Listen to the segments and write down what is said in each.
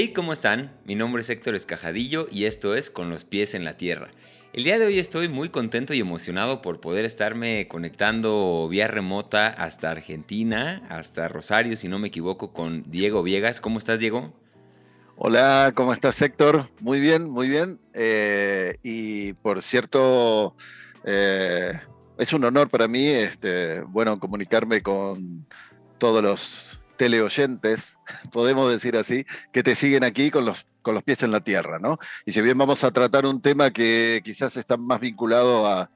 Hey, ¿cómo están? Mi nombre es Héctor Escajadillo y esto es Con los pies en la tierra. El día de hoy estoy muy contento y emocionado por poder estarme conectando vía remota hasta Argentina, hasta Rosario, si no me equivoco, con Diego Viegas. ¿Cómo estás, Diego? Hola, ¿cómo estás, Héctor? Muy bien, muy bien. Eh, y por cierto, eh, es un honor para mí, este, bueno, comunicarme con todos los teleoyentes, podemos decir así, que te siguen aquí con los, con los pies en la tierra, ¿no? Y si bien vamos a tratar un tema que quizás está más vinculado a,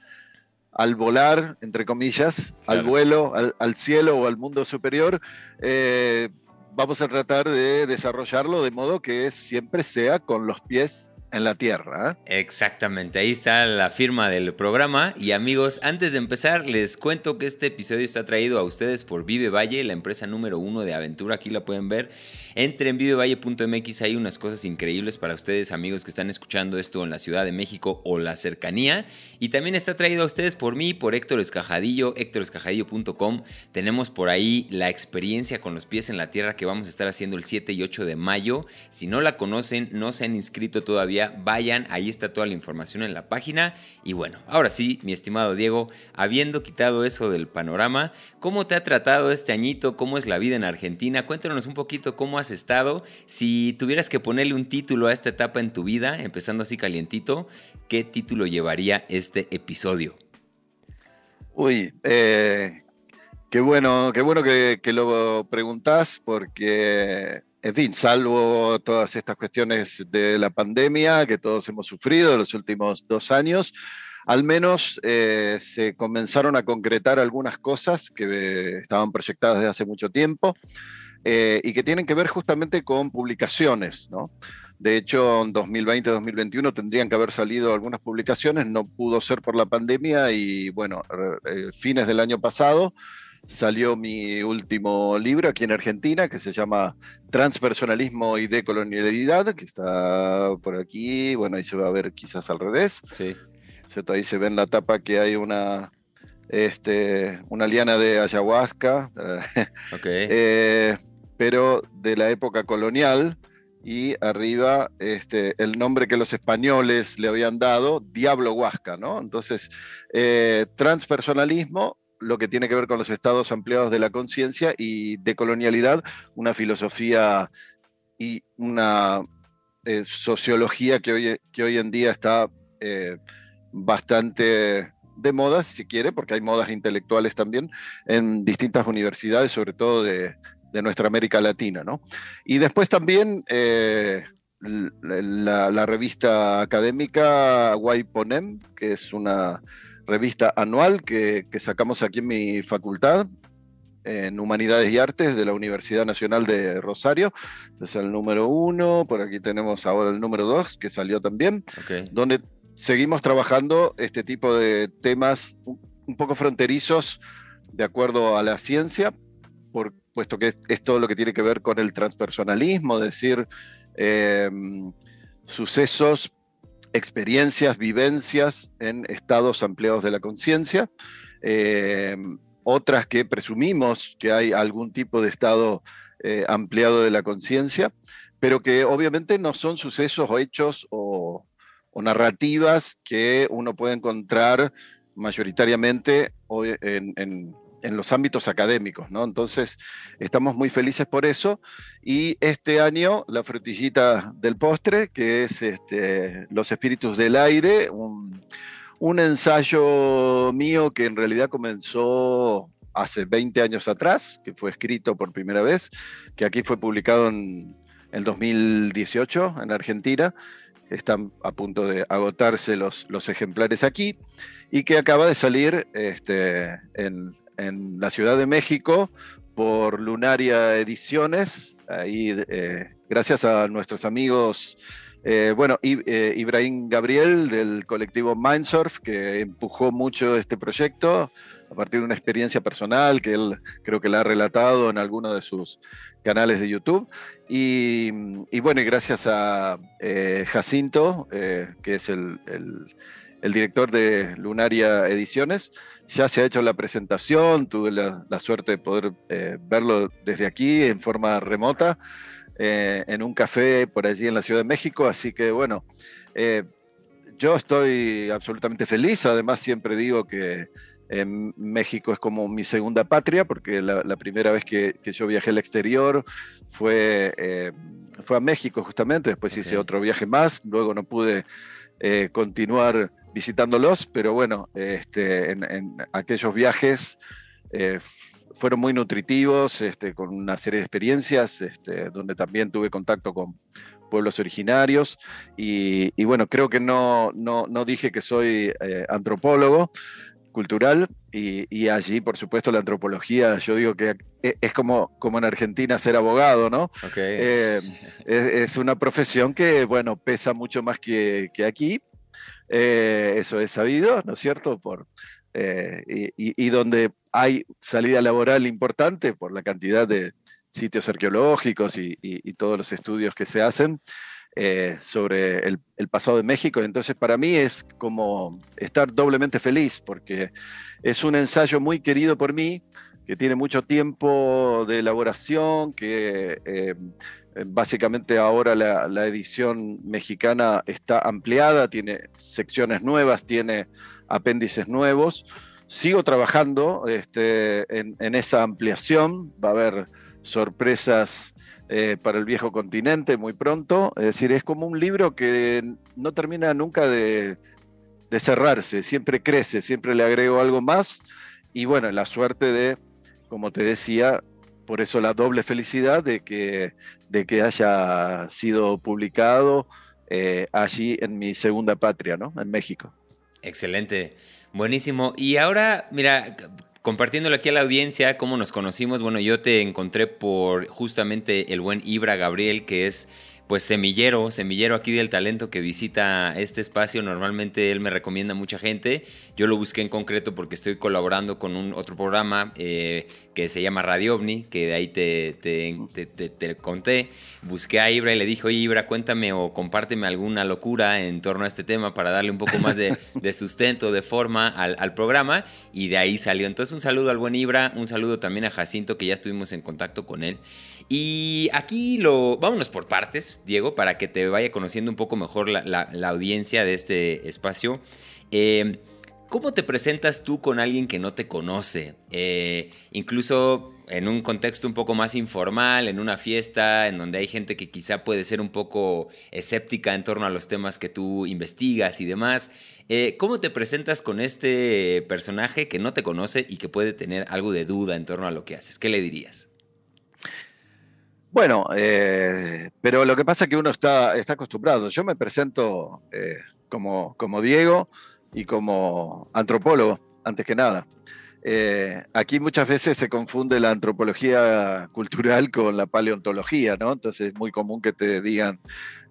al volar, entre comillas, al vuelo, al, cielo o al mundo superior, eh, vamos a tratar de desarrollarlo de modo que siempre sea con los pies en la Tierra. Exactamente, ahí está la firma del programa. Y amigos, antes de empezar, les cuento que este episodio está traído a ustedes por Vive Valle, la empresa número uno de aventura. Aquí la pueden ver. Entre en vivevalle.mx, hay unas cosas increíbles para ustedes, amigos que están escuchando esto en la Ciudad de México o la cercanía. Y también está traído a ustedes por mí, por Héctor Escajadillo, héctorescajadillo.com. Tenemos por ahí la experiencia con los pies en la tierra que vamos a estar haciendo el 7 y 8 de mayo. Si no la conocen, no se han inscrito todavía vayan, ahí está toda la información en la página. Y bueno, ahora sí, mi estimado Diego, habiendo quitado eso del panorama, ¿cómo te ha tratado este añito? ¿Cómo es la vida en Argentina? Cuéntanos un poquito cómo has estado. Si tuvieras que ponerle un título a esta etapa en tu vida, empezando así calientito, ¿qué título llevaría este episodio? Uy, eh, qué bueno, qué bueno que, lo preguntás porque en fin, salvo todas estas cuestiones de la pandemia que todos hemos sufrido en los últimos dos años, al menos eh, se comenzaron a concretar algunas cosas que eh, estaban proyectadas desde hace mucho tiempo eh, y que tienen que ver justamente con publicaciones. ¿no? De hecho, en 2020-2021 tendrían que haber salido algunas publicaciones, no pudo ser por la pandemia y bueno, fines del año pasado salió mi último libro aquí en Argentina, que se llama Transpersonalismo y Decolonialidad, que está por aquí. Bueno, ahí se va a ver quizás al revés. Sí. Ahí se ve en la tapa que hay una, este, una liana de ayahuasca, okay. Eh, pero de la época colonial. Y arriba este, el nombre que los españoles le habían dado, Diablo Huasca, ¿no? Entonces, eh, transpersonalismo lo que tiene que ver con los estados ampliados de la conciencia y de colonialidad, una filosofía y una eh, sociología que hoy, que hoy en día está eh, bastante de moda, si quiere, porque hay modas intelectuales también en distintas universidades, sobre todo de, nuestra América Latina. ¿no? Y después también eh, la, la, revista académica Waiponem, que es una revista anual que, sacamos aquí en mi facultad, en Humanidades y Artes de la Universidad Nacional de Rosario. Este es el número uno, por aquí tenemos ahora el número dos, que salió también, donde seguimos trabajando este tipo de temas un poco fronterizos de acuerdo a la ciencia, por, puesto que es, todo lo que tiene que ver con el transpersonalismo, es decir, em, sucesos experiencias, vivencias en estados ampliados de la conciencia, eh, otras que presumimos que hay algún tipo de estado eh, ampliado de la conciencia, pero que obviamente no son sucesos o hechos o, narrativas que uno puede encontrar mayoritariamente en, en los ámbitos académicos, ¿no? Entonces, estamos muy felices por eso. Y este año, la frutillita del postre, que es este, Los Espíritus del Aire, un, ensayo mío que en realidad comenzó hace 20 años atrás, que fue escrito por primera vez, que aquí fue publicado en el 2018 en Argentina. Están a punto de agotarse los, los ejemplares aquí y que acaba de salir este, en, en la Ciudad de México por Lunaria Ediciones, ahí eh, gracias a nuestros amigos, eh, bueno, eh, Ibrahim Gabriel del colectivo Mindsurf, que empujó mucho este proyecto a partir de una experiencia personal que él creo que la ha relatado en alguno de sus canales de YouTube. Y, bueno, y gracias a Jacinto, que es el el director de Lunaria Ediciones. Ya se ha hecho la presentación, tuve la, suerte de poder eh, verlo desde aquí en forma remota. eh, en un café por allí en la Ciudad de México, así que bueno, eh, yo estoy absolutamente feliz, además siempre digo que en México es como mi segunda patria, porque la, primera vez que, yo viajé al exterior fue, eh, fue a México justamente, después hice otro viaje más, luego no pude eh, continuar visitándolos, pero bueno, este, en, aquellos viajes eh, fueron muy nutritivos, este, con una serie de experiencias, este, donde también tuve contacto con pueblos originarios y, bueno, creo que no, no, no dije que soy antropólogo, cultural y, allí, por supuesto, la antropología, yo digo que e, es como, como en Argentina ser abogado, ¿no? Eh, es, una profesión que, bueno, pesa mucho más que, aquí, eh, eso es sabido, ¿no es cierto? Por, eh, y, donde hay salida laboral importante por la cantidad de sitios arqueológicos y todos los estudios que se hacen, eh, sobre el, pasado de México. Entonces para mí es como estar doblemente feliz porque es un ensayo muy querido por mí, que tiene mucho tiempo de elaboración, que eh, básicamente ahora la, edición mexicana está ampliada, tiene secciones nuevas, tiene apéndices nuevos. Sigo trabajando este, en, esa ampliación, va a haber sorpresas eh, para el viejo continente muy pronto. Es decir, es como un libro que no termina nunca de, cerrarse, siempre crece, siempre le agrego algo más. Y bueno, la suerte de, como te decía, por eso la doble felicidad de que, de que haya sido publicado eh, allí en mi segunda patria, ¿no? En México. Excelente, buenísimo. Y ahora, mira, compartiéndolo aquí a la audiencia, cómo nos conocimos. Bueno, yo te encontré por justamente el buen Ibra Gabriel, que es pues semillero, semillero aquí del talento que visita este espacio. Normalmente él me recomienda mucha gente. Yo lo busqué en concreto porque estoy colaborando con un otro programa eh, que se llama Radio OVNI, que de ahí te, te, conté. Busqué a Ibra y le dije, oye Ibra, cuéntame o compárteme alguna locura en torno a este tema para darle un poco más de, sustento, de forma al, al, programa. Y de ahí salió. Entonces un saludo al buen Ibra, un saludo también a Jacinto, que ya estuvimos en contacto con él. Y aquí lo. Vámonos por partes, Diego, para que te vaya conociendo un poco mejor la, audiencia de este espacio. Em, ¿Cómo te presentas tú con alguien que no te conoce? Eh, incluso en un contexto un poco más informal, en una fiesta, en donde hay gente que quizá puede ser un poco escéptica en torno a los temas que tú investigas y demás. Eh, ¿Cómo te presentas con este personaje que no te conoce y que puede tener algo de duda en torno a lo que haces? ¿Qué le dirías? Bueno, eh, pero lo que pasa es que uno está, está acostumbrado. Yo me presento eh, como, como Diego y como antropólogo, antes que nada. Eh, aquí muchas veces se confunde la antropología cultural con la paleontología, ¿no? Entonces es muy común que te digan,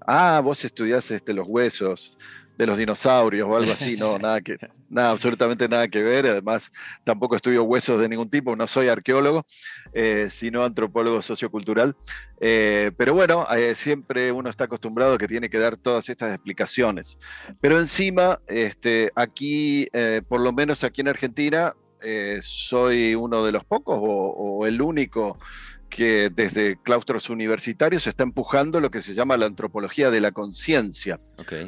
ah, vos estudiás este, los huesos, de los dinosaurios o algo así, no, nada que, nada, absolutamente nada que ver. Además, tampoco estudio huesos de ningún tipo, no soy arqueólogo, eh, sino antropólogo sociocultural. Eh, pero bueno, eh, siempre uno está acostumbrado a que tiene que dar todas estas explicaciones. Pero encima, este, aquí, por lo menos aquí en Argentina, soy uno de los pocos o el único que desde claustros universitarios se está empujando lo que se llama la antropología de la conciencia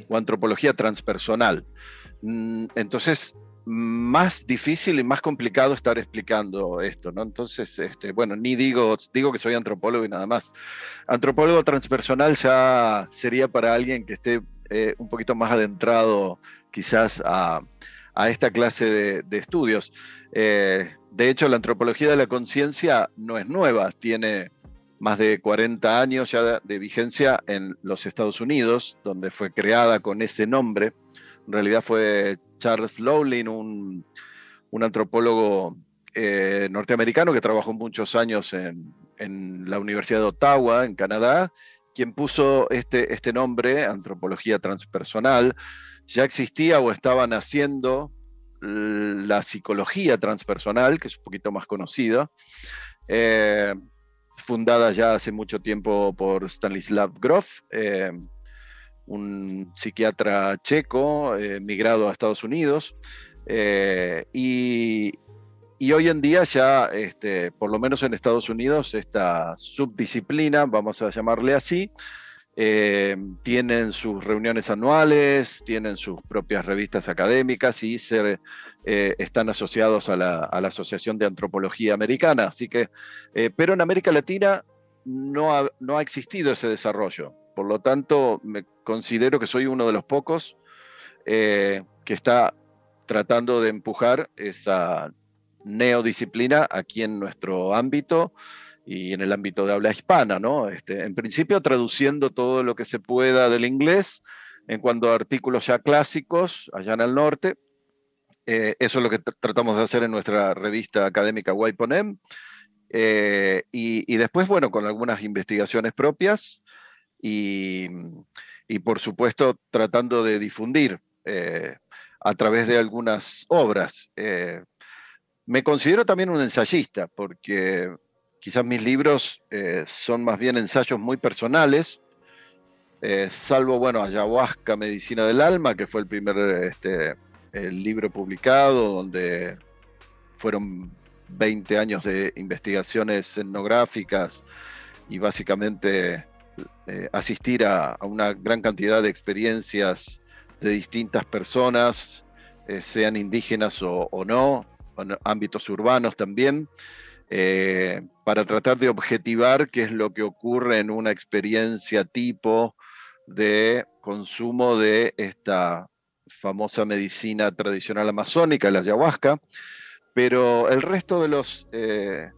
o antropología transpersonal. Mm, entonces, más difícil y más complicado estar explicando esto, ¿no? Entonces, este, bueno, ni digo, digo que soy antropólogo y nada más. Antropólogo transpersonal ya sería para alguien que esté eh, un poquito más adentrado quizás a, esta clase de, estudios. Eh, de hecho, la antropología de la conciencia no es nueva, tiene más de 40 años ya de, vigencia en los Estados Unidos, donde fue creada con ese nombre. En realidad fue Charles Lowlin, un, antropólogo eh, norteamericano que trabajó muchos años en, la Universidad de Ottawa, en Canadá, quien puso este, este nombre, antropología transpersonal. Ya existía o estaba naciendo la psicología transpersonal, que es un poquito más conocida, eh, fundada ya hace mucho tiempo por Stanislav Grof, eh, un psiquiatra checo eh, migrado a Estados Unidos. y y hoy en día ya, este, por lo menos en Estados Unidos, esta subdisciplina, vamos a llamarle así, eh, tienen sus reuniones anuales, tienen sus propias revistas académicas y eh, están asociados a la, Asociación de Antropología Americana. Así que, eh, pero en América Latina no ha, no ha, existido ese desarrollo. Por lo tanto, me considero que soy uno de los pocos que está tratando de empujar esa neodisciplina aquí en nuestro ámbito y en el ámbito de habla hispana, ¿no? Este, en principio traduciendo todo lo que se pueda del inglés en cuanto a artículos ya clásicos allá en el norte. Eh, eso es lo que tratamos de hacer en nuestra revista académica Waiponem. Eh, y, después, bueno, con algunas investigaciones propias y, por supuesto tratando de difundir eh, a través de algunas obras. me considero también un ensayista porque quizás mis libros eh, son más bien ensayos muy personales, eh, salvo, bueno, Ayahuasca, Medicina del Alma, que fue el primer este, libro publicado, donde fueron 20 años de investigaciones etnográficas y básicamente eh, asistir a, una gran cantidad de experiencias de distintas personas, sean indígenas o, o no, en ámbitos urbanos también. Eh, para tratar de objetivar qué es lo que ocurre en una experiencia tipo de consumo de esta famosa medicina tradicional amazónica, la ayahuasca, pero el resto de los, eh,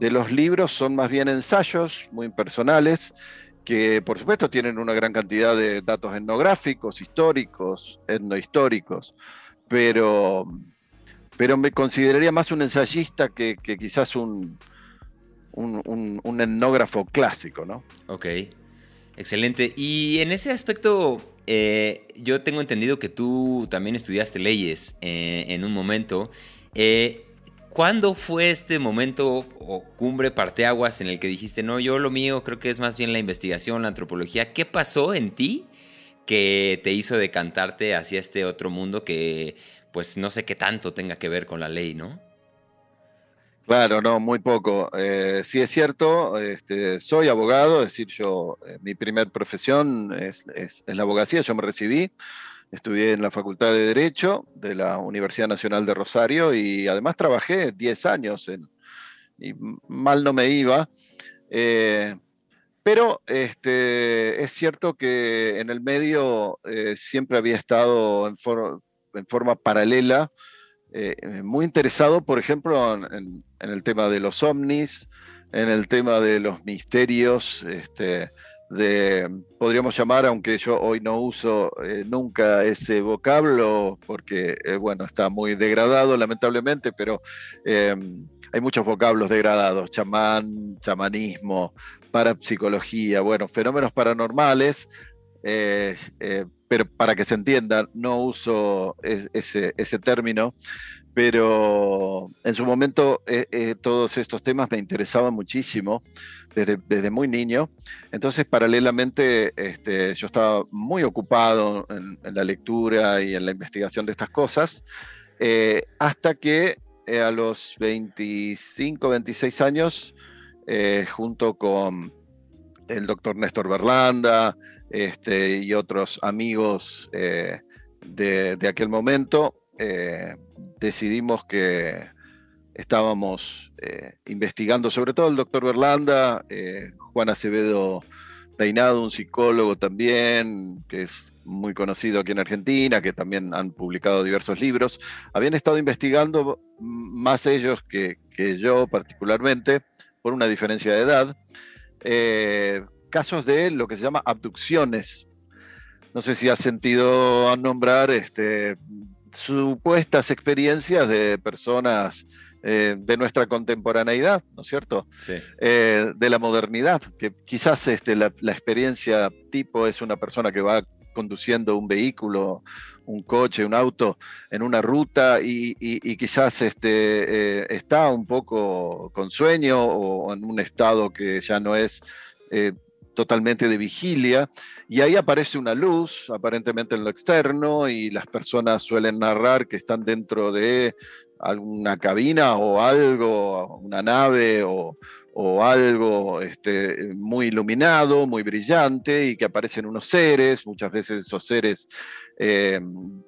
de los libros son más bien ensayos muy personales, que por supuesto tienen una gran cantidad de datos etnográficos, históricos, etnohistóricos, pero pero me consideraría más un ensayista que, quizás un, un, etnógrafo clásico, ¿no? Ok, excelente. Y en ese aspecto, eh, yo tengo entendido que tú también estudiaste leyes eh, en un momento. Eh, ¿Cuándo fue este momento o cumbre parteaguas en el que dijiste, no, yo lo mío creo que es más bien la investigación, la antropología? ¿Qué pasó en ti que te hizo decantarte hacia este otro mundo que pues no sé qué tanto tenga que ver con la ley, ¿no? Claro, no, muy poco. Eh, sí es cierto, este, soy abogado, es decir, yo, eh, mi primer profesión es, la abogacía, yo me recibí, estudié en la Facultad de Derecho de la Universidad Nacional de Rosario y además trabajé 10 años en, y mal no me iba. Eh, pero este, es cierto que en el medio siempre había estado en, en forma paralela, eh, muy interesado, por ejemplo, en, el tema de los ovnis, en el tema de los misterios, este, podríamos llamar, aunque yo hoy no uso eh, nunca ese vocablo, porque, eh, bueno, está muy degradado, lamentablemente, pero em, hay muchos vocablos degradados, chamán, chamanismo, parapsicología, bueno, fenómenos paranormales, pero para que se entienda, no uso ese, término, pero en su momento eh, eh, todos estos temas me interesaban muchísimo desde, muy niño. Entonces, paralelamente, este, yo estaba muy ocupado en, la lectura y en la investigación de estas cosas, eh, hasta que a los 25, 26 años, junto con el doctor Néstor Berlanda este, y otros amigos eh, de, aquel momento, eh, decidimos que estábamos eh, investigando, sobre todo el doctor Berlanda, Juan Acevedo Peinado, un psicólogo también, que es muy conocido aquí en Argentina, que también han publicado diversos libros, habían estado investigando más ellos que, que yo particularmente, por una diferencia de edad, casos de lo que se llama abducciones. No sé si has sentido nombrar este, supuestas experiencias de personas eh, de nuestra contemporaneidad, ¿no es cierto? Sí. Eh, de la modernidad, que quizás este, la, experiencia tipo es una persona que va conduciendo un vehículo, un coche, un auto en una ruta y, quizás este, está un poco con sueño o en un estado que ya no es eh, totalmente de vigilia, y ahí aparece una luz, aparentemente en lo externo, y las personas suelen narrar que están dentro de alguna cabina o algo, una nave o, algo este, muy iluminado, muy brillante, y que aparecen unos seres, muchas veces esos seres eh,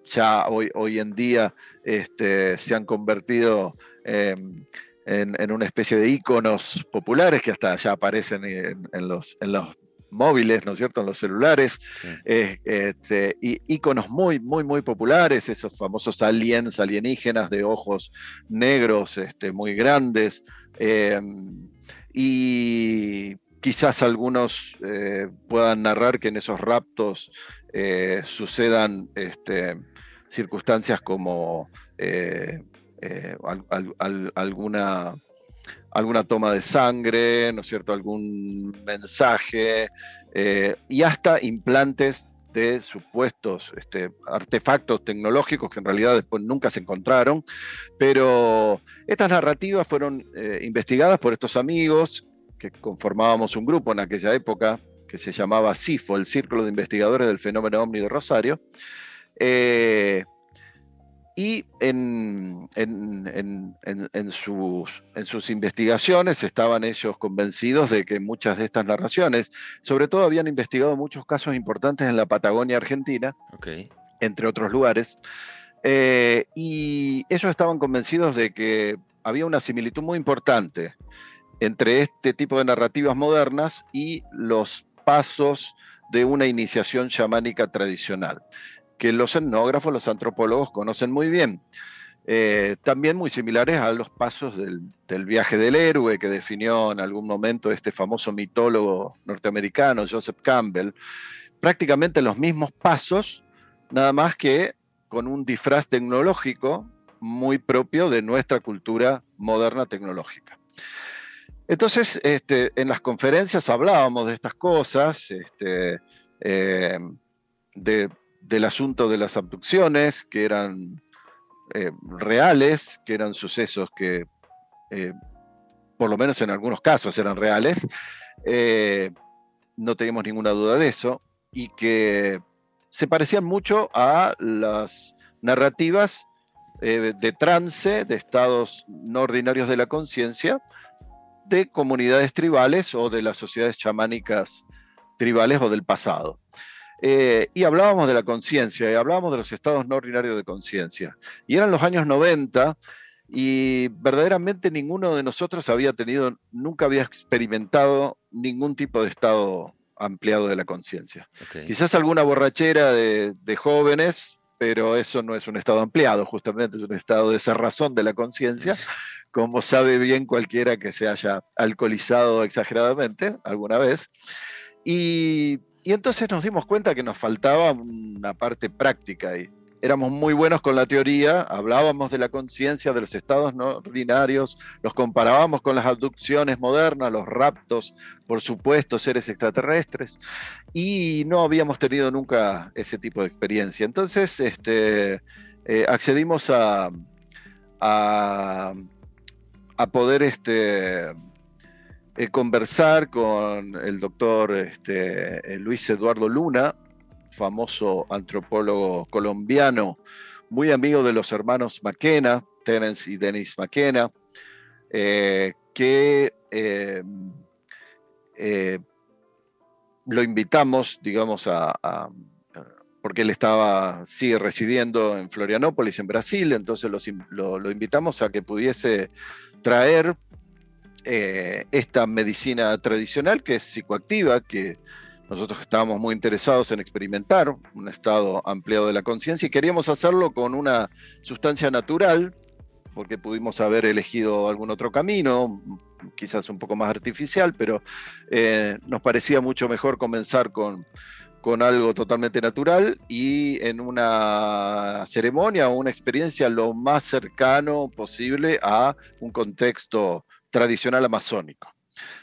ya hoy, hoy en día este, se han convertido... en, una especie de iconos populares que hasta ya aparecen en, los, en los móviles, ¿no es cierto?, en los celulares, eh, este, y iconos muy, muy, muy populares, esos famosos aliens, alienígenas de ojos negros, este, muy grandes, em, y quizás algunos eh, puedan narrar que en esos raptos eh, sucedan este, circunstancias como alguna alguna toma de sangre, ¿no es cierto?, algún mensaje eh, y hasta implantes de supuestos este, artefactos tecnológicos que en realidad después nunca se encontraron, pero estas narrativas fueron eh, investigadas por estos amigos que conformábamos un grupo en aquella época que se llamaba CIFO, el Círculo de Investigadores del Fenómeno OVNI de Rosario, eh, y en, sus, en, sus, investigaciones estaban ellos convencidos de que muchas de estas narraciones, sobre todo habían investigado muchos casos importantes en la Patagonia Argentina, entre otros lugares, eh, y ellos estaban convencidos de que había una similitud muy importante entre este tipo de narrativas modernas y los pasos de una iniciación chamánica tradicional que los etnógrafos, los antropólogos conocen muy bien. Eh, también muy similares a los pasos del, viaje del héroe que definió en algún momento este famoso mitólogo norteamericano, Joseph Campbell. Prácticamente los mismos pasos, nada más que con un disfraz tecnológico muy propio de nuestra cultura moderna tecnológica. Entonces, este, en las conferencias hablábamos de estas cosas, este, eh, de del asunto de las abducciones, que eran eh, reales, que eran sucesos que, eh, por lo menos en algunos casos, eran reales. Eh, no teníamos ninguna duda de eso, y que se parecían mucho a las narrativas de trance, de estados no ordinarios de la conciencia, de comunidades tribales o de las sociedades chamánicas tribales o del pasado. Eh, y hablábamos de la conciencia, y hablábamos de los estados no ordinarios de conciencia. Y eran los años 90 y verdaderamente ninguno de nosotros había tenido, nunca había experimentado ningún tipo de estado ampliado de la conciencia. Quizás alguna borrachera de, jóvenes, pero eso no es un estado ampliado, justamente es un estado de cerrazón de la conciencia, como sabe bien cualquiera que se haya alcoholizado exageradamente alguna vez. Y y entonces nos dimos cuenta que nos faltaba una parte práctica y éramos muy buenos con la teoría, hablábamos de la conciencia, de los estados no ordinarios, los comparábamos con las abducciones modernas, los raptos, por supuesto, seres extraterrestres, y no habíamos tenido nunca ese tipo de experiencia. Entonces, este, eh, accedimos a, a, a poder este, eh, conversar con el doctor este, eh, Luis Eduardo Luna, famoso antropólogo colombiano, muy amigo de los hermanos McKenna, Terence y Dennis McKenna, eh, que lo invitamos, digamos, a, porque él estaba, sigue residiendo en Florianópolis, en Brasil, entonces lo invitamos a que pudiese traer eh, esta medicina tradicional que es psicoactiva, que nosotros estábamos muy interesados en experimentar, un estado ampliado de la conciencia, y queríamos hacerlo con una sustancia natural, porque pudimos haber elegido algún otro camino, quizás un poco más artificial, pero eh, nos parecía mucho mejor comenzar con, con algo totalmente natural y en una ceremonia o una experiencia lo más cercano posible a un contexto tradicional amazónico.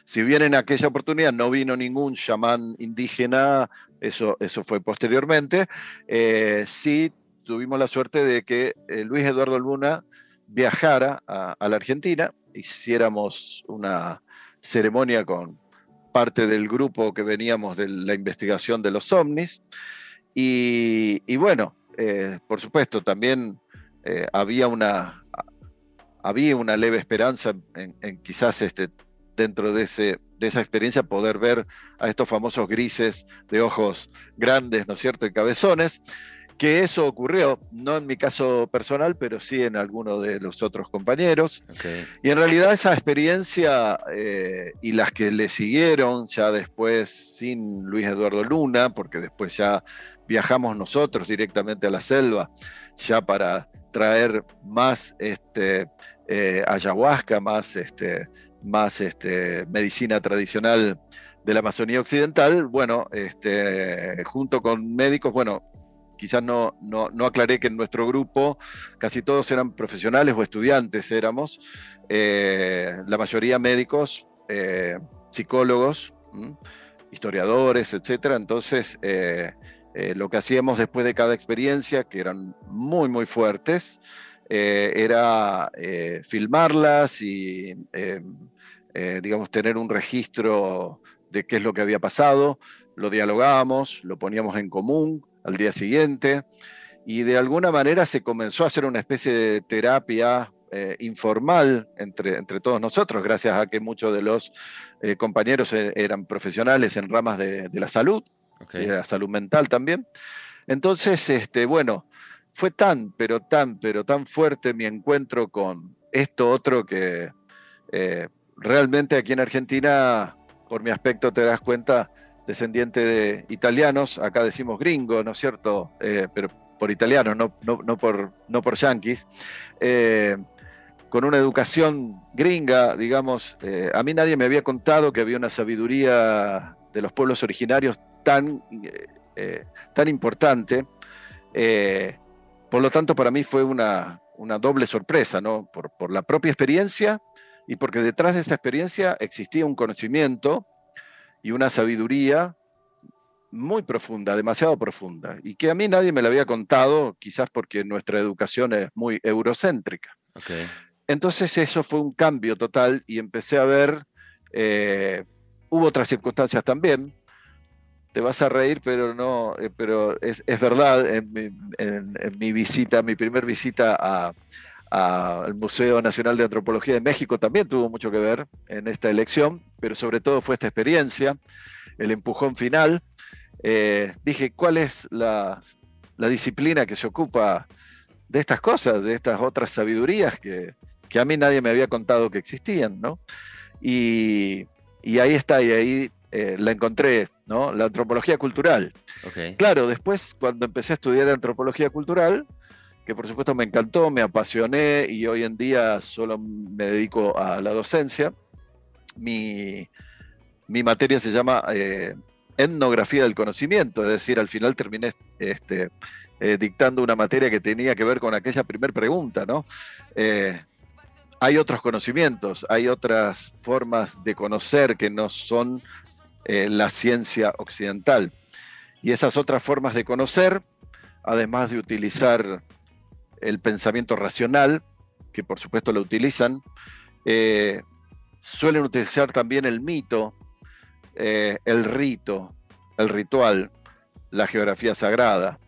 Si bien en aquella oportunidad no vino ningún chamán indígena, eso, eso fue posteriormente, eh, sí tuvimos la suerte de que eh, Luis Eduardo Luna viajara a, la Argentina, hiciéramos una ceremonia con, parte del grupo que veníamos de la investigación de los ovnis. Y, bueno, eh, por supuesto, también había, una, había una leve esperanza en, quizás este, dentro de, ese, de esa experiencia poder ver a estos famosos grises de ojos grandes, ¿no es cierto?, y cabezones que eso ocurrió, no en mi caso personal, pero sí en alguno de los otros compañeros. Y en realidad esa experiencia eh, y las que le siguieron ya después sin Luis Eduardo Luna, porque después ya viajamos nosotros directamente a la selva, ya para traer más este, eh, ayahuasca, más, este, más este, medicina tradicional de la Amazonía Occidental, bueno, este, junto con médicos, bueno, quizás no, no, aclaré que en nuestro grupo casi todos eran profesionales o estudiantes éramos, eh, la mayoría médicos, eh, psicólogos, historiadores, etc. Entonces, lo que hacíamos después de cada experiencia, que eran muy, muy fuertes, era filmarlas y, digamos, tener un registro de qué es lo que había pasado, lo dialogábamos, lo poníamos en común, al día siguiente, y de alguna manera se comenzó a hacer una especie de terapia eh, informal entre, entre todos nosotros, gracias a que muchos de los eh, compañeros eran profesionales en ramas de, la salud, de la salud mental también. Entonces, este, bueno, fue tan, pero tan, pero tan fuerte mi encuentro con esto otro que eh, realmente aquí en Argentina, por mi aspecto te das cuenta, descendiente de italianos, acá decimos gringo, ¿no es cierto? Eh, pero por italianos, no, no, por, no por yanquis, eh, con una educación gringa, digamos, a mí nadie me había contado que había una sabiduría de los pueblos originarios tan, tan importante. Por lo tanto, para mí fue una, una doble sorpresa, ¿no? Por, por la propia experiencia y porque detrás de esa experiencia existía un conocimiento y una sabiduría muy profunda, demasiado profunda, y que a mí nadie me la había contado, quizás porque nuestra educación es muy eurocéntrica. Entonces eso fue un cambio total y empecé a ver, eh, hubo otras circunstancias también, te vas a reír, pero no, eh, pero es, verdad, en mi, visita, mi primer visita a, al Museo Nacional de Antropología de México también tuvo mucho que ver en esta elección, pero sobre todo fue esta experiencia, el empujón final. Eh, dije, ¿cuál es la, disciplina que se ocupa de estas cosas, de estas otras sabidurías que, a mí nadie me había contado que existían, ¿no? Y, ahí está, y ahí eh, la encontré, ¿no? La antropología cultural. Claro, después cuando empecé a estudiar antropología cultural, que por supuesto me encantó, me apasioné y hoy en día solo me dedico a la docencia. Mi, materia se llama eh, etnografía del conocimiento, es decir, al final terminé este, eh, dictando una materia que tenía que ver con aquella primera pregunta, ¿no? Eh, hay otros conocimientos, hay otras formas de conocer que no son la ciencia occidental. Y esas otras formas de conocer, además de utilizar el pensamiento racional, que por supuesto lo utilizan, eh, suelen utilizar también el mito, eh, el rito, el ritual, la geografía sagrada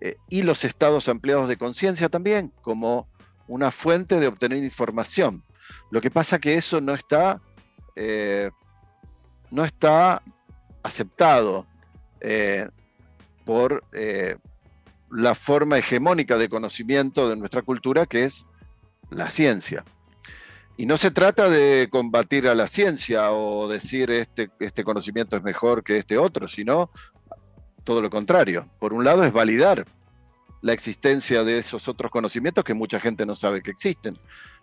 eh, y los estados ampliados de conciencia también como una fuente de obtener información. Lo que pasa que eso no está, no está aceptado por la forma hegemónica de conocimiento de nuestra cultura, que es la ciencia. Y no se trata de combatir a la ciencia o decir este, este conocimiento es mejor que este otro, sino todo lo contrario. Por un lado es validar la existencia de esos otros conocimientos que mucha gente no sabe que existen.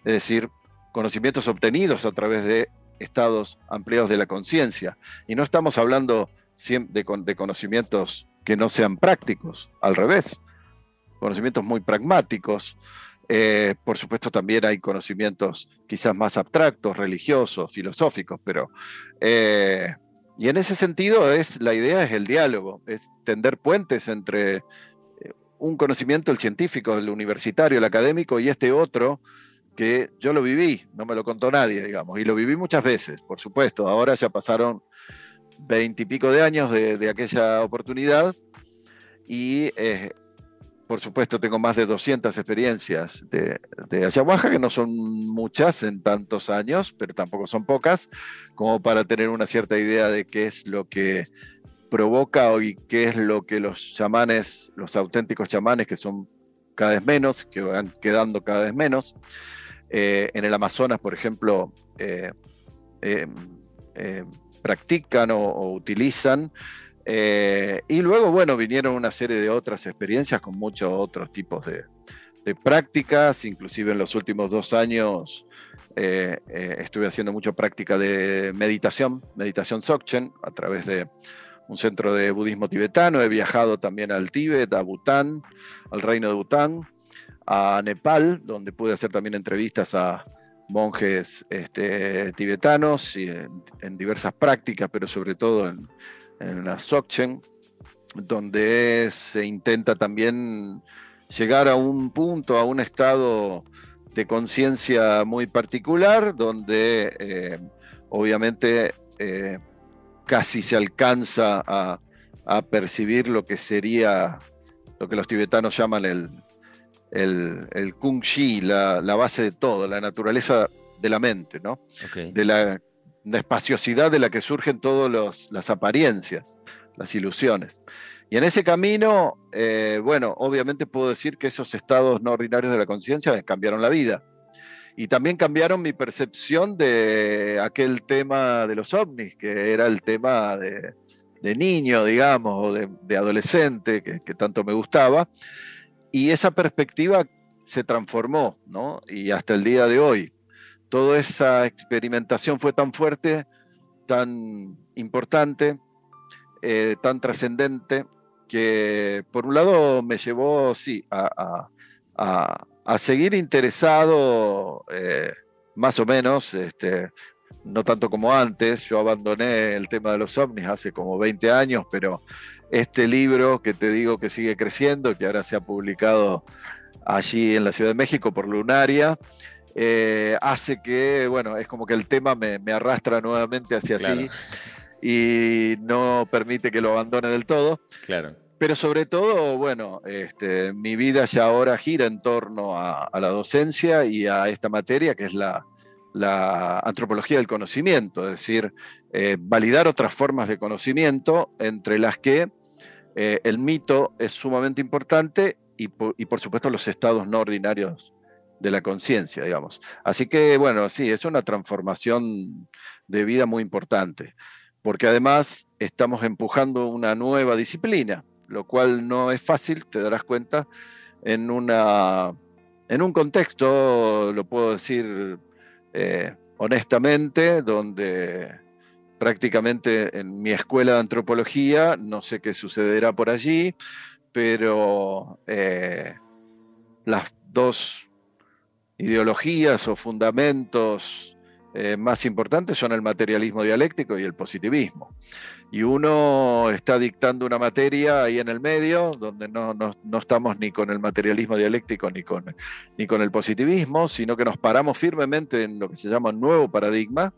Es decir, conocimientos obtenidos a través de estados ampliados de la conciencia. Y no estamos hablando de, conocimientos que no sean prácticos, al revés, conocimientos muy pragmáticos. Eh, por supuesto, también hay conocimientos quizás más abstractos, religiosos, filosóficos, pero... Eh, y en ese sentido, es, la idea es el diálogo, es tender puentes entre eh, un conocimiento, el científico, el universitario, el académico, y este otro, que yo lo viví, no me lo contó nadie, digamos, y lo viví muchas veces, por supuesto. Ahora ya pasaron veintipico de años de, aquella oportunidad y eh, por supuesto tengo más de 200 experiencias de, de, ayahuasca, que no son muchas en tantos años, pero tampoco son pocas, como para tener una cierta idea de qué es lo que provoca y qué es lo que los chamanes, los auténticos chamanes, que son cada vez menos, que van quedando cada vez menos, eh, en el Amazonas, por ejemplo, eh, practican o, utilizan. Eh, y luego, bueno, vinieron una serie de otras experiencias con muchos otros tipos de, prácticas, inclusive en los últimos dos años estuve haciendo mucha práctica de meditación, meditación Dzogchen, a través de un centro de budismo tibetano. He viajado también al Tíbet, a Bután, al reino de Bután, a Nepal, donde pude hacer también entrevistas a monjes este, tibetanos y en, diversas prácticas, pero sobre todo en, la Dzogchen, donde se intenta también llegar a un punto, a un estado de conciencia muy particular, donde eh, obviamente eh, casi se alcanza a, percibir lo que sería lo que los tibetanos llaman el, el, kung chi, la, base de todo, la naturaleza de la mente, ¿no? De la, espaciosidad de la que surgen todas las apariencias, las ilusiones. Y en ese camino, eh, bueno, obviamente puedo decir que esos estados no ordinarios de la conciencia cambiaron la vida. Y también cambiaron mi percepción de aquel tema de los ovnis, que era el tema de, niño, digamos, o de, adolescente, que, que, tanto me gustaba y esa perspectiva se transformó, ¿no? Y hasta el día de hoy, toda esa experimentación fue tan fuerte, tan importante, eh, tan trascendente, que por un lado me llevó, sí, a, seguir interesado, eh, más o menos, este, no tanto como antes, yo abandoné el tema de los ovnis hace como 20 años, pero este libro que te digo que sigue creciendo, que ahora se ha publicado allí en la Ciudad de México por Lunaria, eh, hace que, bueno, es como que el tema me, arrastra nuevamente hacia así y no permite que lo abandone del todo. Claro. Pero sobre todo, bueno, este, mi vida ya ahora gira en torno a, la docencia y a esta materia que es la, antropología del conocimiento, es decir, eh, validar otras formas de conocimiento entre las que eh, el mito es sumamente importante y por, supuesto los estados no ordinarios de la conciencia, digamos. Así que, bueno, sí, es una transformación de vida muy importante, porque además estamos empujando una nueva disciplina, lo cual no es fácil, te darás cuenta, en, una, en un contexto, lo puedo decir eh, honestamente, donde prácticamente en mi escuela de antropología, no sé qué sucederá por allí, pero eh, las dos ideologías o fundamentos eh, más importantes son el materialismo dialéctico y el positivismo. Y uno está dictando una materia ahí en el medio, donde no, no, estamos ni con el materialismo dialéctico ni con, ni con el positivismo, sino que nos paramos firmemente en lo que se llama nuevo paradigma,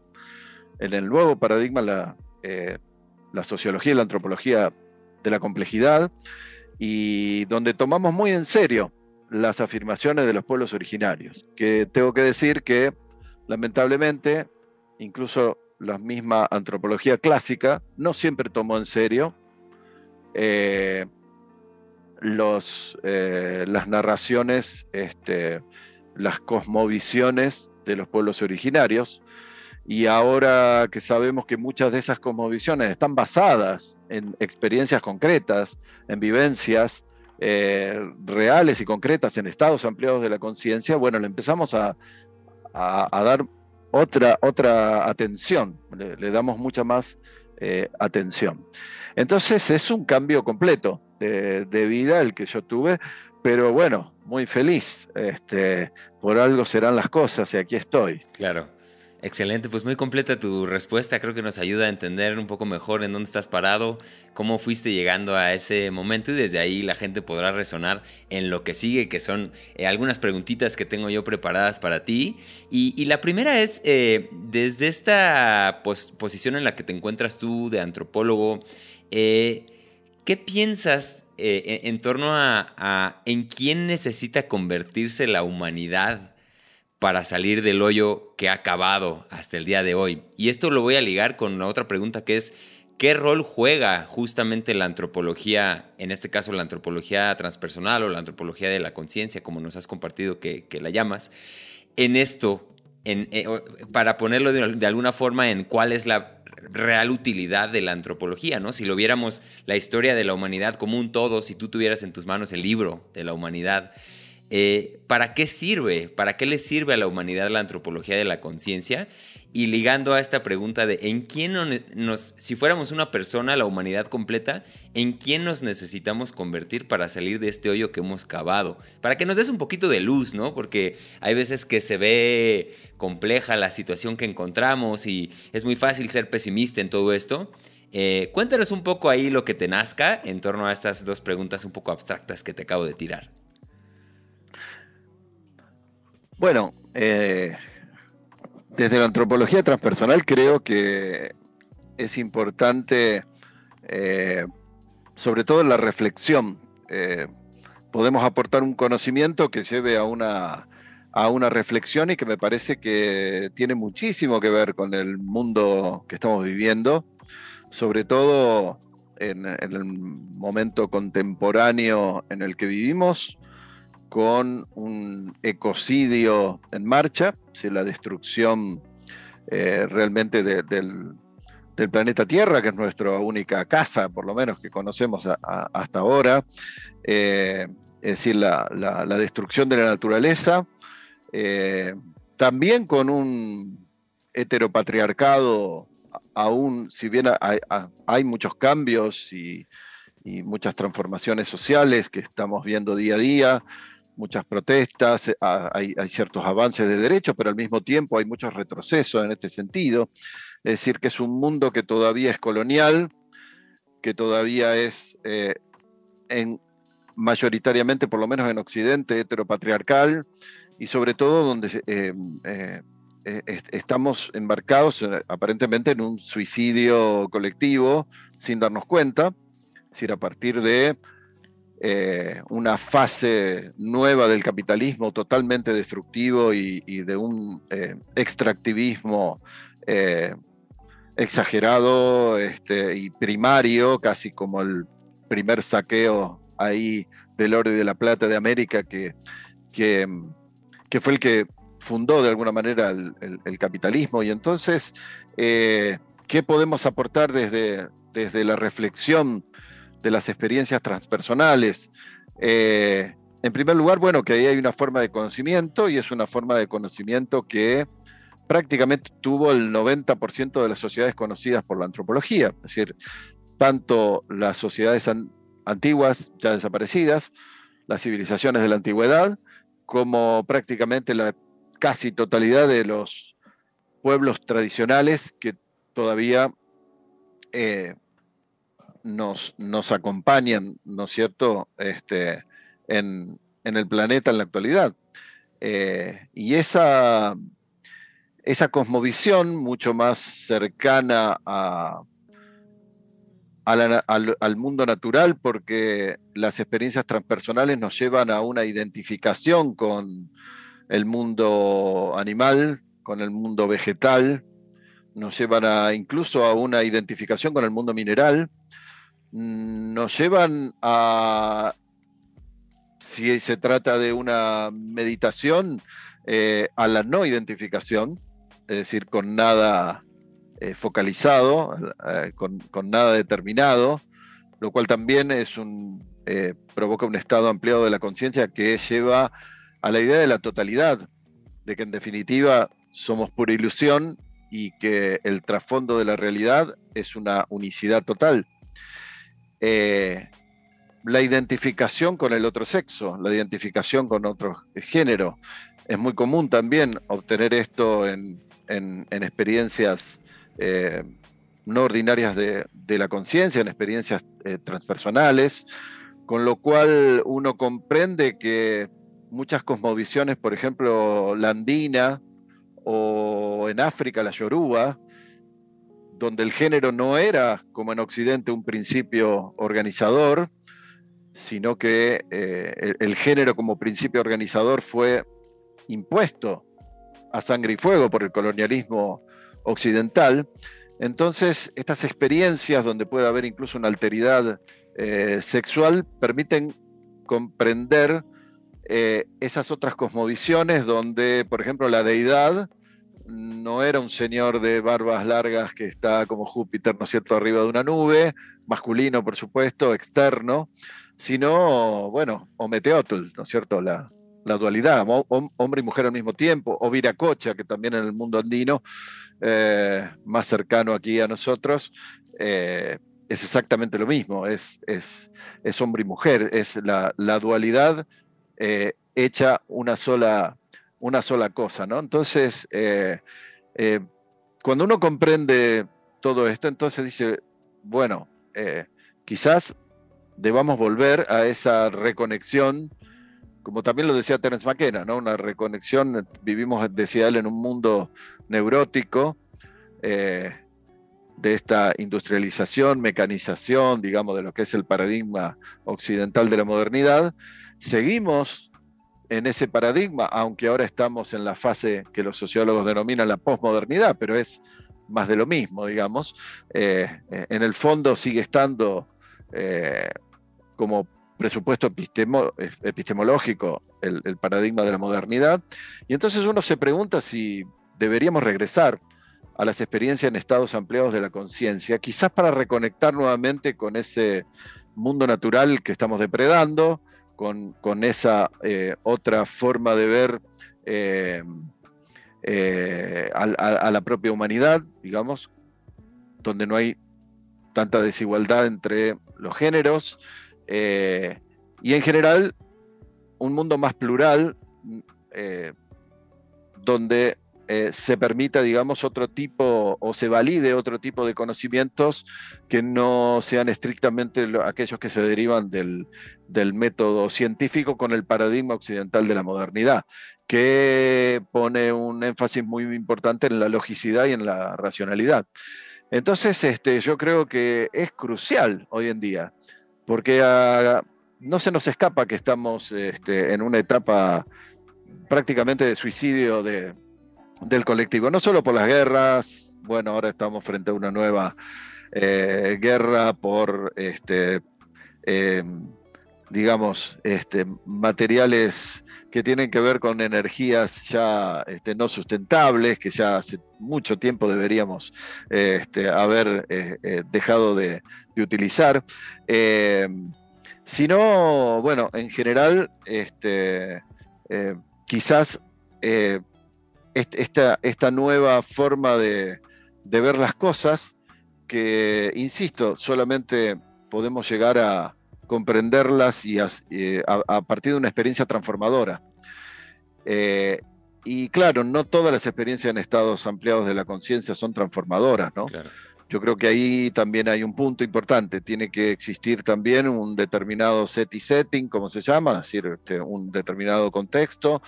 en el nuevo paradigma la, eh, la sociología y la antropología de la complejidad y donde tomamos muy en serio las afirmaciones de los pueblos originarios, que tengo que decir que lamentablemente incluso la misma antropología clásica no siempre tomó en serio eh, los, eh, las narraciones, este, las cosmovisiones de los pueblos originarios, y ahora que sabemos que muchas de esas cosmovisiones están basadas en experiencias concretas, en vivencias eh, reales y concretas, en estados ampliados de la conciencia, bueno, le empezamos a, dar otra, otra atención, le, damos mucha más eh, atención. Entonces es un cambio completo de, vida el que yo tuve, pero bueno, muy feliz. Este, por algo serán las cosas y aquí estoy. Claro. Excelente, pues muy completa tu respuesta, creo que nos ayuda a entender un poco mejor en dónde estás parado, cómo fuiste llegando a ese momento y desde ahí la gente podrá resonar en lo que sigue, que son eh, algunas preguntitas que tengo yo preparadas para ti. Y, la primera es, eh, desde esta posición en la que te encuentras tú de antropólogo, eh, ¿qué piensas en torno a en quién necesita convertirse la humanidad? Para salir del hoyo que ha acabado hasta el día de hoy. Y esto lo voy a ligar con la otra pregunta que es, ¿qué rol juega justamente la antropología, en este caso la antropología transpersonal o la antropología de la conciencia, como nos has compartido que, la llamas, en esto, eh, para ponerlo de, alguna forma en cuál es la real utilidad de la antropología, ¿no? Si lo viéramos la historia de la humanidad como un todo, si tú tuvieras en tus manos el libro de la humanidad, eh, ¿para qué sirve? ¿Para qué le sirve a la humanidad la antropología de la conciencia? Y ligando a esta pregunta de en quién nos, si fuéramos una persona, la humanidad completa, ¿en quién nos necesitamos convertir para salir de este hoyo que hemos cavado? Para que nos des un poquito de luz, ¿no? Porque hay veces que se ve compleja la situación que encontramos y es muy fácil ser pesimista en todo esto. Eh, cuéntanos un poco ahí lo que te nazca en torno a estas dos preguntas un poco abstractas que te acabo de tirar. Bueno, eh, desde la antropología transpersonal creo que es importante, eh, sobre todo en la reflexión, eh, podemos aportar un conocimiento que lleve a una, a una reflexión y que me parece que tiene muchísimo que ver con el mundo que estamos viviendo, sobre todo en, en el momento contemporáneo en el que vivimos, con un ecocidio en marcha, la destrucción eh, realmente del, planeta Tierra, que es nuestra única casa, por lo menos que conocemos hasta ahora, eh, es decir, la, destrucción de la naturaleza, eh, también con un heteropatriarcado, aún si bien hay, muchos cambios y, y muchas transformaciones sociales que estamos viendo día a día, muchas protestas, eh, hay, ciertos avances de derechos, pero al mismo tiempo hay muchos retrocesos en este sentido. Es decir, que es un mundo que todavía es colonial, que todavía es eh, en, mayoritariamente, por lo menos en Occidente, heteropatriarcal, y sobre todo donde eh, estamos embarcados aparentemente en un suicidio colectivo sin darnos cuenta, es decir, a partir de eh, una fase nueva del capitalismo totalmente destructivo y, de un eh, extractivismo eh, exagerado este, y primario, casi como el primer saqueo ahí del oro y de la plata de América, que, que, fue el que fundó de alguna manera el, capitalismo. Y entonces, ¿qué podemos aportar desde, desde la reflexión? De las experiencias transpersonales. Eh, en primer lugar, bueno, que ahí hay una forma de conocimiento y es una forma de conocimiento que prácticamente tuvo el 90% de las sociedades conocidas por la antropología, es decir, tanto las sociedades antiguas ya desaparecidas, las civilizaciones de la antigüedad, como prácticamente la casi totalidad de los pueblos tradicionales que todavía eh, nos, acompañan, ¿no es cierto?, este, en, el planeta en la actualidad. Eh, y esa, esa cosmovisión mucho más cercana al, mundo natural, porque las experiencias transpersonales nos llevan a una identificación con el mundo animal, con el mundo vegetal, nos llevan incluso a una identificación con el mundo mineral, nos llevan a, si se trata de una meditación, eh, a la no identificación, es decir, con nada eh, focalizado, eh, con, nada determinado, lo cual también es un, provoca un estado ampliado de la conciencia que lleva a la idea de la totalidad, de que en definitiva somos pura ilusión y que el trasfondo de la realidad es una unicidad total. Eh, la identificación con el otro sexo, la identificación con otro género. Es muy común también obtener esto en, en, experiencias eh, no ordinarias de, la conciencia, en experiencias eh, transpersonales, con lo cual uno comprende que muchas cosmovisiones, por ejemplo, la andina o en África la yoruba, donde el género no era, como en Occidente, un principio organizador, sino que eh, el, género como principio organizador fue impuesto a sangre y fuego por el colonialismo occidental. Entonces, estas experiencias donde puede haber incluso una alteridad eh, sexual permiten comprender eh, esas otras cosmovisiones donde, por ejemplo, la deidad no era un señor de barbas largas que está como Júpiter, ¿no es cierto?, arriba de una nube, masculino, por supuesto, externo, sino, bueno, Ometeotl, ¿no es cierto?, la, dualidad, hombre y mujer al mismo tiempo, o Viracocha, que también en el mundo andino, eh, más cercano aquí a nosotros, eh, es exactamente lo mismo, es, es, es, hombre y mujer, es la, dualidad eh, hecha una sola una sola cosa, ¿no? Entonces, eh, eh, cuando uno comprende todo esto, entonces dice, bueno, eh, quizás debamos volver a esa reconexión, como también lo decía Terence McKenna, ¿no? Una reconexión, vivimos, decía él, en un mundo neurótico, de esta industrialización, mecanización, digamos, de lo que es el paradigma occidental de la modernidad, seguimos en ese paradigma, aunque ahora estamos en la fase que los sociólogos denominan la posmodernidad, pero es más de lo mismo, digamos. Eh, eh, en el fondo sigue estando eh, como presupuesto epistemológico el, el, paradigma de la modernidad. Y entonces uno se pregunta si deberíamos regresar a las experiencias en estados ampliados de la conciencia, quizás para reconectar nuevamente con ese mundo natural que estamos depredando, con, esa eh, otra forma de ver eh, eh, a, la propia humanidad, digamos, donde no hay tanta desigualdad entre los géneros y en general un mundo más plural donde eh, se permita, digamos, otro tipo o se valide otro tipo de conocimientos que no sean estrictamente aquellos que se derivan del, método científico con el paradigma occidental de la modernidad, que pone un énfasis muy importante en la logicidad y en la racionalidad. Entonces, este, yo creo que es crucial hoy en día, porque ah, no se nos escapa que estamos este, en una etapa prácticamente de suicidio de, del colectivo, no solo por las guerras, bueno, ahora estamos frente a una nueva eh, guerra por, este, eh, digamos, este, materiales que tienen que ver con energías ya este, no sustentables, que ya hace mucho tiempo deberíamos este, haber eh, dejado de, utilizar. sino, bueno, en general, este, quizás esta, esta nueva forma de, ver las cosas que, insisto, solamente podemos llegar a comprenderlas y a, partir de una experiencia transformadora. Eh, y claro, no todas las experiencias en estados ampliados de la conciencia son transformadoras, ¿no? Yo creo que ahí también hay un punto importante. Tiene que existir también un determinado set y setting, como se llama, es decir, este, un determinado contexto,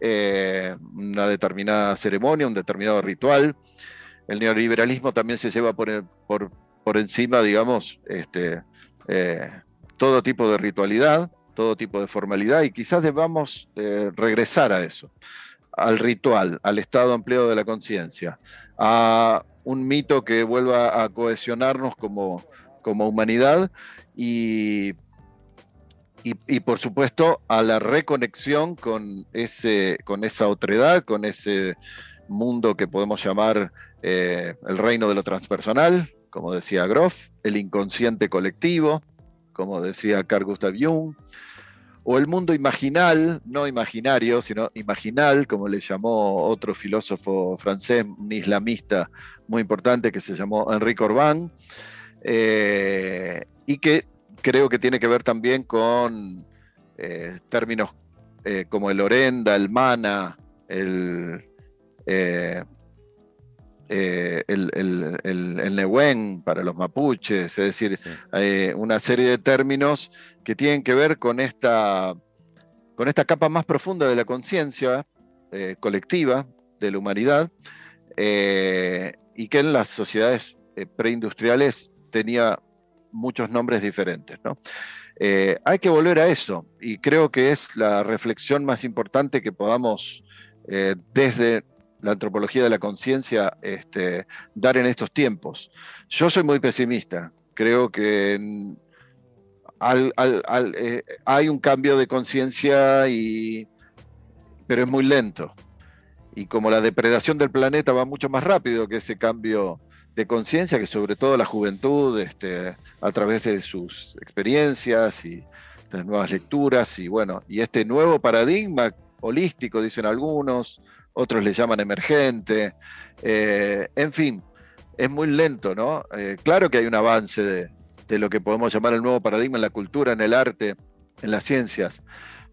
eh, una determinada ceremonia, un determinado ritual. El neoliberalismo también se lleva por, por, encima, digamos, este, eh, todo tipo de ritualidad, todo tipo de formalidad, y quizás debamos eh, regresar a eso, al ritual, al estado ampliado de la conciencia, a un mito que vuelva a cohesionarnos como, como humanidad y, y, por supuesto a la reconexión con, ese, con esa otredad, con ese mundo que podemos llamar eh, el reino de lo transpersonal, como decía Groff, el inconsciente colectivo, como decía Carl Gustav Jung, o el mundo imaginal, no imaginario, sino imaginal, como le llamó otro filósofo francés, un islamista muy importante que se llamó Enrique Orbán, eh, y que creo que tiene que ver también con eh, términos eh, como el orenda, el mana, el, el, el, el, para los mapuches, es decir, una serie de términos que tienen que ver con esta, con esta capa más profunda de la conciencia colectiva de la humanidad y que en las sociedades preindustriales tenía muchos nombres diferentes. ¿no? Eh, hay que volver a eso y creo que es la reflexión más importante que podamos eh, desde la antropología de la conciencia este, dar en estos tiempos. Yo soy muy pesimista, creo que eh, hay un cambio de conciencia, pero es muy lento. Y como la depredación del planeta va mucho más rápido que ese cambio de conciencia que sobre todo la juventud, este, a través de sus experiencias y las nuevas lecturas y bueno, y este nuevo paradigma holístico, dicen algunos, otros le llaman emergente, eh, en fin, es muy lento, ¿no? Eh, claro que hay un avance de, de lo que podemos llamar el nuevo paradigma en la cultura, en el arte, en las ciencias,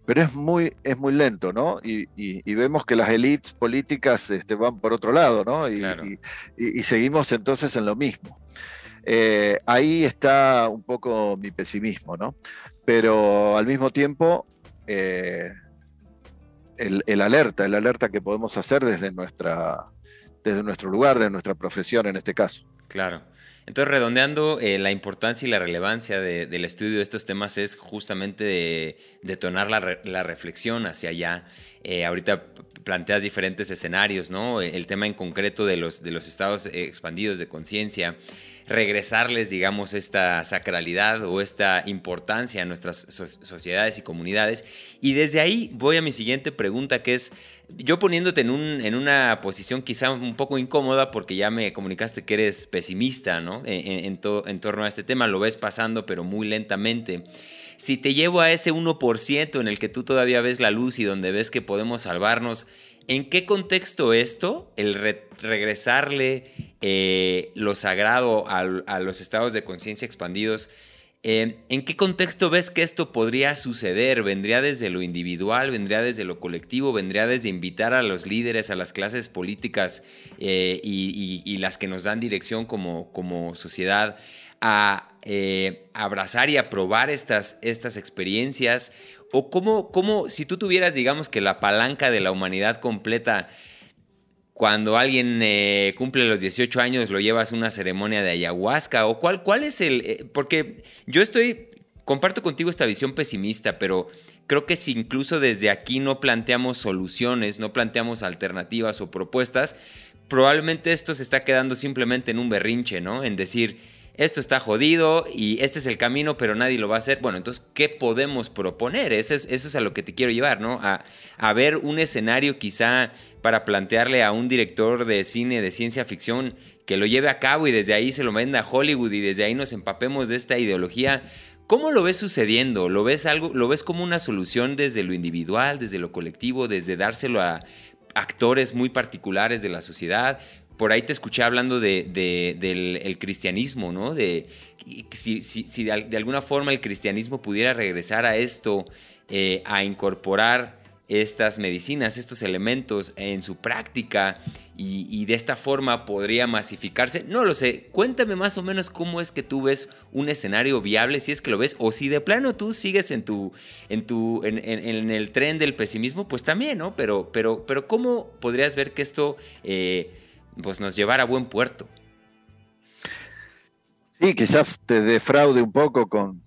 pero es muy, es muy lento, ¿no? Y, vemos que las élites políticas este, van por otro lado, ¿no? Y, seguimos entonces en lo mismo. Eh, ahí está un poco mi pesimismo, ¿no? Pero al mismo tiempo, eh, el, alerta, el alerta que podemos hacer desde, nuestra, desde nuestro lugar, de nuestra profesión en este caso. Claro. Entonces, redondeando, eh, la importancia y la relevancia del estudio de estos temas es justamente detonar la, reflexión hacia allá. Eh, ahorita planteas diferentes escenarios, ¿no? El tema en concreto de los, de los estados expandidos de conciencia regresarles, digamos, esta sacralidad o esta importancia a nuestras sociedades y comunidades. Y desde ahí voy a mi siguiente pregunta, que es, yo poniéndote en, un, en una posición quizá un poco incómoda, porque ya me comunicaste que eres pesimista, ¿no? En, en torno a este tema, lo ves pasando, pero muy lentamente si te llevo a ese 1% en el que tú todavía ves la luz y donde ves que podemos salvarnos, ¿En qué contexto esto, el regresarle eh, lo sagrado a, los estados de conciencia expandidos, eh, ¿en qué contexto ves que esto podría suceder? ¿Vendría desde lo individual? ¿Vendría desde lo colectivo? ¿Vendría desde invitar a los líderes, a las clases políticas eh, y, las que nos dan dirección como, sociedad a abrazar y aprobar estas experiencias? ¿O cómo, cómo, si tú tuvieras, digamos, que la palanca de la humanidad completa, cuando alguien eh, cumple los 18 años, lo llevas a una ceremonia de ayahuasca? ¿O cuál, cuál es el...? Eh, porque yo estoy, comparto contigo esta visión pesimista, pero creo que si incluso desde aquí no planteamos soluciones, no planteamos alternativas o propuestas, probablemente esto se está quedando simplemente en un berrinche, ¿no? En decir esto está jodido y este es el camino, pero nadie lo va a hacer. Bueno, entonces, ¿qué podemos proponer? Eso es, eso es a lo que te quiero llevar, ¿no? A, a, ver un escenario quizá para plantearle a un director de cine de ciencia ficción que lo lleve a cabo y desde ahí se lo venda a Hollywood y desde ahí nos empapemos de esta ideología. ¿Cómo lo ves sucediendo? ¿Lo ves algo, lo ves como una solución desde lo individual, desde lo colectivo, desde dárselo a actores muy particulares de la sociedad? Por ahí te escuché hablando de, del cristianismo, ¿no? De si, si, de, alguna forma el cristianismo pudiera regresar a esto, eh, a incorporar estas medicinas, estos elementos en su práctica y, de esta forma podría masificarse. No lo sé, cuéntame más o menos cómo es que tú ves un escenario viable, si es que lo ves, o si de plano tú sigues en tu, en tu, en, el tren del pesimismo, pues también, ¿no? Pero, pero, pero ¿cómo podrías ver que esto... Eh, pues nos llevar a buen puerto. Sí, quizás te defraude un poco con,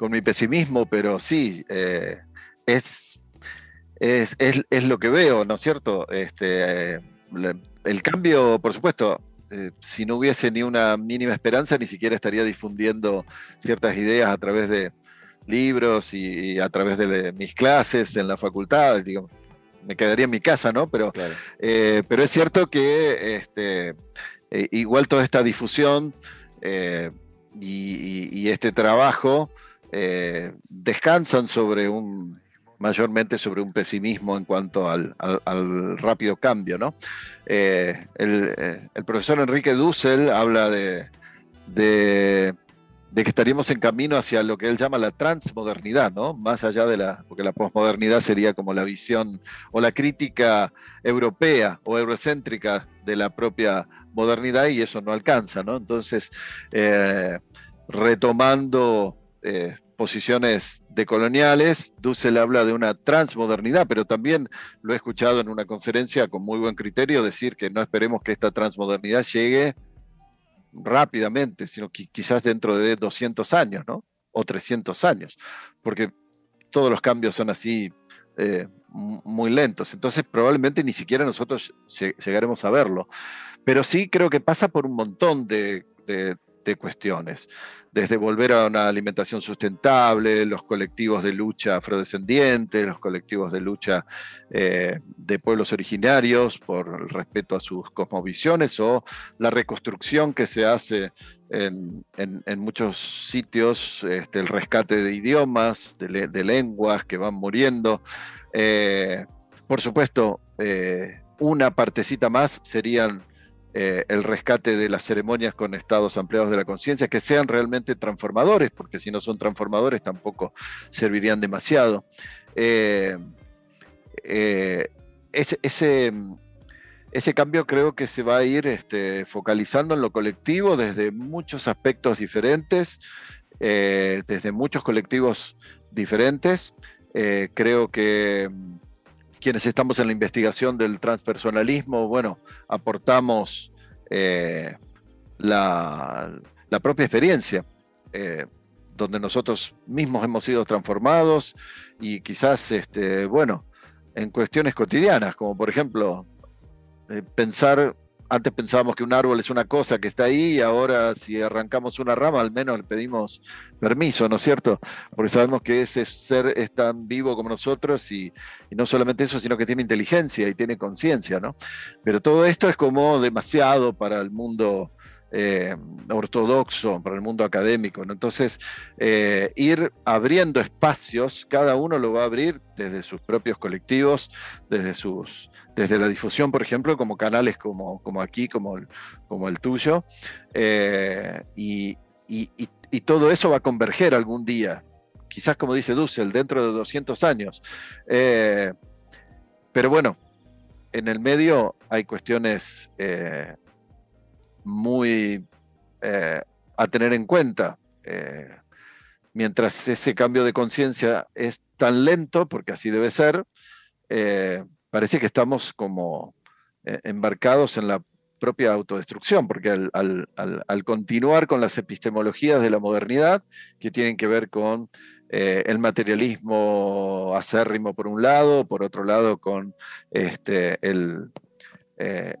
mi pesimismo, pero sí, eh, es, es, lo que veo, ¿no es cierto? Este, el cambio, por supuesto, eh, si no hubiese ni una mínima esperanza, ni siquiera estaría difundiendo ciertas ideas a través de libros y, a través de mis clases en la facultad, digamos me quedaría en mi casa, ¿no? Pero, eh, pero es cierto que este, eh, igual toda esta difusión eh, y, este trabajo descansan sobre un mayormente sobre un pesimismo en cuanto al, rápido cambio, ¿no? El, profesor Enrique Dussel habla de, de, de que estaríamos en camino hacia lo que él llama la transmodernidad, ¿no? Más allá de la, porque la posmodernidad sería como la visión o la crítica europea o eurocéntrica de la propia modernidad y eso no alcanza, ¿no? Entonces, eh, retomando eh, posiciones decoloniales, Dussel habla de una transmodernidad, pero también lo he escuchado en una conferencia con muy buen criterio decir que no esperemos que esta transmodernidad llegue rápidamente, sino que quizás dentro de 200 años, ¿no? O 300 años, porque todos los cambios son así eh, muy lentos. Entonces probablemente ni siquiera nosotros llegaremos a verlo. Pero sí creo que pasa por un montón de, de cuestiones, desde volver a una alimentación sustentable, los colectivos de lucha afrodescendientes, los colectivos de lucha eh, de pueblos originarios por el respeto a sus cosmovisiones o la reconstrucción que se hace en, muchos sitios, este, el rescate de idiomas, de, lenguas que van muriendo. Eh, por supuesto, eh, una partecita más serían eh, el rescate de las ceremonias con estados ampliados de la conciencia, que sean realmente transformadores, porque si no son transformadores tampoco servirían demasiado. Eh, eh, ese, ese, cambio creo que se va a ir este, focalizando en lo colectivo desde muchos aspectos diferentes, desde muchos colectivos diferentes. creo que quienes estamos en la investigación del transpersonalismo, bueno, aportamos eh, la, propia experiencia, eh, donde nosotros mismos hemos sido transformados y quizás, este, bueno, en cuestiones cotidianas, como por ejemplo, eh, pensar antes pensábamos que un árbol es una cosa que está ahí y ahora si arrancamos una rama al menos le pedimos permiso, ¿no es cierto? Porque sabemos que ese ser es tan vivo como nosotros y, no solamente eso, sino que tiene inteligencia y tiene conciencia, ¿no? Pero todo esto es como demasiado para el mundo eh, ortodoxo, para el mundo académico. Entonces, eh, ir abriendo espacios, cada uno lo va a abrir desde sus propios colectivos, desde sus desde la difusión, por ejemplo, como canales como, como aquí, como el, como el tuyo, eh, y, todo eso va a converger algún día, quizás como dice Dussel, dentro de 200 años. pero bueno, en el medio hay cuestiones muy eh, a tener en cuenta. Eh, mientras ese cambio de conciencia es tan lento, porque así debe ser, eh, parece que estamos como embarcados en la propia autodestrucción, porque al, continuar con las epistemologías de la modernidad, que tienen que ver con el materialismo acérrimo por un lado, por otro lado con este, el, eh,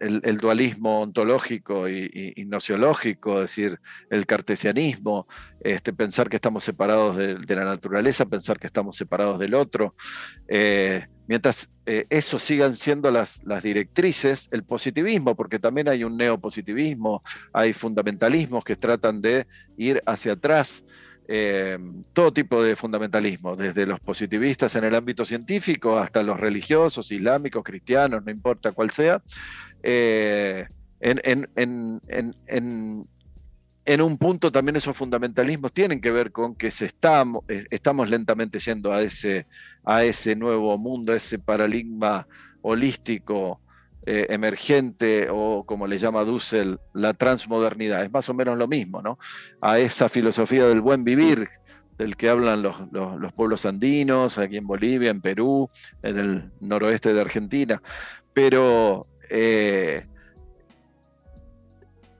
el, dualismo ontológico y, y, nociológico, es decir, el cartesianismo, este, pensar que estamos separados de, la naturaleza, pensar que estamos separados del otro. Eh, mientras eh, eso sigan siendo las, las, directrices, el positivismo, porque también hay un neopositivismo, hay fundamentalismos que tratan de ir hacia atrás. Eh, todo tipo de fundamentalismo, desde los positivistas en el ámbito científico hasta los religiosos, islámicos, cristianos, no importa cuál sea, eh, en, un punto también esos fundamentalismos tienen que ver con que se estamos, eh, estamos lentamente yendo a ese, a ese nuevo mundo, a ese paradigma holístico eh, emergente o como le llama Dussel, la transmodernidad. Es más o menos lo mismo, ¿no? A esa filosofía del buen vivir del que hablan los, pueblos andinos, aquí en Bolivia, en Perú, en el noroeste de Argentina. Pero eh,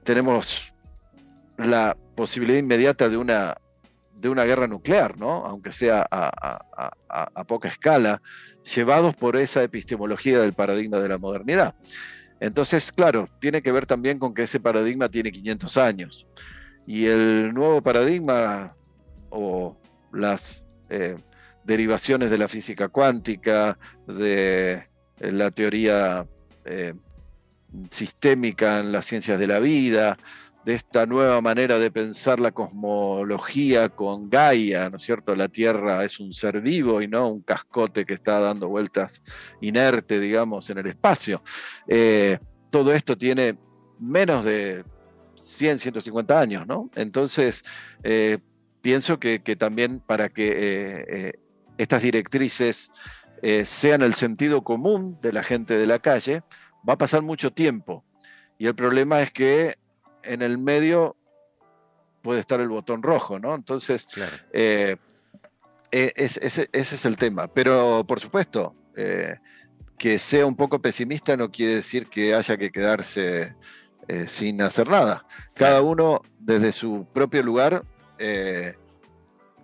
tenemos la posibilidad inmediata de una, de una guerra nuclear, ¿no? aunque sea a poca escala, llevados por esa epistemología del paradigma de la modernidad. Entonces, claro, tiene que ver también con que ese paradigma tiene 500 años. Y el nuevo paradigma o las eh, derivaciones de la física cuántica, de la teoría eh, sistémica en las ciencias de la vida, de esta nueva manera de pensar la cosmología con Gaia, ¿no es cierto? La Tierra es un ser vivo y no un cascote que está dando vueltas inerte, digamos, en el espacio. Eh, todo esto tiene menos de 100, 150 años, ¿no? Entonces, eh, pienso que, también para que eh, estas directrices sean el sentido común de la gente de la calle, va a pasar mucho tiempo. Y el problema es que en el medio puede estar el botón rojo, ¿no? Entonces, ese, es el tema. Pero, por supuesto, que sea un poco pesimista no quiere decir que haya que quedarse eh, sin hacer nada. Cada uno desde su propio lugar eh,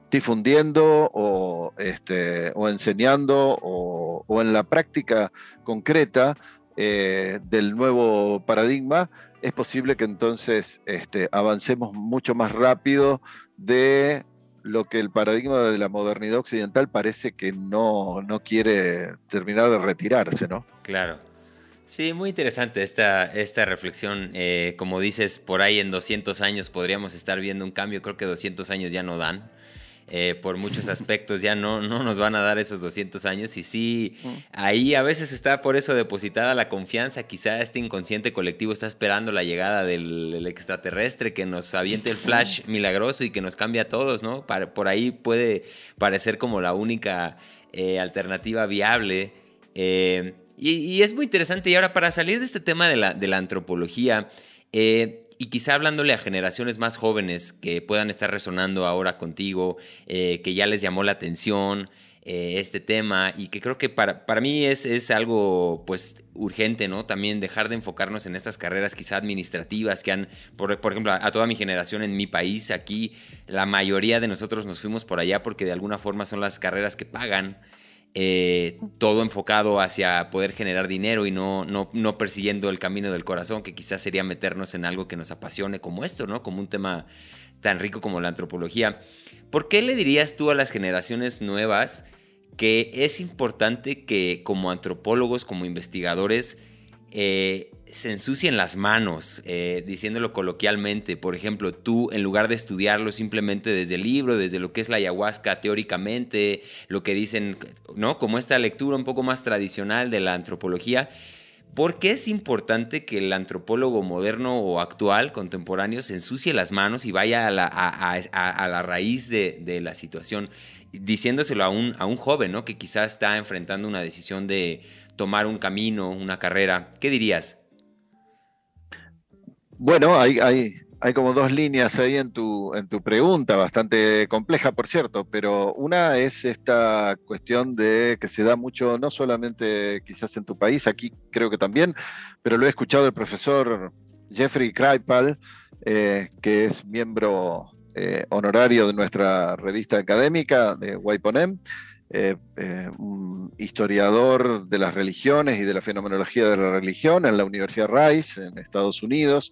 difundiendo o, este, o enseñando o, en la práctica concreta eh, del nuevo paradigma, es posible que entonces este, avancemos mucho más rápido de lo que el paradigma de la modernidad occidental parece que no, quiere terminar de retirarse, ¿no? Claro. Sí, muy interesante esta, esta reflexión. Eh, como dices, por ahí en 200 años podríamos estar viendo un cambio. Creo que 200 años ya no dan. Eh, por muchos aspectos ya no, no nos van a dar esos 200 años y sí, mm. ahí a veces está por eso depositada la confianza, quizá este inconsciente colectivo está esperando la llegada del, extraterrestre que nos aviente el flash milagroso y que nos cambie a todos, ¿no? por ahí puede parecer como la única eh, alternativa viable. Eh, y, es muy interesante. Y ahora, para salir de este tema de la, de la antropología, y quizá hablándole a generaciones más jóvenes que puedan estar resonando ahora contigo, eh, que ya les llamó la atención eh, este tema y que creo que para, para mí es, es, algo pues urgente, ¿no? También dejar de enfocarnos en estas carreras quizá administrativas que han, por, por ejemplo, a toda mi generación en mi país, aquí la mayoría de nosotros nos fuimos por allá porque de alguna forma son las carreras que pagan. Eh, todo enfocado hacia poder generar dinero y no, no, no, persiguiendo el camino del corazón, que quizás sería meternos en algo que nos apasione como esto, ¿no? Como un tema tan rico como la antropología. ¿Por qué le dirías tú a las generaciones nuevas que es importante que como antropólogos, como investigadores, eh, se ensucien las manos, eh, diciéndolo coloquialmente. Por ejemplo, tú, en lugar de estudiarlo simplemente desde el libro, desde lo que es la ayahuasca teóricamente, lo que dicen, ¿no? Como esta lectura un poco más tradicional de la antropología. ¿Por qué es importante que el antropólogo moderno o actual, contemporáneo, se ensucie las manos y vaya a la, raíz de, de, la situación? Diciéndoselo a un, a un joven, ¿no? Que quizás está enfrentando una decisión de tomar un camino, una carrera. ¿Qué dirías? Bueno, hay, hay, hay como dos líneas ahí en tu, en tu pregunta, bastante compleja, por cierto, pero una es esta cuestión de que se da mucho, no solamente quizás en tu país, aquí creo que también, pero lo he escuchado el profesor Jeffrey Kraipal, eh, que es miembro eh, honorario de nuestra revista académica de Waiponem, eh, un historiador de las religiones y de la fenomenología de la religión en la Universidad Rice, en Estados Unidos,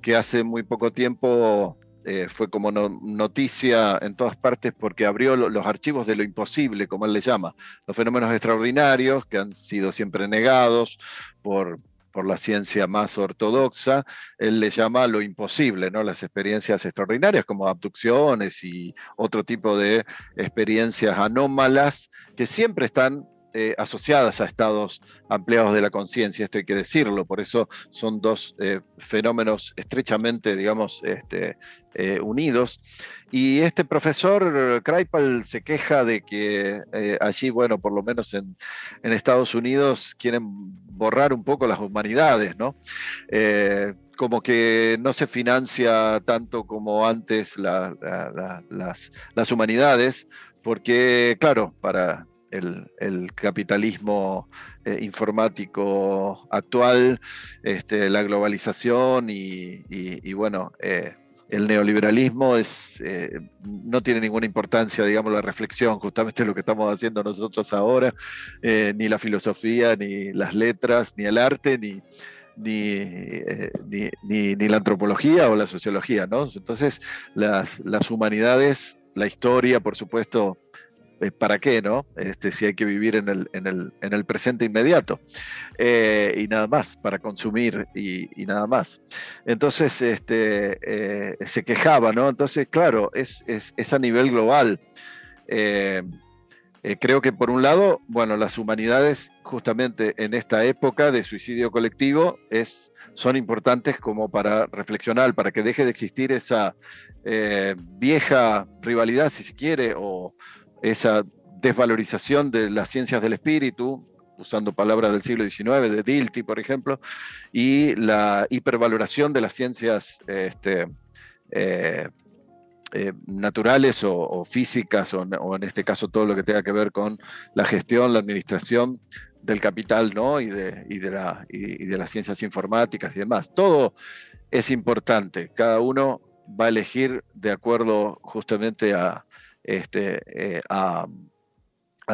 que hace muy poco tiempo eh, fue como noticia en todas partes porque abrió los archivos de lo imposible, como él le llama, los fenómenos extraordinarios que han sido siempre negados por, por la ciencia más ortodoxa, él le llama lo imposible, ¿no? Las experiencias extraordinarias como abducciones y otro tipo de experiencias anómalas que siempre están eh, asociadas a estados ampliados de la conciencia, esto hay que decirlo, por eso son dos eh, fenómenos estrechamente, digamos, este, eh, unidos. Y este profesor Kraipal se queja de que allí, bueno, por lo menos en, Estados Unidos quieren borrar un poco las humanidades, ¿no? como que no se financia tanto como antes las, las humanidades, porque, claro, para el, capitalismo eh, informático actual, este, la globalización y, bueno, eh, el neoliberalismo es, eh, no tiene ninguna importancia, digamos, la reflexión, justamente lo que estamos haciendo nosotros ahora, ni la filosofía, ni las letras, ni el arte, ni, ni, ni, la antropología o la sociología, ¿no? Entonces, las, las humanidades, la historia, por supuesto, eh, ¿para qué, no? Este, si hay que vivir en el, en el, en el presente inmediato. Eh, y nada más, para consumir y, nada más. Entonces, este, eh, se quejaba, ¿no? Entonces, claro, es, es, a nivel global. eh, creo que por un lado, bueno, las humanidades justamente en esta época de suicidio colectivo son importantes como para reflexionar, para que deje de existir esa eh, vieja rivalidad, si se quiere, o esa desvalorización de las ciencias del espíritu, usando palabras del siglo XIX, de Dilty, por ejemplo, y la hipervaloración de las ciencias este, eh, eh, naturales o, físicas, o, en este caso todo lo que tenga que ver con la gestión, la administración del capital ¿no? y, de, de la, y, de las ciencias informáticas y demás. Todo es importante, cada uno va a elegir de acuerdo justamente a, este, eh, a,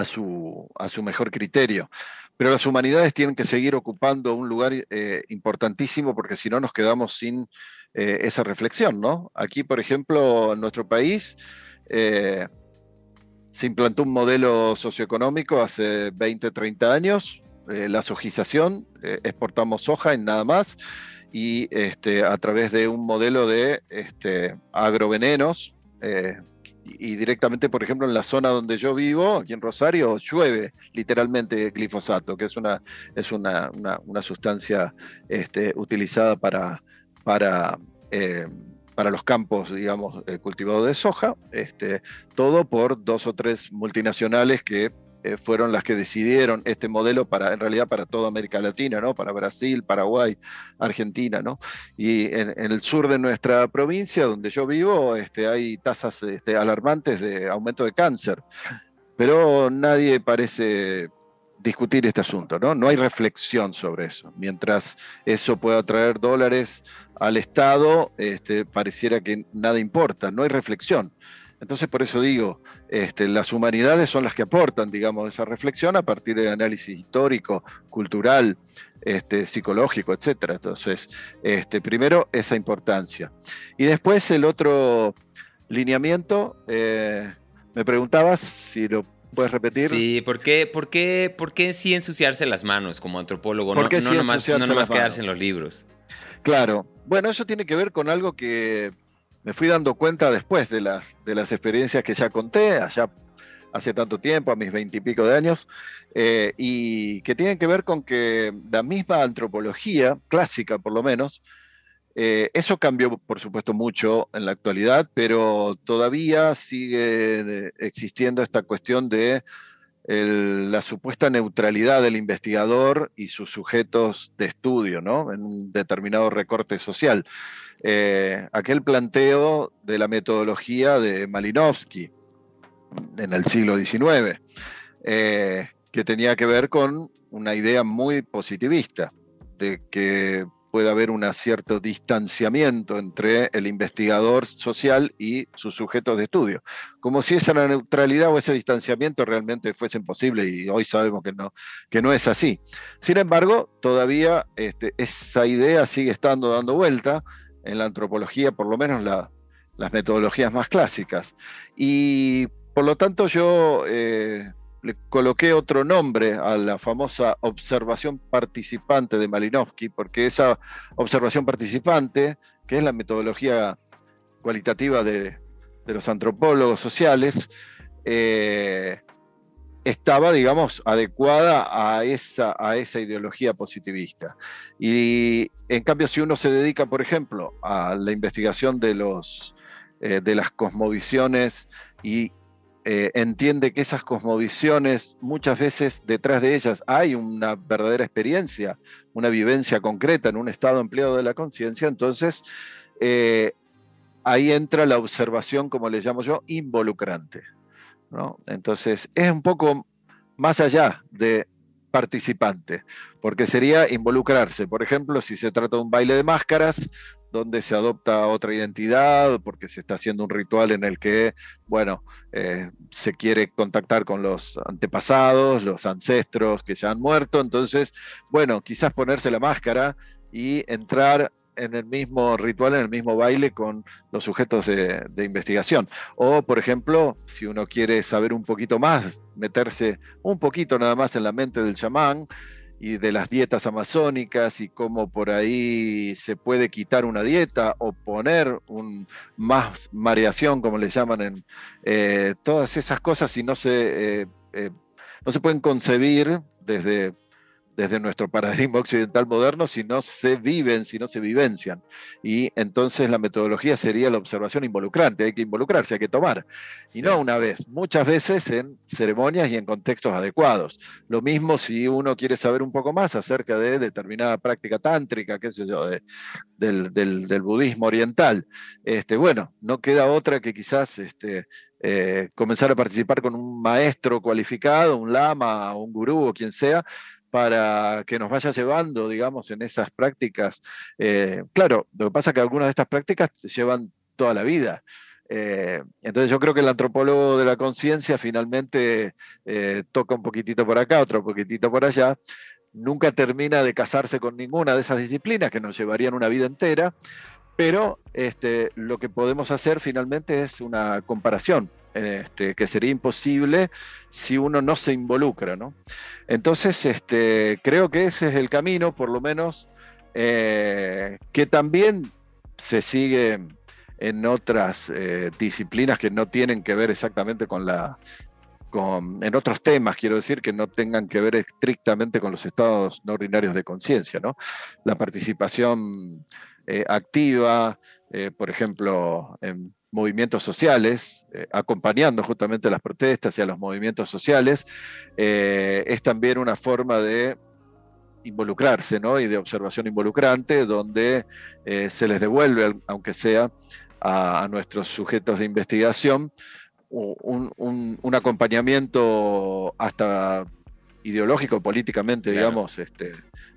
su, mejor criterio. Pero las humanidades tienen que seguir ocupando un lugar eh, importantísimo porque si no nos quedamos sin eh, esa reflexión, ¿no? Aquí, por ejemplo, en nuestro país se implantó un modelo socioeconómico hace 20, 30 años, la sojización, exportamos soja en nada más, y este, a través de un modelo de este, agrovenenos, y directamente, por ejemplo, en la zona donde yo vivo, aquí en Rosario, llueve literalmente glifosato, que es una, es una, sustancia este, utilizada para, para, eh, para los campos, digamos, eh, cultivados de soja, este, todo por dos o tres multinacionales que eh, fueron las que decidieron este modelo para, en realidad, para toda América Latina, ¿no? Para Brasil, Paraguay, Argentina, ¿no? Y en, el sur de nuestra provincia, donde yo vivo, este, hay tasas este, alarmantes de aumento de cáncer, pero nadie parece discutir este asunto, ¿no? No hay reflexión sobre eso. Mientras eso pueda traer dólares al Estado, este, pareciera que nada importa, no hay reflexión. Entonces, por eso digo, este, las humanidades son las que aportan, digamos, esa reflexión a partir de análisis histórico, cultural, este, psicológico, etc. Entonces, este, primero esa importancia. Y después el otro lineamiento, eh, me preguntabas si lo puedes repetir. Sí, ¿por qué, por qué, por qué sí ensuciarse las manos como antropólogo? no, no, nomás, quedarse en los libros. Claro. Bueno, eso tiene que ver con algo que me fui dando cuenta después de las, de las experiencias que ya conté, allá hace tanto tiempo, a mis veintipico de años, eh, y que tienen que ver con que la misma antropología, clásica por lo menos, eh, eso cambió, por supuesto, mucho en la actualidad, pero todavía sigue existiendo esta cuestión de la supuesta neutralidad del investigador y sus sujetos de estudio, ¿no? En un determinado recorte social. Eh, aquel planteo de la metodología de Malinowski en el siglo XIX, eh, que tenía que ver con una idea muy positivista, de que puede haber un cierto distanciamiento entre el investigador social y sus sujetos de estudio. Como si esa neutralidad o ese distanciamiento realmente fuese posible y hoy sabemos que no, que no es así. Sin embargo, todavía este, esa idea sigue estando dando vuelta en la antropología, por lo menos las metodologías más clásicas. Y por lo tanto yo... Eh, le coloqué otro nombre a la famosa observación participante de Malinowski, porque esa observación participante, que es la metodología cualitativa de, los antropólogos sociales, eh, estaba, digamos, adecuada a esa, a esa ideología positivista. Y en cambio, si uno se dedica, por ejemplo, a la investigación de, los, eh, de las cosmovisiones y eh, entiende que esas cosmovisiones, muchas veces detrás de ellas hay una verdadera experiencia, una vivencia concreta en un estado empleado de la conciencia, entonces eh, ahí entra la observación, como le llamo yo, involucrante. Entonces es un poco más allá de participante, porque sería involucrarse. Por ejemplo, si se trata de un baile de máscaras, donde se adopta otra identidad, porque se está haciendo un ritual en el que, bueno, eh, se quiere contactar con los antepasados, los ancestros que ya han muerto. Entonces, bueno, quizás ponerse la máscara y entrar en el mismo ritual, en el mismo baile con los sujetos de, de, investigación. O, por ejemplo, si uno quiere saber un poquito más, meterse un poquito nada más en la mente del chamán, y de las dietas amazónicas y cómo por ahí se puede quitar una dieta o poner un, más mareación, como le llaman en eh, todas esas cosas, si no se eh, eh, no se pueden concebir desde desde nuestro paradigma occidental moderno si no se viven, si no se vivencian. Y entonces la metodología sería la observación involucrante, hay que involucrarse, hay que tomar. Y no una vez, muchas veces en ceremonias y en contextos adecuados. Lo mismo si uno quiere saber un poco más acerca de determinada práctica tántrica, qué sé yo, del, del, budismo oriental. Este, bueno, no queda otra que quizás este, eh, comenzar a participar con un maestro cualificado, un lama, un gurú o quien sea, para que nos vaya llevando, digamos, en esas prácticas. Eh, claro, lo que pasa es que algunas de estas prácticas llevan toda la vida. Eh, entonces yo creo que el antropólogo de la conciencia finalmente eh, toca un poquitito por acá, otro poquitito por allá. Nunca termina de casarse con ninguna de esas disciplinas que nos llevarían una vida entera, pero este, lo que podemos hacer finalmente es una comparación este, que sería imposible si uno no se involucra, ¿no? Entonces, este, creo que ese es el camino, por lo menos, eh, que también se sigue en otras eh, disciplinas que no tienen que ver exactamente con la, con, en otros temas, quiero decir, que no tengan que ver estrictamente con los estados no ordinarios de conciencia, ¿no? La participación eh, activa, por ejemplo, en movimientos sociales, eh, acompañando justamente las protestas y a los movimientos sociales, eh, es también una forma de involucrarse ¿no? y de observación involucrante, donde eh, se les devuelve, aunque sea a, nuestros sujetos de investigación, un, acompañamiento hasta ideológico, políticamente, digamos, este,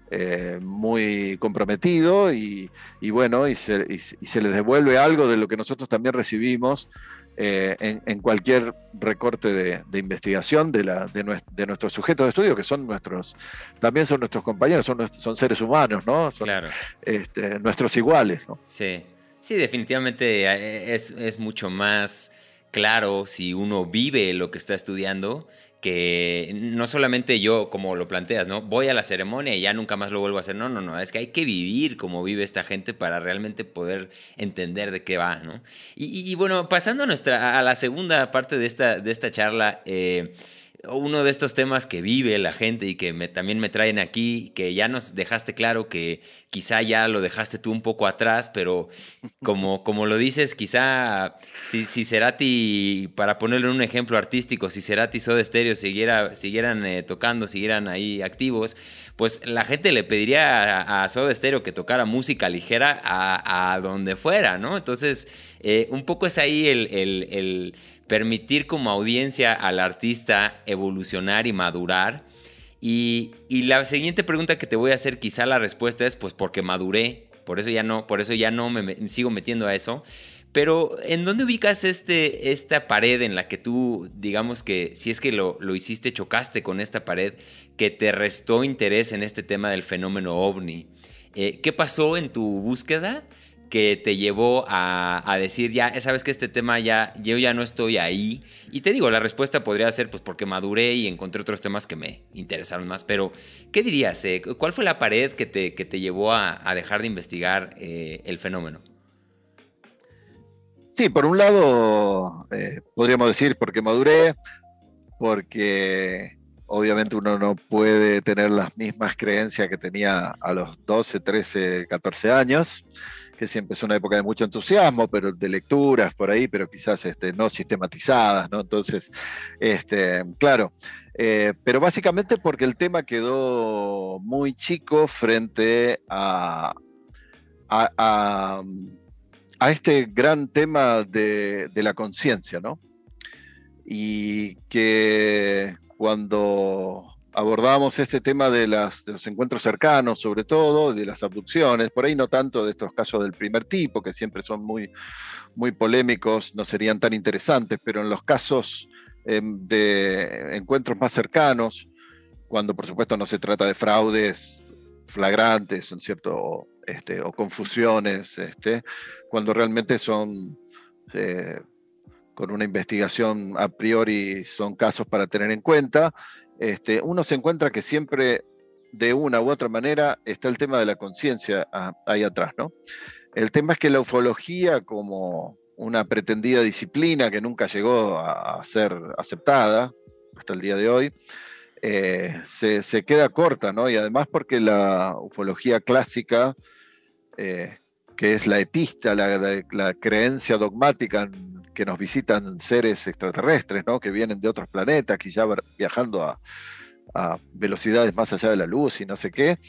eh, muy comprometido y, bueno, y se, les devuelve algo de lo que nosotros también recibimos eh, en, cualquier recorte de, investigación de, la, de, nuestros sujetos de estudio, que son nuestros, también son nuestros compañeros, son, son seres humanos, ¿no? Son este, nuestros iguales, ¿no? Sí, sí, definitivamente eh, es, es mucho más claro si uno vive lo que está estudiando que no solamente yo, como lo planteas, ¿no? Voy a la ceremonia y ya nunca más lo vuelvo a hacer. No, no, no. Es que hay que vivir como vive esta gente para realmente poder entender de qué va, ¿no? Y, bueno, pasando a, nuestra, a la segunda parte de esta, de esta charla, eh, uno de estos temas que vive la gente y que también me traen aquí, que ya nos dejaste claro que quizá ya lo dejaste tú un poco atrás, pero como, como lo dices, quizá si, si Cerati, para ponerlo en un ejemplo artístico, si Cerati Soda Stereo siguiera, siguieran eh, tocando, siguieran ahí activos, pues la gente le pediría a, a Soda Stereo que tocara música ligera a, donde fuera, ¿no? Entonces, eh, un poco es ahí el permitir como audiencia al artista evolucionar y madurar. Y, la siguiente pregunta que te voy a hacer, quizá la respuesta es pues porque maduré, por eso ya no, por eso ya no me, sigo metiendo a eso. Pero ¿en dónde ubicas este, esta pared en la que tú, digamos que si es que lo, lo hiciste, chocaste con esta pared que te restó interés en este tema del fenómeno ovni? Eh, ¿Qué pasó en tu búsqueda? Que te llevó a, decir, ya, sabes que este tema ya, yo ya no estoy ahí. Y te digo, la respuesta podría ser, pues porque maduré y encontré otros temas que me interesaron más. Pero, ¿qué dirías? Eh? ¿Cuál fue la pared que te, que te llevó a, dejar de investigar eh, el fenómeno? Sí, por un lado, eh, podríamos decir porque maduré, porque obviamente uno no puede tener las mismas creencias que tenía a los 12, 13, 14 años que siempre es una época de mucho entusiasmo, pero de lecturas por ahí, pero quizás este, no sistematizadas, ¿no? Entonces, este, claro, eh, pero básicamente porque el tema quedó muy chico frente a, este gran tema de, de la conciencia, ¿no? Y que cuando abordamos este tema de, los encuentros cercanos, sobre todo, de las abducciones, por ahí no tanto de estos casos del primer tipo, que siempre son muy, muy polémicos, no serían tan interesantes, pero en los casos em, de encuentros más cercanos, cuando por supuesto no se trata de fraudes flagrantes, cierto? O, este, confusiones, este, cuando realmente son... Eh, con una investigación a priori son casos para tener en cuenta, este, uno se encuentra que siempre de una u otra manera está el tema de la conciencia ah, ahí atrás, ¿no? El tema es que la ufología como una pretendida disciplina que nunca llegó a, ser aceptada, hasta el día de hoy, eh, se, queda corta, ¿no? Y además porque la ufología clásica, eh, que es la etista, la, creencia dogmática que nos visitan seres extraterrestres, ¿no? Que vienen de otros planetas, que ya viajando a, velocidades más allá de la luz y no sé qué,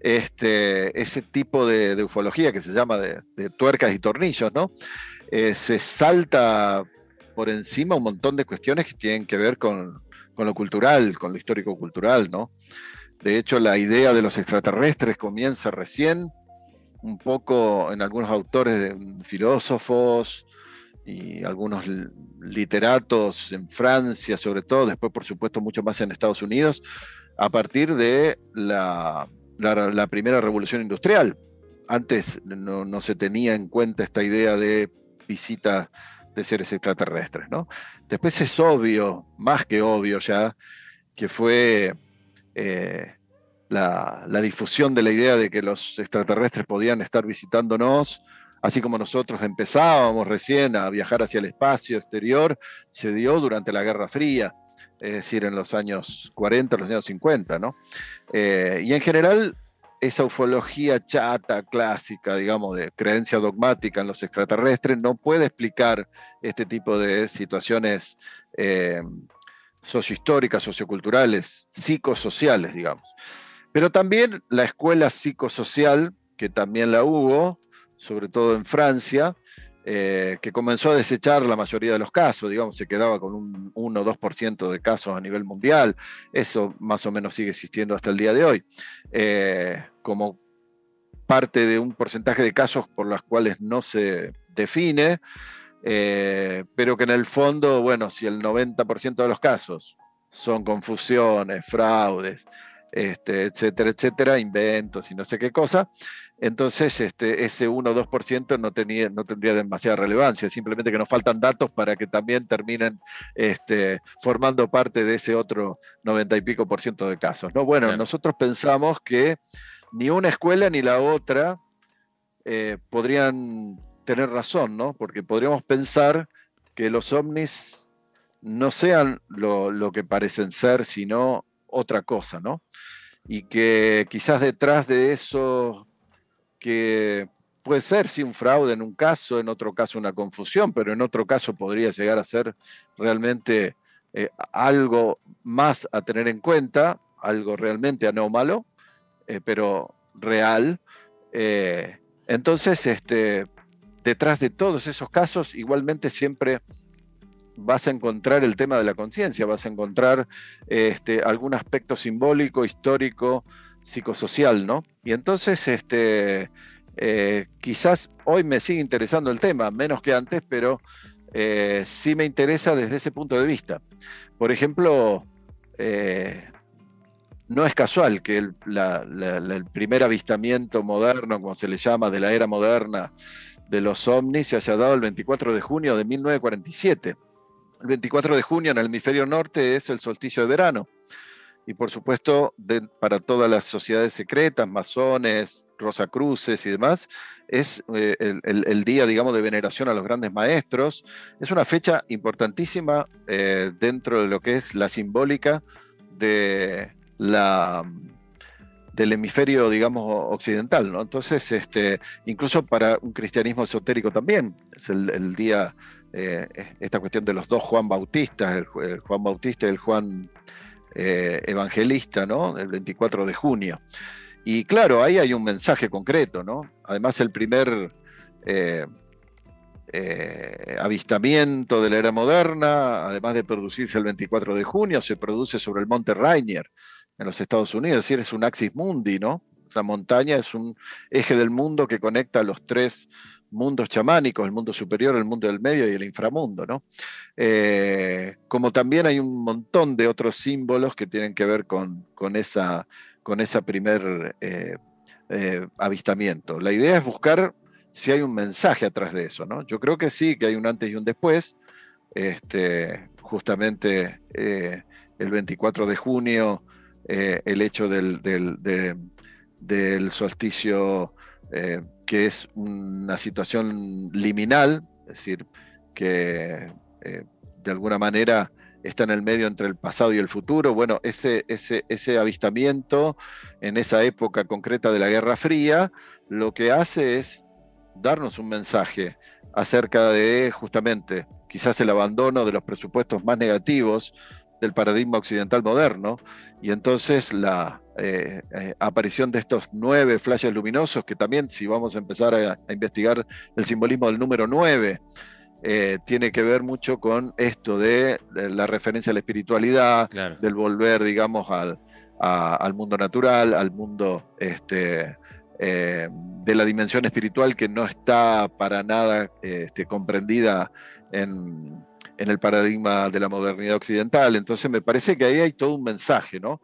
este, ese tipo de, ufología que se llama de, tuercas y tornillos, ¿no? Eh, se salta por encima un montón de cuestiones que tienen que ver con, con lo cultural, con lo histórico-cultural, ¿no? De hecho, la idea de los extraterrestres comienza recién, un poco en algunos autores, filósofos y algunos literatos en Francia, sobre todo, después, por supuesto, mucho más en Estados Unidos, a partir de la, primera revolución industrial. Antes no, no se tenía en cuenta esta idea de visita de seres extraterrestres. ¿no? Después es obvio, más que obvio ya, que fue eh, la, difusión de la idea de que los extraterrestres podían estar visitándonos, así como nosotros empezábamos recién a viajar hacia el espacio exterior, se dio durante la Guerra Fría, es decir, en los años 40, los años 50, ¿no? Eh, y en general esa ufología chata, clásica, digamos, de creencia dogmática en los extraterrestres, no puede explicar este tipo de situaciones eh, sociohistóricas, socioculturales, psicosociales, digamos. Pero también la escuela psicosocial, que también la hubo, sobre todo en Francia, eh, que comenzó a desechar la mayoría de los casos, digamos, se quedaba con un 1 o 2% de casos a nivel mundial, eso más o menos sigue existiendo hasta el día de hoy, eh, como parte de un porcentaje de casos por los cuales no se define, eh, pero que en el fondo, bueno, si el 90% de los casos son confusiones, fraudes, este, etcétera, etcétera, inventos y no sé qué cosa. Entonces, este, ese 1 o 2% no, tenía, no tendría demasiada relevancia, simplemente que nos faltan datos para que también terminen este, formando parte de ese otro 90 y pico por ciento de casos. ¿no? Bueno, nosotros pensamos que ni una escuela ni la otra eh, podrían tener razón, ¿no? Porque podríamos pensar que los ovnis no sean lo, lo que parecen ser, sino otra cosa, ¿no? Y que quizás detrás de eso, que puede ser, sí, un fraude en un caso, en otro caso una confusión, pero en otro caso podría llegar a ser realmente eh, algo más a tener en cuenta, algo realmente anómalo, eh, pero real. Eh, entonces, este, detrás de todos esos casos, igualmente siempre vas a encontrar el tema de la conciencia, vas a encontrar este, algún aspecto simbólico, histórico, psicosocial, ¿no? Y entonces, este, eh, quizás hoy me sigue interesando el tema, menos que antes, pero eh, sí me interesa desde ese punto de vista. Por ejemplo, eh, no es casual que el, el, primer avistamiento moderno, como se le llama, de la era moderna de los ovnis, se haya dado el 24 de junio de 1947 el 24 de junio en el hemisferio norte es el solsticio de verano. Y por supuesto, para todas las sociedades secretas, masones, rosacruces y demás, es eh, el, día, digamos, de veneración a los grandes maestros. Es una fecha importantísima eh, dentro de lo que es la simbólica de la, del hemisferio, digamos, occidental, ¿no? Entonces, este, incluso para un cristianismo esotérico también, es el día eh, esta cuestión de los dos Juan Bautistas, el, Juan Bautista y el Juan eh, Evangelista, ¿no? El 24 de junio. Y claro, ahí hay un mensaje concreto, ¿no? Además, el primer eh, avistamiento de la era moderna, además de producirse el 24 de junio, se produce sobre el monte Rainier en los Estados Unidos, es decir, es un axis mundi, ¿no? La montaña es un eje del mundo que conecta los tres mundos chamánicos, el mundo superior, el mundo del medio y el inframundo, ¿no? Eh, como también hay un montón de otros símbolos que tienen que ver con, con esa, con ese primer eh, eh, avistamiento. La idea es buscar si hay un mensaje atrás de eso, ¿no? Yo creo que sí, que hay un antes y un después. Este, justamente el 24 de junio, el hecho del, del, del solsticio que es una situación liminal, es decir, que eh, de alguna manera está en el medio entre el pasado y el futuro. Bueno, ese, ese avistamiento en esa época concreta de la Guerra Fría lo que hace es darnos un mensaje acerca de justamente quizás el abandono de los presupuestos más negativos del paradigma occidental moderno, y entonces la eh, eh, aparición de estos nueve flashes luminosos, que también si vamos a empezar a, investigar el simbolismo del número nueve, eh, tiene que ver mucho con esto de, la referencia a la espiritualidad, del volver, digamos, al, al, mundo natural, al mundo este, de la dimensión espiritual que no está para nada este, comprendida en, en el paradigma de la modernidad occidental. Entonces me parece que ahí hay todo un mensaje, ¿no?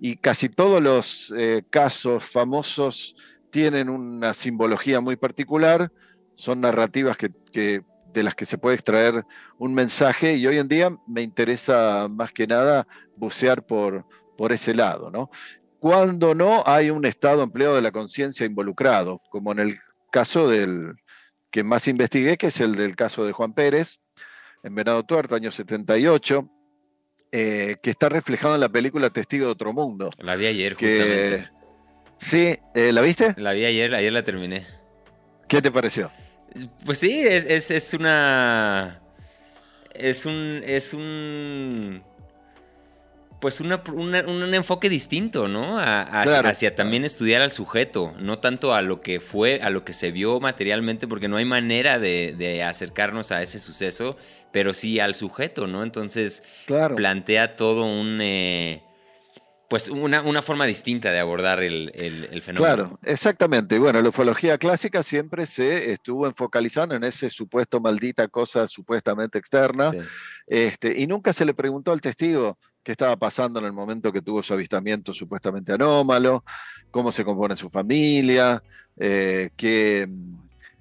Y casi todos los eh, casos famosos tienen una simbología muy particular, son narrativas que, de las que se puede extraer un mensaje y hoy en día me interesa más que nada bucear por, por ese lado, ¿no? Cuando no hay un estado empleado de la conciencia involucrado, como en el caso del que más investigué, que es el del caso de Juan Pérez, en Venado Tuerto, año 78, eh, que está reflejado en la película Testigo de Otro Mundo. La vi ayer, justamente. Sí, eh, ¿la viste? La vi ayer, ayer la terminé. ¿Qué te pareció? Pues sí, es, es una. Es un. Es un pues un enfoque distinto, ¿no? hacia, también estudiar al sujeto, no tanto a lo que fue, a lo que se vio materialmente, porque no hay manera de, acercarnos a ese suceso, pero sí al sujeto, ¿no? Entonces plantea todo un... Eh, pues una, forma distinta de abordar el, fenómeno. Claro, exactamente. Bueno, la ufología clásica siempre se estuvo enfocalizando en ese supuesto maldita cosa supuestamente externa, este, y nunca se le preguntó al testigo, qué estaba pasando en el momento que tuvo su avistamiento supuestamente anómalo, cómo se compone su familia, eh,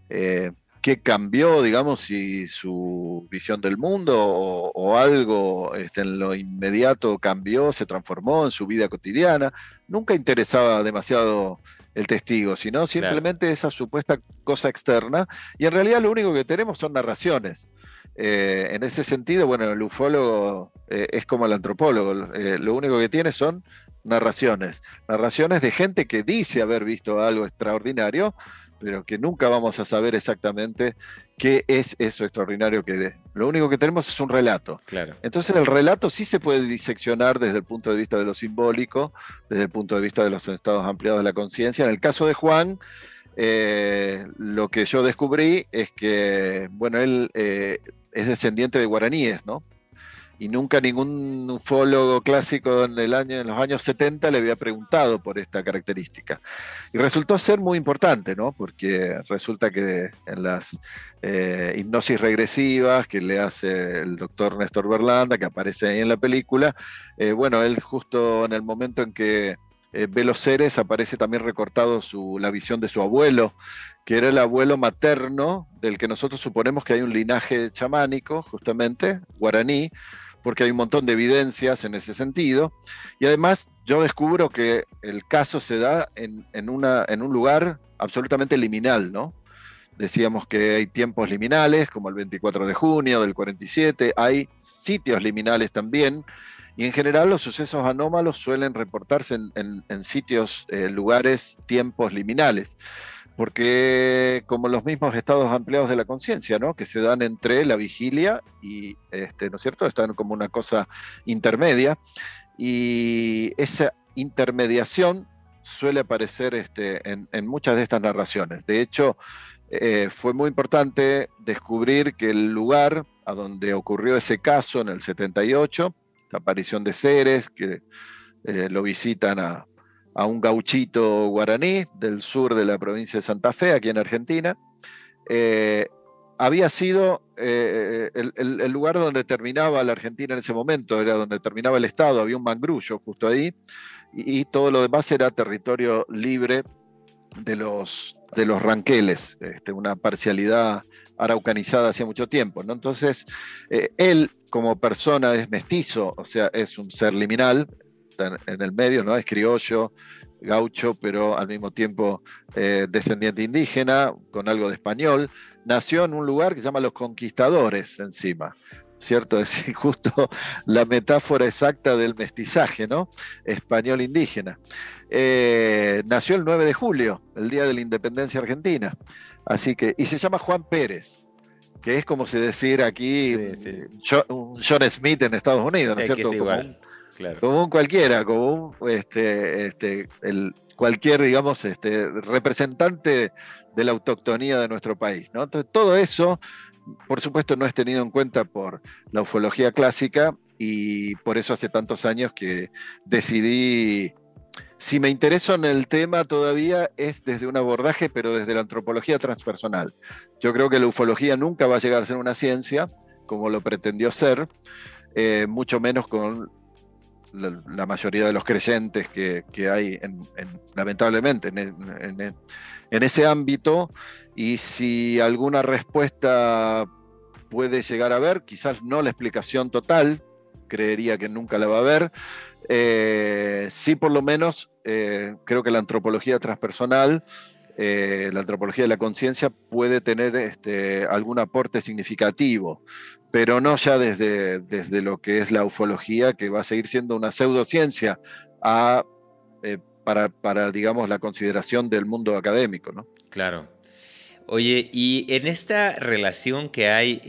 eh, qué, cambió, digamos, si su visión del mundo o, algo este, en lo inmediato cambió, se transformó en su vida cotidiana. Nunca interesaba demasiado el testigo, sino simplemente esa supuesta cosa externa. Y en realidad lo único que tenemos son narraciones. Eh, en ese sentido, bueno, el ufólogo eh, es como el antropólogo, eh, lo único que tiene son narraciones, narraciones de gente que dice haber visto algo extraordinario, pero que nunca vamos a saber exactamente qué es eso extraordinario que lo único que tenemos es un relato. Claro. Entonces el relato sí se puede diseccionar desde el punto de vista de lo simbólico, desde el punto de vista de los estados ampliados de la conciencia. En el caso de Juan, lo que yo descubrí es que, bueno, él es descendiente de guaraníes, ¿no? Y nunca ningún ufólogo clásico en, los años 70 le había preguntado por esta característica. Y resultó ser muy importante, ¿no? Porque resulta que en las eh, hipnosis regresivas que le hace el doctor Néstor Berlanda, que aparece ahí en la película, eh, bueno, él justo en el momento en que eh, aparece también recortado su, la visión de su abuelo, que era el abuelo materno del que nosotros suponemos que hay un linaje chamánico, justamente, guaraní, porque hay un montón de evidencias en ese sentido. Y además yo descubro que el caso se da en, en un lugar absolutamente liminal, ¿no? Decíamos que hay tiempos liminales, como el 24 de junio del 47, hay sitios liminales también, y en general los sucesos anómalos suelen reportarse en, sitios, eh, lugares, tiempos liminales porque como los mismos estados ampliados de la conciencia, ¿no? Que se dan entre la vigilia y, este, ¿no es cierto? Están como una cosa intermedia y esa intermediación suele aparecer este, en, muchas de estas narraciones. De hecho, eh, fue muy importante descubrir que el lugar a donde ocurrió ese caso en el 78, la aparición de seres que eh, lo visitan a, un gauchito guaraní del sur de la provincia de Santa Fe, aquí en Argentina. Eh, había sido eh, el, lugar donde terminaba la Argentina en ese momento, era donde terminaba el Estado, había un mangrullo justo ahí, y, todo lo demás era territorio libre de los, de los ranqueles, este, una parcialidad araucanizada hace mucho tiempo. ¿no? Entonces, eh, él como persona es mestizo, o sea, es un ser liminal, en, el medio, ¿no? Es criollo, gaucho, pero al mismo tiempo eh, descendiente indígena, con algo de español. Nació en un lugar que se llama Los Conquistadores, encima. ¿cierto? Es justo la metáfora exacta del mestizaje, ¿no? Español indígena. Eh, nació el 9 de julio, el día de la independencia argentina. Así que, y se llama Juan Pérez, que es como si decir aquí John, Smith en Estados Unidos, ¿no es cierto? como, un, cualquiera, como un este, este, el, cualquier, digamos, este, representante de la autoctonía de nuestro país. ¿no? Entonces, todo eso por supuesto no es tenido en cuenta por la ufología clásica y por eso hace tantos años que decidí, si me intereso en el tema todavía es desde un abordaje, pero desde la antropología transpersonal. Yo creo que la ufología nunca va a llegar a ser una ciencia, como lo pretendió ser, eh, mucho menos con la, mayoría de los creyentes que, hay, lamentablemente, en, ese ámbito. Y si alguna respuesta puede llegar a ver, quizás no la explicación total, creería que nunca la va a haber. Eh, sí, por lo menos, eh, creo que la antropología transpersonal, eh, la antropología de la conciencia puede tener este, algún aporte significativo pero no ya desde, desde lo que es la ufología, que va a seguir siendo una pseudociencia a, eh, para, digamos, la consideración del mundo académico. ¿no? Claro. Oye, y en esta relación que hay,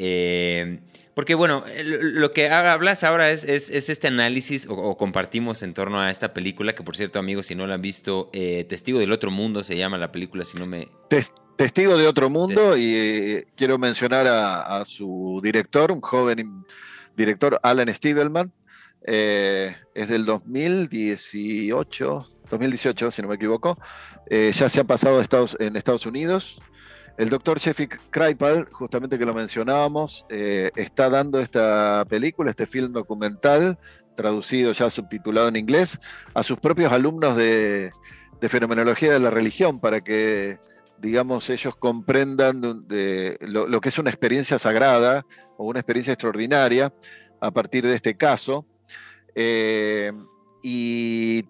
porque bueno, lo que hablas ahora es, es, este análisis o, compartimos en torno a esta película, que por cierto amigos, si no la han visto, eh, Testigo del Otro Mundo se llama la película, si no me... Testigo de otro mundo y eh, quiero mencionar a, su director, un joven director, Alan Stiebelman. Eh, es del 2018, 2018 si no me equivoco. Eh, ya se ha pasado Estados, en Estados Unidos. El doctor Sheffield Kraipal, justamente que lo mencionábamos, está dando esta película, este film documental, traducido ya subtitulado en inglés, a sus propios alumnos de, fenomenología de la religión para que digamos, ellos comprendan lo, que es una experiencia sagrada o una experiencia extraordinaria a partir de este caso. Eh, y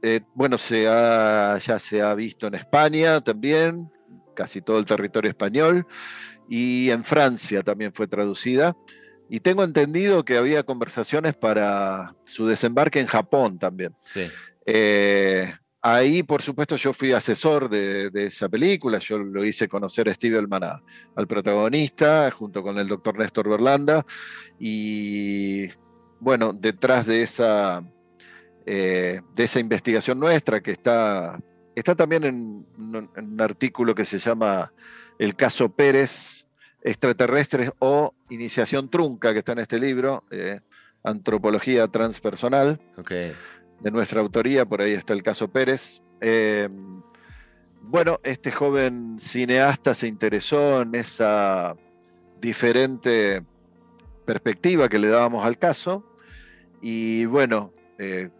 eh, bueno, se ya se ha visto en España también, casi todo el territorio español, y en Francia también fue traducida. Y tengo entendido que había conversaciones para su desembarque en Japón también. Sí. Eh, Ahí, por supuesto, yo fui asesor de, esa película, yo lo hice conocer a Steve Elman, al protagonista, junto con el doctor Néstor Berlanda, y bueno, detrás de esa, eh, de esa investigación nuestra, que está, está también en, un artículo que se llama El caso Pérez, extraterrestres o iniciación trunca, que está en este libro, eh, Antropología Transpersonal. Okay de nuestra autoría, por ahí está el caso Pérez. Eh, bueno, este joven cineasta se interesó en esa diferente perspectiva que le dábamos al caso y bueno, eh,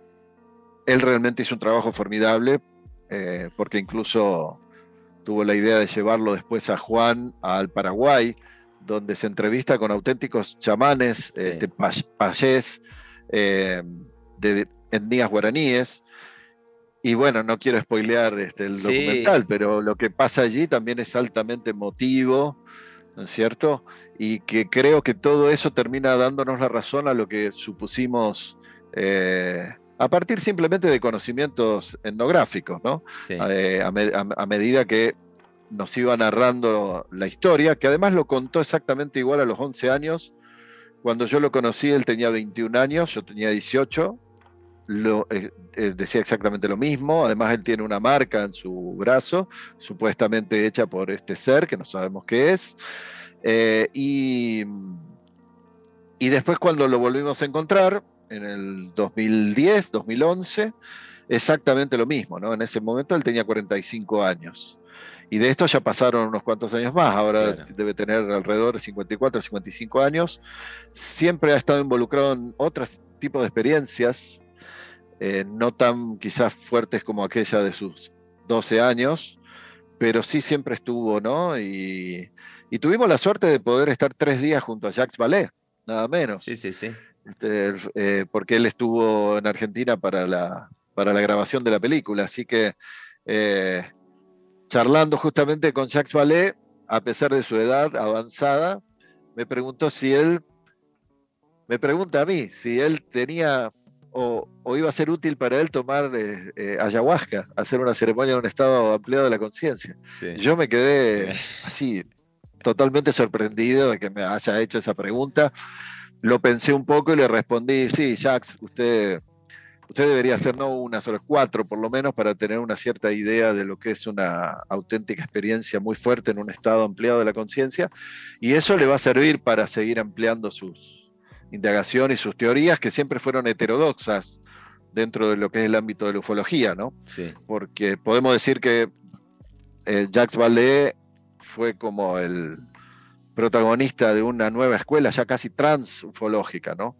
él realmente hizo un trabajo formidable eh, porque incluso tuvo la idea de llevarlo después a Juan al Paraguay, donde se entrevista con auténticos chamanes, este, payés, de, días guaraníes. Y bueno, no quiero spoilear este, el documental, pero lo que pasa allí también es altamente emotivo, ¿no es cierto? Y que creo que todo eso termina dándonos la razón a lo que supusimos eh, a partir simplemente de conocimientos etnográficos, ¿no? Eh, a, medida que nos iba narrando la historia, que además lo contó exactamente igual a los 11 años. Cuando yo lo conocí, él tenía 21 años, yo tenía 18, lo, eh, decía exactamente lo mismo. Además, él tiene una marca en su brazo, supuestamente hecha por este ser, que no sabemos qué es. Eh, y, y después cuando lo volvimos a encontrar, en el 2010, 2011, exactamente lo mismo, ¿no? En ese momento él tenía 45 años. Y de esto ya pasaron unos cuantos años más, ahora debe tener alrededor de 54, 55 años. Siempre ha estado involucrado en otros tipos de experiencias, eh, no tan quizás fuertes como aquella de sus 12 años, pero sí siempre estuvo, ¿no? Y, tuvimos la suerte de poder estar tres días junto a Jacques Ballet, nada menos. Sí, sí, sí. Este, eh, porque él estuvo en Argentina para la, para la grabación de la película, así que eh, charlando justamente con Jacques Ballet, a pesar de su edad avanzada, me preguntó si él me pregunta a mí si él tenía o, iba a ser útil para él tomar eh, eh, ayahuasca, hacer una ceremonia en un estado ampliado de la conciencia. Yo me quedé así, totalmente sorprendido de que me haya hecho esa pregunta. Lo pensé un poco y le respondí, sí, Jax, usted, usted debería hacer no una, solo cuatro por lo menos para tener una cierta idea de lo que es una auténtica experiencia muy fuerte en un estado ampliado de la conciencia. Y eso le va a servir para seguir ampliando sus, indagación y sus teorías que siempre fueron heterodoxas dentro de lo que es el ámbito de la ufología, ¿no? Sí. Porque podemos decir que eh, Jacques Vallée fue como el protagonista de una nueva escuela ya casi transufológica, ¿no?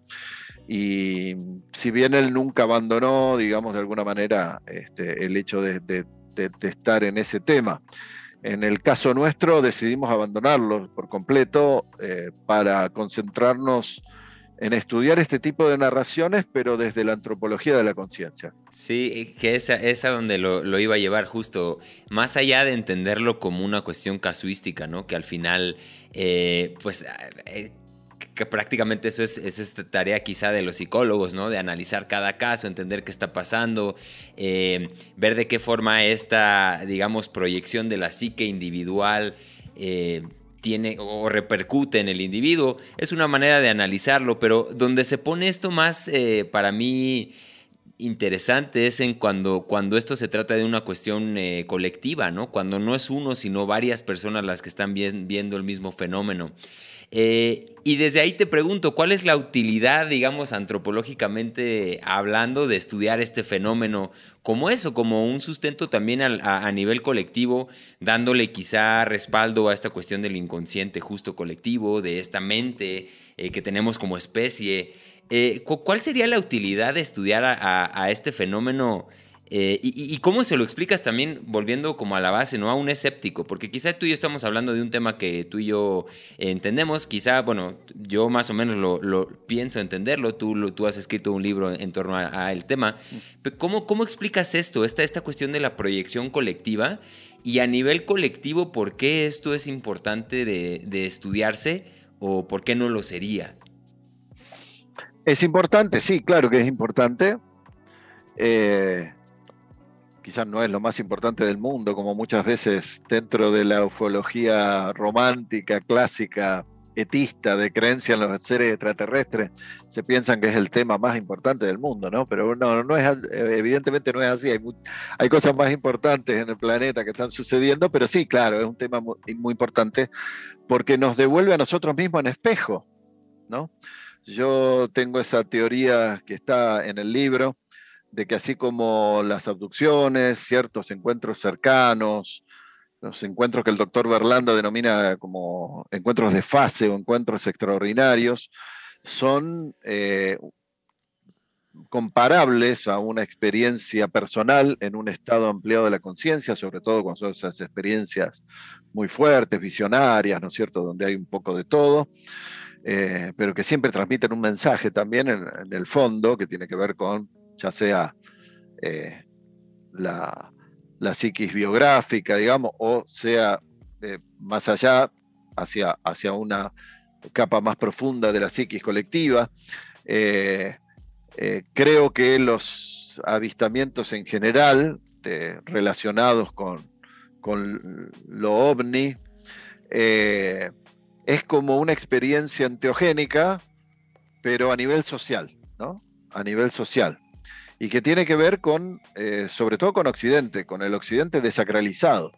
Y si bien él nunca abandonó, digamos, de alguna manera, este, el hecho de, estar en ese tema, en el caso nuestro decidimos abandonarlo por completo eh, para concentrarnos en estudiar este tipo de narraciones, pero desde la antropología de la conciencia. Sí, que esa es donde lo, iba a llevar justo, más allá de entenderlo como una cuestión casuística, ¿no? Que al final, eh, pues, eh, que prácticamente eso es, esta tarea quizá de los psicólogos, ¿no? De analizar cada caso, entender qué está pasando, eh, ver de qué forma esta, digamos, proyección de la psique individual tiene o repercute en el individuo. Es una manera de analizarlo, pero donde se pone esto más eh, para mí interesante es en cuando, cuando esto se trata de una cuestión eh, colectiva, ¿no? Cuando no es uno, sino varias personas las que están viendo el mismo fenómeno. Eh, y desde ahí te pregunto, ¿cuál es la utilidad, digamos, antropológicamente hablando, de estudiar este fenómeno como eso, como un sustento también a, nivel colectivo, dándole quizá respaldo a esta cuestión del inconsciente justo colectivo, de esta mente eh, que tenemos como especie? Eh, ¿Cuál sería la utilidad de estudiar a este fenómeno? Eh, y, cómo se lo explicas también, volviendo como a la base, ¿no? A un escéptico, porque quizá tú y yo estamos hablando de un tema que tú y yo entendemos, quizá, bueno, yo más o menos lo, pienso entenderlo, tú, tú has escrito un libro en torno al tema, pero ¿cómo, ¿cómo explicas esto, esta, esta cuestión de la proyección colectiva? Y a nivel colectivo, ¿por qué esto es importante de, de estudiarse o por qué no lo sería? Es importante, sí, claro que es importante. Eh, quizás no es lo más importante del mundo, como muchas veces dentro de la ufología romántica, clásica, etista, de creencia en los seres extraterrestres, se piensan que es el tema más importante del mundo, ¿no? Pero no, no es, evidentemente no es así, hay, cosas más importantes en el planeta que están sucediendo, pero sí, claro, es un tema muy importante porque nos devuelve a nosotros mismos en espejo, ¿no? Yo tengo esa teoría que está en el libro, de que así como las abducciones, ciertos encuentros cercanos, los encuentros que el doctor Berlanda denomina como encuentros de fase o encuentros extraordinarios, son eh, comparables a una experiencia personal en un estado ampliado de la conciencia, sobre todo cuando son esas experiencias muy fuertes, visionarias, ¿no es cierto?, donde hay un poco de todo. Eh, pero que siempre transmiten un mensaje también en el fondo que tiene que ver con ya sea eh, la, psiquis biográfica, digamos, o sea eh, más allá, hacia, hacia una capa más profunda de la psiquis colectiva. Creo que los avistamientos en general relacionados con, con, lo ovni es como una experiencia enteogénica, pero a nivel social, ¿no? A nivel social y que tiene que ver con, eh, sobre todo con Occidente, con el Occidente desacralizado.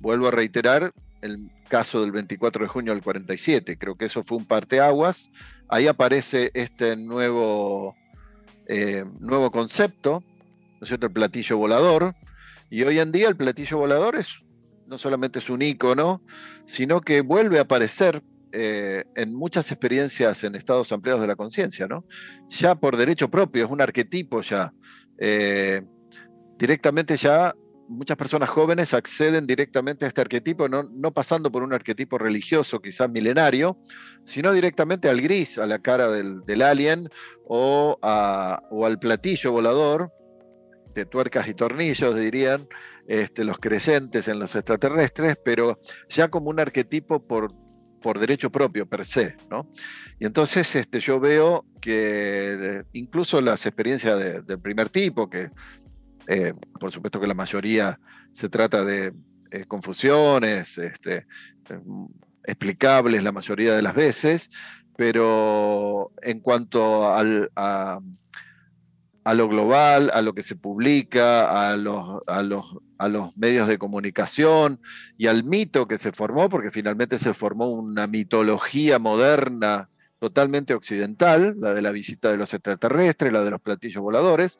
Vuelvo a reiterar el caso del 24 de junio del 47, creo que eso fue un parteaguas. Ahí aparece este nuevo, eh, nuevo concepto, ¿no es cierto? El platillo volador. Y hoy en día el platillo volador es, no solamente es un icono, sino que vuelve a aparecer eh, en muchas experiencias en estados ampliados de la conciencia. Ya por derecho propio, es un arquetipo ya. Eh, directamente ya muchas personas jóvenes acceden directamente a este arquetipo, no, no, pasando por un arquetipo religioso, quizás milenario, sino directamente al gris, a la cara del, alien o, o, al platillo volador de tuercas y tornillos, dirían este, los creyentes en los extraterrestres, pero ya como un arquetipo por por derecho propio, per se, ¿no? Y entonces este, yo veo que eh, incluso las experiencias del primer tipo, que eh, por supuesto que la mayoría se trata de eh, confusiones, este, explicables la mayoría de las veces, pero en cuanto al, a, a lo global, a lo que se publica, a los, a, los, a los medios de comunicación y al mito que se formó, porque finalmente se formó una mitología moderna totalmente occidental, la de la visita de los extraterrestres, la de los platillos voladores.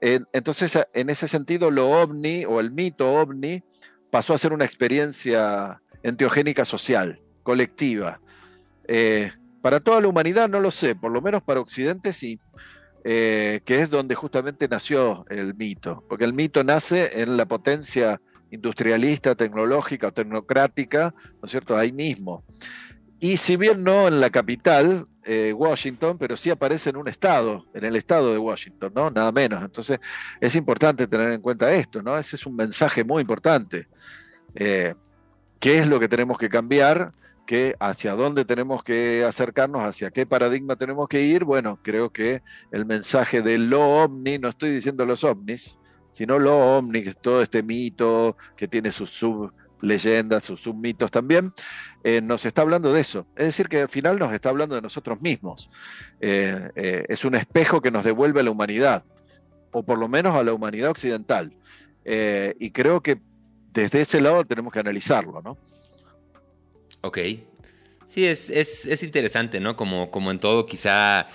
Entonces, en ese sentido, lo ovni o el mito ovni pasó a ser una experiencia enteogénica social, colectiva. Eh, para toda la humanidad no lo sé, por lo menos para Occidente sí. Eh, que es donde justamente nació el mito, porque el mito nace en la potencia industrialista, tecnológica o tecnocrática, ¿no es cierto?, ahí mismo. Y si bien no en la capital, eh, Washington, pero sí aparece en un estado, en el estado de Washington, ¿no? Nada menos. Entonces es importante tener en cuenta esto, ¿no? Ese es un mensaje muy importante. Eh, ¿Qué es lo que tenemos que cambiar? Hacia dónde tenemos que acercarnos, hacia qué paradigma tenemos que ir, bueno, creo que el mensaje de lo ovni, no estoy diciendo los ovnis, sino lo ovni, todo este mito que tiene sus subleyendas, sus submitos también, eh, nos está hablando de eso. Es decir, que al final nos está hablando de nosotros mismos. Eh, eh, es un espejo que nos devuelve a la humanidad, o por lo menos a la humanidad occidental. y creo que desde ese lado tenemos que analizarlo, ¿no? Ok. Sí, es, es, interesante, ¿no? Como, como en todo, quizá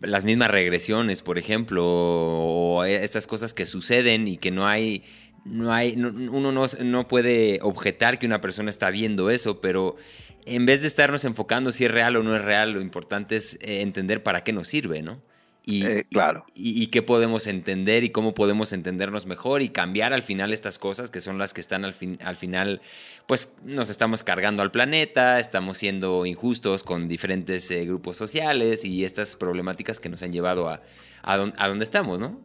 las mismas regresiones, por ejemplo, o estas cosas que suceden y que no hay, no hay, uno no, no, puede objetar que una persona está viendo eso, pero en vez de estarnos enfocando si es real o no es real, lo importante es eh, entender para qué nos sirve, ¿no? Y, eh, claro. Y, qué podemos entender y cómo podemos entendernos mejor y cambiar al final estas cosas que son las que están al, fin, al final, pues nos estamos cargando al planeta, estamos siendo injustos con diferentes eh, grupos sociales y estas problemáticas que nos han llevado a, a, donde estamos, ¿no?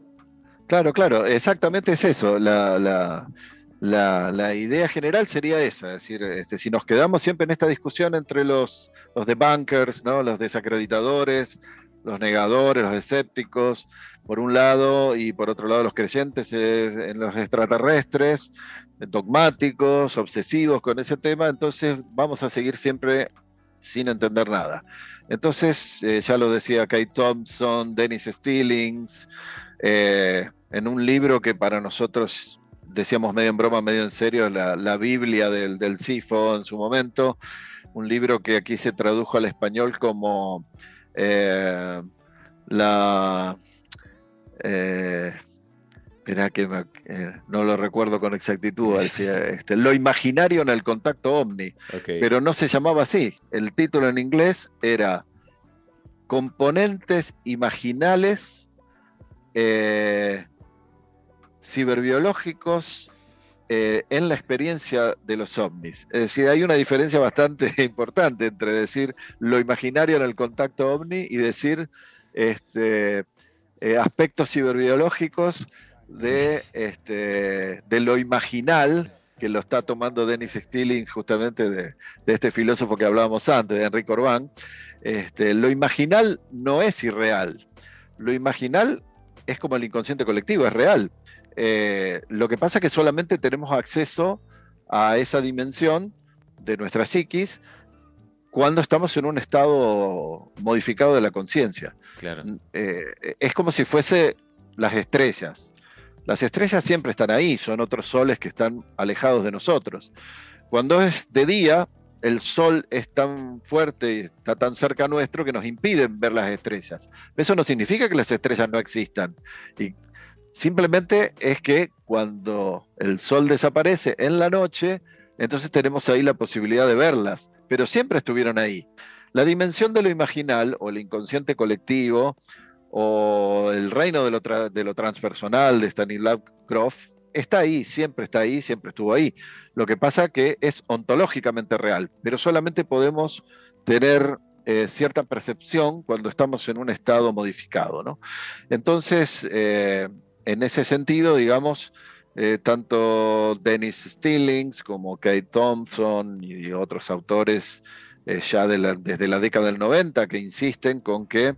Claro, claro, exactamente es eso. La, la, la, idea general sería esa, es decir, este, si nos quedamos siempre en esta discusión entre los, los debunkers, ¿no? los desacreditadores, los negadores, los escépticos, por un lado, y por otro lado los creyentes eh, en los extraterrestres, dogmáticos, obsesivos con ese tema, entonces vamos a seguir siempre sin entender nada. Entonces, eh, ya lo decía Kate Thompson, Dennis Stillings, eh, en un libro que para nosotros decíamos medio en broma, medio en serio, la, Biblia del, del en su momento, un libro que aquí se tradujo al español como eh, la. Eh, que eh, no lo recuerdo con exactitud, este, lo imaginario en el contacto ovni, pero no se llamaba así. El título en inglés era Componentes imaginales ciberbiológicos en la experiencia de los ovnis. Es decir, hay una diferencia bastante importante entre decir lo imaginario en el contacto ovni y decir este, eh, aspectos ciberbiológicos de, este, de lo imaginal que lo está tomando Dennis Stilling justamente de, este filósofo que hablábamos antes, de Enrique Orbán. Este, lo imaginal no es irreal. Lo imaginal es como el inconsciente colectivo, es real. Eh, lo que pasa es que solamente tenemos acceso a esa dimensión de nuestra psiquis cuando estamos en un estado modificado de la conciencia. Eh, es como si fuese las estrellas. Las estrellas siempre están ahí, son otros soles que están alejados de nosotros. Cuando es de día, el sol es tan fuerte y está tan cerca nuestro que nos impiden ver las estrellas. Eso no significa que las estrellas no existan. Y Simplemente es que cuando el sol desaparece en la noche, entonces tenemos ahí la posibilidad de verlas, pero siempre estuvieron ahí. La dimensión de lo imaginal o el inconsciente colectivo o el reino de lo, transpersonal de Stanislav Grof está ahí, siempre está ahí, siempre estuvo ahí. Lo que pasa que es ontológicamente real, pero solamente podemos tener eh, cierta percepción cuando estamos en un estado modificado. ¿no? Entonces, eh, en ese sentido, digamos, eh, tanto Dennis Stillings como Kate Thompson y otros autores eh, ya desde la década del 90 que insisten con que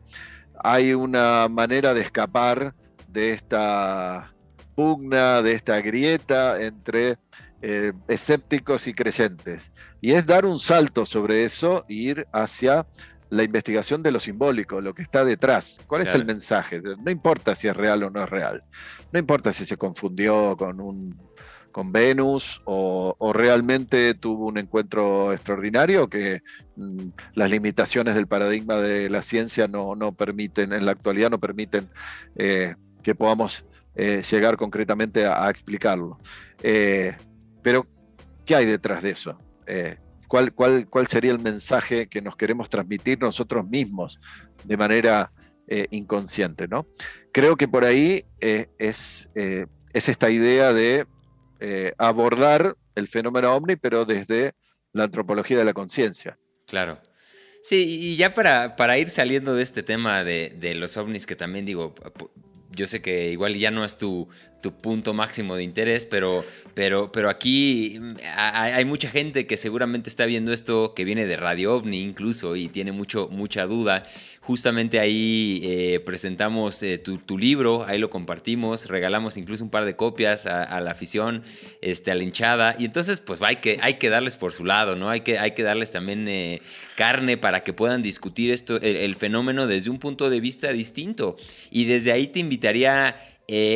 hay una manera de escapar de esta pugna, de esta grieta entre eh, escépticos y creyentes. Y es dar un salto sobre eso e ir hacia la investigación de lo simbólico, lo que está detrás. ¿Cuál es el mensaje? No importa si es real o no es real. No importa si se confundió con un con Venus o, realmente tuvo un encuentro extraordinario que mm, las limitaciones del paradigma de la ciencia no, permiten, en la actualidad no permiten eh, que podamos eh, llegar concretamente a, explicarlo. Eh, pero, ¿qué hay detrás de eso? ¿Cuál, cuál, cuál sería el mensaje que nos queremos transmitir nosotros mismos de manera inconsciente? ¿no? Creo que por ahí es, es esta idea de abordar el fenómeno ovni, pero desde la antropología de la conciencia. Claro. Sí, y ya para, para, ir saliendo de este tema de, los ovnis, que también digo, yo sé que igual ya no es tu, tu punto máximo de interés, pero, pero, pero aquí mm, hay, mucha gente que seguramente está viendo esto, que viene de Radio OVNI incluso, y tiene mucho, mucha duda. Justamente ahí eh, presentamos eh, tu, libro, ahí lo compartimos, regalamos incluso un par de copias a, la afición, este, a la hinchada, y entonces pues hay que, hay que darles por su lado, ¿no? Hay que, hay que darles también eh, carne para que puedan discutir esto, el fenómeno desde un punto de vista distinto. Y desde ahí te invitaría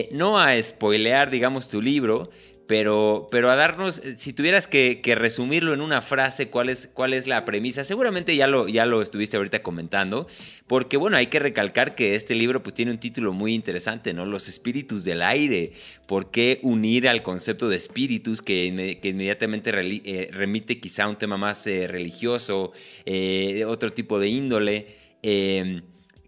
no a spoilear, digamos, tu libro, pero, pero a darnos, eh, si tuvieras que, resumirlo en una frase, ¿cuál es, cuál es la premisa? Seguramente ya lo, ya lo estuviste ahorita comentando, porque bueno, hay que recalcar que este libro pues tiene un título muy interesante, ¿no? Los espíritus del aire. ¿Por qué unir al concepto de espíritus que, inmediatamente eh, remite quizá a un tema más religioso, otro tipo de índole?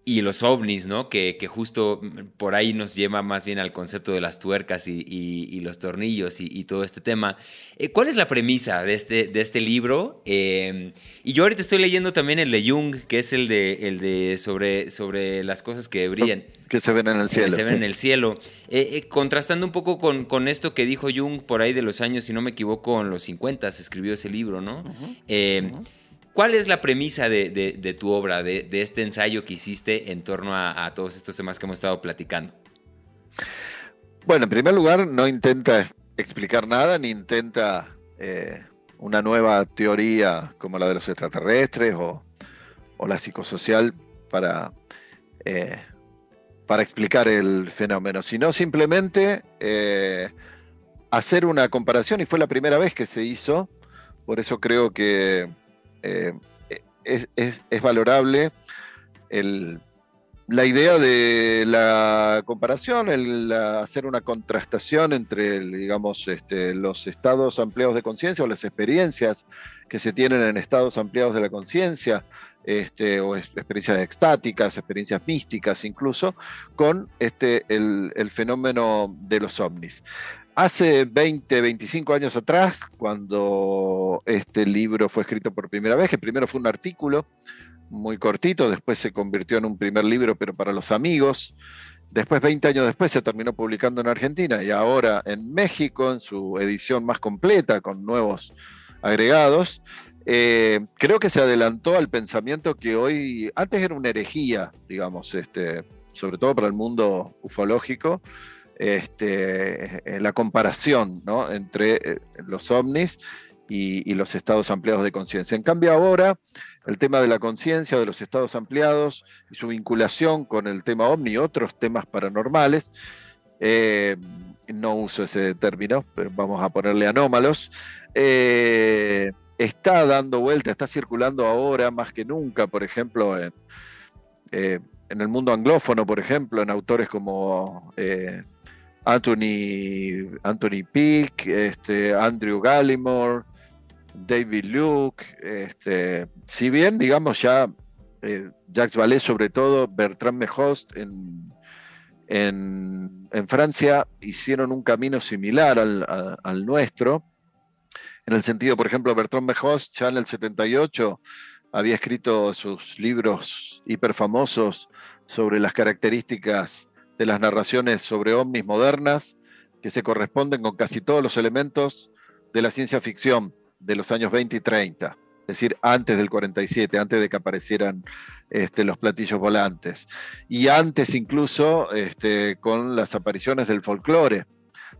Y los ovnis, ¿no? Que, justo por ahí nos lleva más bien al concepto de las tuercas y, los tornillos y, todo este tema. Eh, ¿Cuál es la premisa de este, de este libro? Em, y yo ahorita estoy leyendo también el de Jung, que es el de, el de sobre, sobre las cosas que brillan. Que se ven en el cielo. Que se ven en el cielo. Eh, eh, contrastando un poco con, con, esto que dijo Jung por ahí de los años, si no me equivoco, en los 50 se escribió ese libro, ¿no? Em, ¿Cuál es la premisa de, tu obra, de, este ensayo que hiciste en torno a, todos estos temas que hemos estado platicando? Bueno, en primer lugar, no intenta explicar nada, ni intenta eh, una nueva teoría como la de los extraterrestres o, la psicosocial para, eh, para explicar el fenómeno, sino simplemente eh, hacer una comparación, y fue la primera vez que se hizo, por eso creo que eh, es, valorable la idea de la comparación, el hacer una contrastación entre, digamos, este, los estados ampliados de conciencia o las experiencias que se tienen en estados ampliados de la conciencia, este, o experiencias extáticas, experiencias místicas incluso, con este, el fenómeno de los ovnis. Hace 20, 25 años atrás, cuando este libro fue escrito por primera vez, que primero fue un artículo muy cortito, después se convirtió en un primer libro, pero para los amigos. Después, 20 años después, se terminó publicando en Argentina y ahora en México, en su edición más completa, con nuevos agregados. Eh, creo que se adelantó al pensamiento que hoy, antes era una herejía, digamos, este, sobre todo para el mundo ufológico, este, la comparación entre eh, los ovnis y, los estados ampliados de conciencia. En cambio ahora el tema de la conciencia, de los estados ampliados y su vinculación con el tema ovni y otros temas paranormales, eh, no uso ese término, pero vamos a ponerle anómalos, eh, está dando vuelta, está circulando ahora más que nunca, por ejemplo, en, en el mundo anglófono, por ejemplo, en autores como Anthony, Anthony Peake, este, Andrew Gallimore, David Luke, este, si bien, digamos, ya eh, Jacques Vallée, sobre todo, Bertrand Mejost en, en, Francia hicieron un camino similar al, nuestro, en el sentido, por ejemplo, Bertrand Mejost ya en el 78 había escrito sus libros hiperfamosos sobre las características de las narraciones sobre ovnis modernas que se corresponden con casi todos los elementos de la ciencia ficción de los años 20 y 30. es decir, antes del 47, antes de que aparecieran este, los platillos volantes, y antes incluso este, con las apariciones del folclore,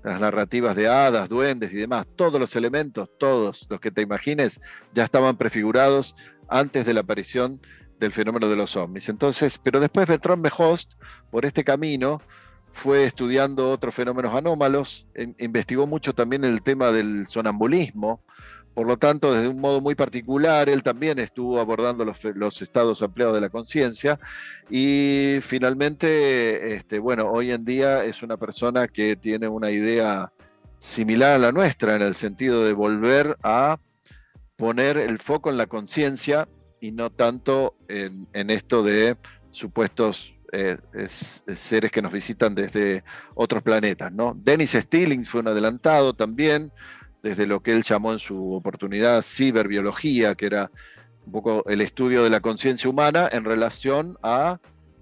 las narrativas de hadas, duendes y demás, todos los elementos, todos los que te imagines, ya estaban prefigurados antes de la aparición del fenómeno de los ovnis. Entonces, pero después Bertrand Mejost, por este camino, fue estudiando otros fenómenos anómalos, investigó mucho también el tema del sonambulismo, por lo tanto, desde un modo muy particular, él también estuvo abordando los, estados ampliados de la conciencia y finalmente, este, bueno, hoy en día es una persona que tiene una idea similar a la nuestra en el sentido de volver a poner el foco en la conciencia y no tanto en, esto de supuestos eh, seres que nos visitan desde otros planetas. ¿no? Dennis Stillings fue un adelantado también, desde lo que él llamó en su oportunidad ciberbiología, que era un poco el estudio de la conciencia humana en relación a,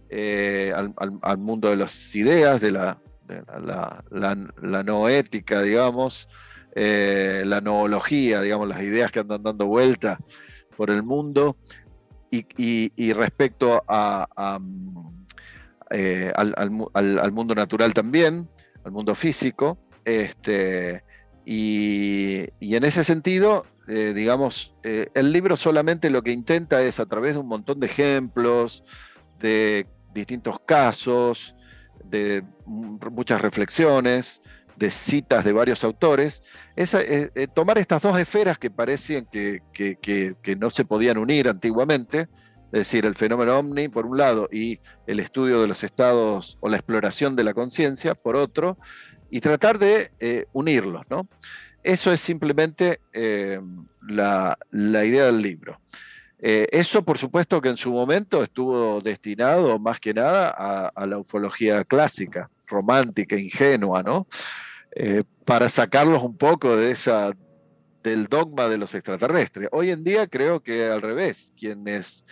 eh, al, mundo de las ideas, de la, la, noética, digamos, eh, la noología, digamos, las ideas que andan dando vuelta por el mundo, y, respecto a, eh, al, mundo natural también, al mundo físico, este, y, en ese sentido, eh, digamos, eh, el libro solamente lo que intenta es a través de un montón de ejemplos, de distintos casos, de muchas reflexiones, de citas de varios autores, es, eh, tomar estas dos esferas que parecían que, que, no se podían unir antiguamente, es decir, el fenómeno omni por un lado y el estudio de los estados o la exploración de la conciencia por otro, y tratar de eh, unirlos. ¿no? Eso es simplemente eh, la, idea del libro. Eh, eso, por supuesto, que en su momento estuvo destinado más que nada a, la ufología clásica, romántica, ingenua, ¿no? para sacarlos un poco de esa, del dogma de los extraterrestres. Hoy en día creo que al revés, quienes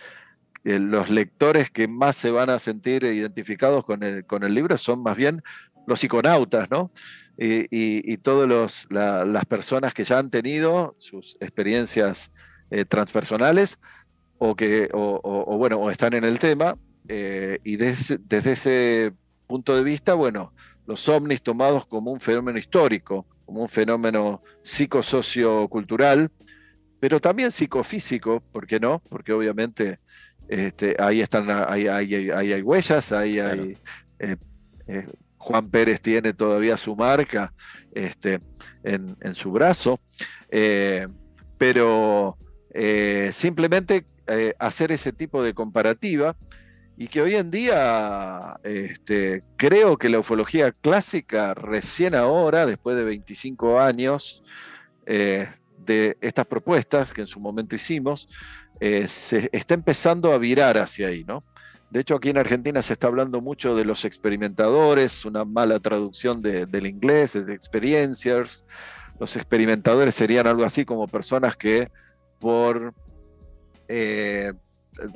los lectores que más se van a sentir identificados con el, con el libro son más bien los psiconautas, ¿no? Y, todas las personas que ya han tenido sus experiencias eh, transpersonales o que, o, bueno, o están en el tema, eh, y desde, ese punto de vista, bueno, los ovnis tomados como un fenómeno histórico, como un fenómeno psicosociocultural, pero también psicofísico, ¿por qué no? Porque obviamente este, ahí están, ahí, hay huellas, ahí hay eh, Juan Pérez tiene todavía su marca este, en, su brazo, eh, pero eh, simplemente eh, hacer ese tipo de comparativa y que hoy en día este, creo que la ufología clásica recién ahora, después de 25 años de estas propuestas que en su momento hicimos, se está empezando a virar hacia ahí, ¿no? De hecho, aquí en Argentina se está hablando mucho de los experimentadores, una mala traducción del inglés, de experiencias. Los experimentadores serían algo así como personas que por eh,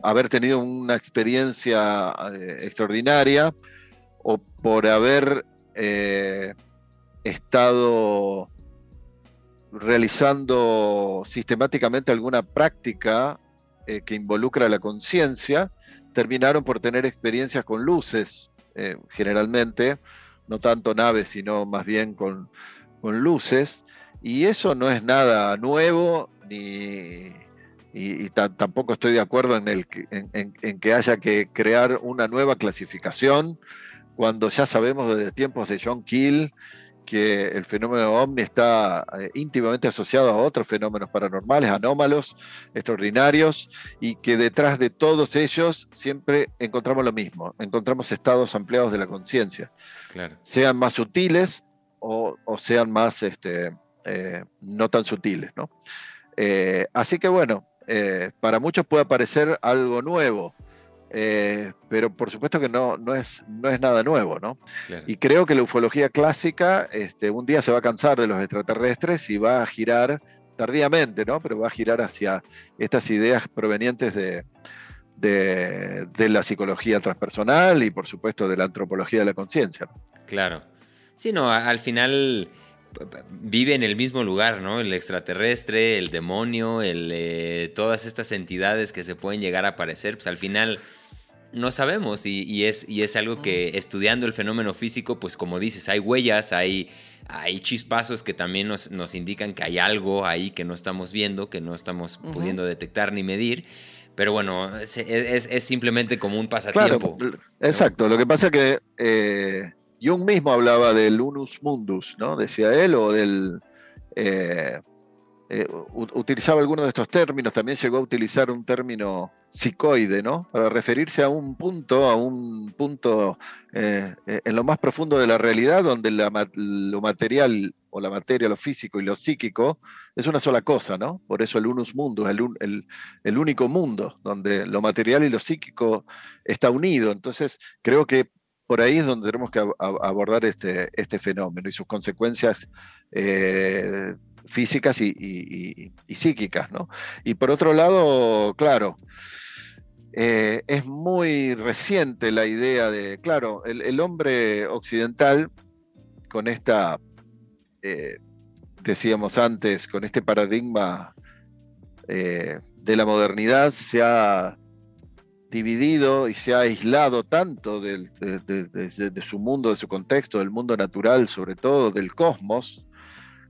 haber tenido una experiencia eh, extraordinaria o por haber eh, estado realizando sistemáticamente alguna práctica que involucra la conciencia, terminaron por tener experiencias con luces, eh, generalmente, no tanto naves, sino más bien con, luces, y eso no es nada nuevo, ni, y, tampoco estoy de acuerdo en, el, en, que haya que crear una nueva clasificación, cuando ya sabemos desde tiempos de John Keel que el fenómeno ovni está eh, íntimamente asociado a otros fenómenos paranormales, anómalos, extraordinarios, y que detrás de todos ellos siempre encontramos lo mismo, encontramos estados ampliados de la conciencia, sean más sutiles o, sean más este, eh, no tan sutiles. ¿no? Eh, así que bueno, para muchos puede parecer algo nuevo, eh, pero por supuesto que no, no, es, no es nada nuevo, ¿no? Y creo que la ufología clásica este, un día se va a cansar de los extraterrestres y va a girar tardíamente, ¿no? Pero va a girar hacia estas ideas provenientes de, de, la psicología transpersonal y por supuesto de la antropología de la conciencia. Claro. Sí, no, al final vive en el mismo lugar, ¿no? El extraterrestre, el demonio, el, eh, todas estas entidades que se pueden llegar a aparecer, pues al final no sabemos y, es, y es algo que estudiando el fenómeno físico, pues como dices, hay huellas, hay, hay chispazos que también nos, nos indican que hay algo ahí que no estamos viendo, que no estamos pudiendo detectar ni medir. Pero bueno, es, es, simplemente como un pasatiempo. exacto. Lo que pasa es que eh, Jung mismo hablaba del unus mundus, ¿no? Decía él, o del... Eh, eh, utilizaba algunos de estos términos, también llegó a utilizar un término psicoide, ¿no? Para referirse a un punto, a un punto eh, en lo más profundo de la realidad, donde lo material o la materia, lo físico y lo psíquico es una sola cosa, ¿no? Por eso el unus mundus, el, el único mundo, donde lo material y lo psíquico está unido. Entonces, creo que por ahí es donde tenemos que abordar este, este fenómeno y sus consecuencias eh, físicas y, psíquicas. ¿no? Y por otro lado, claro, eh, es muy reciente la idea de, claro, el, hombre occidental con esta, eh, decíamos antes, con este paradigma de la modernidad se ha dividido y se ha aislado tanto de, su mundo, de su contexto, del mundo natural, sobre todo del cosmos,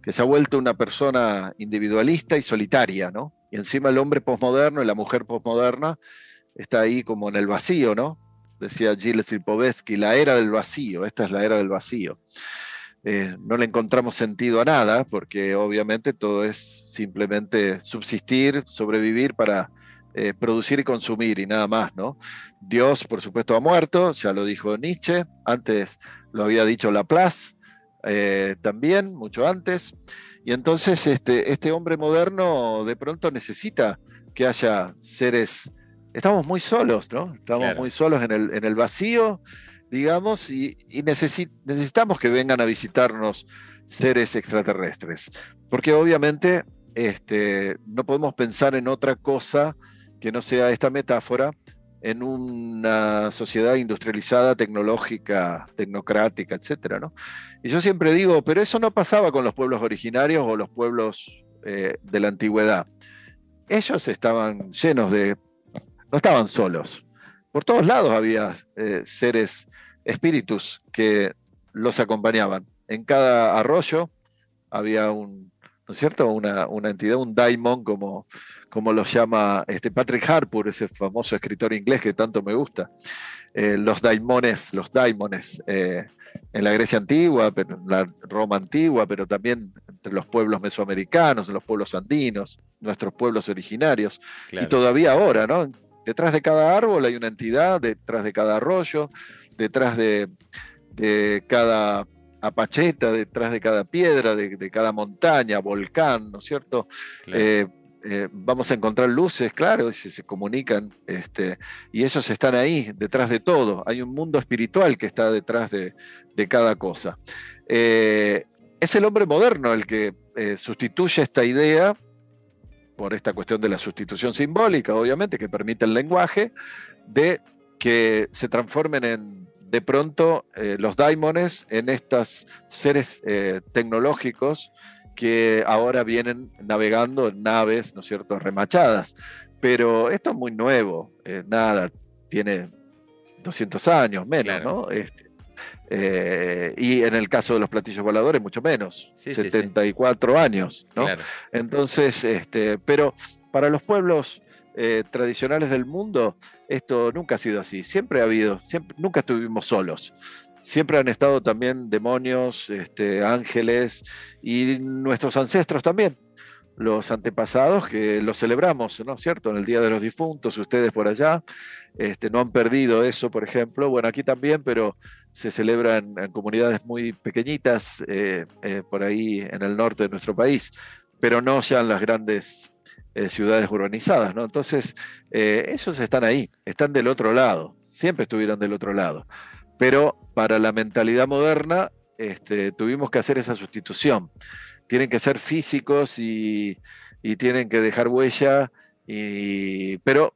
que se ha vuelto una persona individualista y solitaria, ¿no? Y encima el hombre posmoderno y la mujer posmoderna está ahí como en el vacío, ¿no? Decía Gilles Lipovetsky, la era del vacío, esta es la era del vacío. Eh, no le encontramos sentido a nada, porque obviamente todo es simplemente subsistir, sobrevivir para eh, producir y consumir y nada más, ¿no? Dios, por supuesto, ha muerto, ya lo dijo Nietzsche, antes lo había dicho Laplace, eh, también, mucho antes, y entonces este, este hombre moderno de pronto necesita que haya seres, estamos muy solos, ¿no? Estamos muy solos en el, en el vacío, digamos, y, necesitamos que vengan a visitarnos seres extraterrestres, porque obviamente este, no podemos pensar en otra cosa que no sea esta metáfora en una sociedad industrializada, tecnológica, tecnocrática, etc. ¿no? Y yo siempre digo, pero eso no pasaba con los pueblos originarios o los pueblos eh, de la antigüedad. Ellos estaban llenos de... no estaban solos. Por todos lados había eh, seres, espíritus que los acompañaban. En cada arroyo había un, ¿no es cierto? Una, una entidad, un daimon, como, como lo llama este Patrick Harpur, ese famoso escritor inglés que tanto me gusta. Eh, los daimones, los daimones eh, en la Grecia antigua, en la Roma antigua, pero también entre los pueblos mesoamericanos, los pueblos andinos, nuestros pueblos originarios, y todavía ahora, ¿no? Detrás de cada árbol hay una entidad, detrás de cada arroyo, detrás de, de cada apacheta detrás de cada piedra, de, cada montaña, volcán, ¿no es cierto? Eh, eh, vamos a encontrar luces, claro, y se, comunican, este, y ellos están ahí, detrás de todo. Hay un mundo espiritual que está detrás de, cada cosa. Eh, es el hombre moderno el que sustituye esta idea por esta cuestión de la sustitución simbólica, obviamente, que permite el lenguaje, de que se transformen en de pronto eh, los daimones en estos seres eh, tecnológicos que ahora vienen navegando en naves, ¿no es cierto?, remachadas. Pero esto es muy nuevo, eh, nada, tiene 200 años menos, ¿no? Este, y en el caso de los platillos voladores, mucho menos, 74 años, ¿no? Entonces, este, pero para los pueblos eh, tradicionales del mundo, esto nunca ha sido así. Siempre ha habido, siempre, nunca estuvimos solos. Siempre han estado también demonios, este, ángeles y nuestros ancestros también. Los antepasados que los celebramos, ¿no es cierto? En el Día de los Difuntos, ustedes por allá, este, no han perdido eso, por ejemplo. Bueno, aquí también, pero se celebra en, comunidades muy pequeñitas, eh, eh, por ahí en el norte de nuestro país, pero no ya en las grandes eh, ciudades urbanizadas, ¿no? Entonces, eh, esos están ahí, están del otro lado, siempre estuvieron del otro lado. Pero para la mentalidad moderna, este, tuvimos que hacer esa sustitución. Tienen que ser físicos y, tienen que dejar huella, y, pero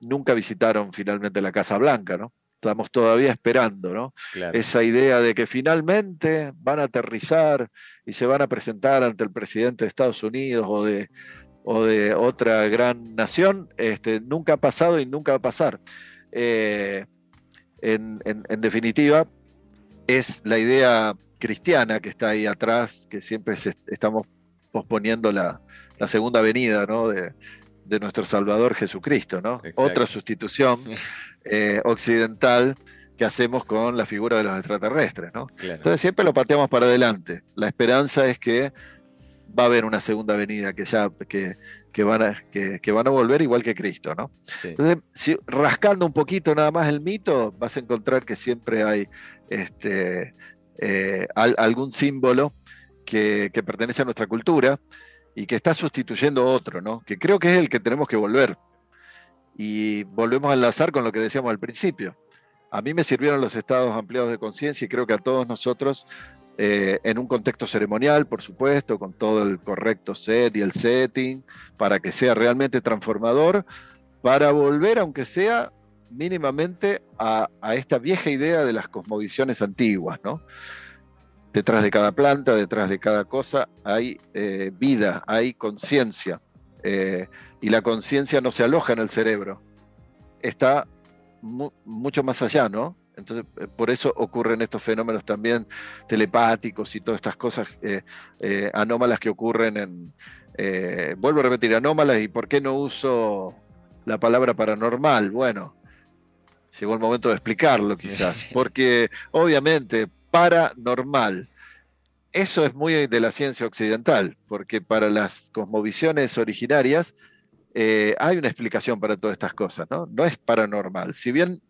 nunca visitaron finalmente la Casa Blanca, ¿no? estamos todavía esperando, ¿no? Esa idea de que finalmente van a aterrizar y se van a presentar ante el presidente de Estados Unidos o de, o de otra gran nación, este, nunca ha pasado y nunca va a pasar. Eh, en, definitiva, es la idea cristiana que está ahí atrás, que siempre estamos posponiendo la, segunda venida de, nuestro Salvador Jesucristo, ¿no? Otra sustitución eh, occidental que hacemos con la figura de los extraterrestres, ¿no? Entonces siempre lo pateamos para adelante. La esperanza es que va a haber una segunda venida que ya que, van, a, que, van a volver igual que Cristo, ¿no? Entonces, si, rascando un poquito nada más el mito, vas a encontrar que siempre hay este, eh, algún símbolo que, que, pertenece a nuestra cultura y que está sustituyendo otro, ¿no? Que creo que es el que tenemos que volver. Y volvemos a enlazar con lo que decíamos al principio. A mí me sirvieron los estados ampliados de conciencia y creo que a todos nosotros eh, en un contexto ceremonial, por supuesto, con todo el correcto set y el setting, para que sea realmente transformador, para volver, aunque sea mínimamente, a, esta vieja idea de las cosmovisiones antiguas, ¿no? Detrás de cada planta, detrás de cada cosa, hay eh, vida, hay conciencia. Eh, y la conciencia no se aloja en el cerebro, está mucho más allá, ¿no? Entonces, eh, por eso ocurren estos fenómenos también telepáticos y todas estas cosas eh, eh, anómalas que ocurren en... vuelvo a repetir, anómalas y por qué no uso la palabra paranormal. Bueno, llegó el momento de explicarlo quizás, porque obviamente paranormal, eso es muy de la ciencia occidental, porque para las cosmovisiones originarias hay una explicación para todas estas cosas, ¿no? No es paranormal. Si bien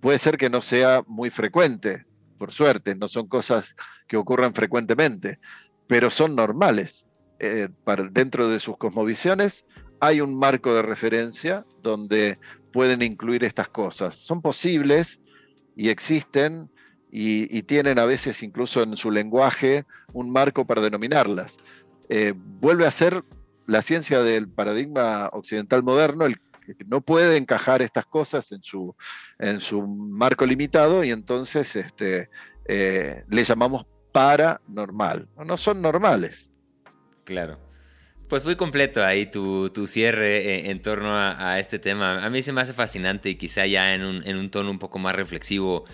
puede ser que no sea muy frecuente, por suerte, no son cosas que ocurran frecuentemente, pero son normales. Eh, dentro de sus cosmovisiones hay un marco de referencia donde pueden incluir estas cosas. Son posibles y existen y, tienen a veces incluso en su lenguaje un marco para denominarlas. Eh, vuelve a ser la ciencia del paradigma occidental moderno el no puede encajar estas cosas en su, en su marco limitado y entonces este, eh, le llamamos paranormal. No son normales. Claro. Pues muy completo ahí tu, cierre eh, en, torno a, este tema. A mí se me hace fascinante y quizá ya en un, tono un poco más reflexivo.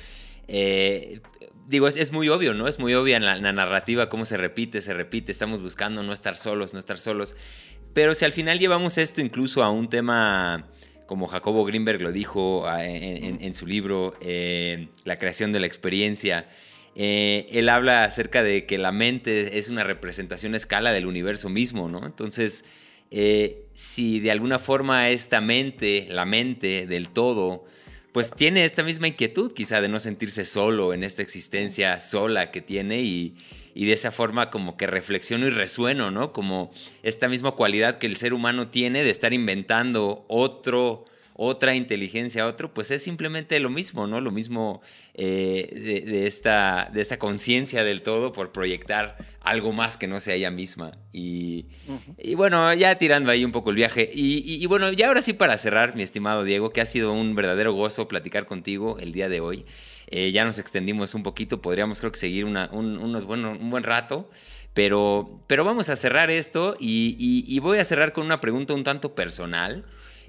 Eh, digo, es, muy obvio, ¿no? Es muy obvia la, la, narrativa, cómo se repite, se repite. Estamos buscando no estar solos, no estar solos. Pero si al final llevamos esto incluso a un tema como Jacobo Greenberg lo dijo ah, en, su libro, eh, La creación de la experiencia, eh, él habla acerca de que la mente es una representación a escala del universo mismo, ¿no? Entonces, eh, si de alguna forma esta mente, la mente del todo, pues tiene esta misma inquietud quizá de no sentirse solo en esta existencia sola que tiene y, y de esa forma como que reflexiono y resueno, ¿no? Como esta misma cualidad que el ser humano tiene de estar inventando otro, otra inteligencia, otro, pues es simplemente lo mismo, ¿no? Lo mismo eh, de, esta, de esta conciencia del todo por proyectar algo más que no sea ella misma. Y, bueno, ya tirando ahí un poco el viaje. Y, bueno, ya ahora sí para cerrar, mi estimado Diego, que ha sido un verdadero gozo platicar contigo el día de hoy. Eh, ya nos extendimos un poquito, podríamos creo que seguir un, unos un buen rato. Pero, pero vamos a cerrar esto y, voy a cerrar con una pregunta un tanto personal,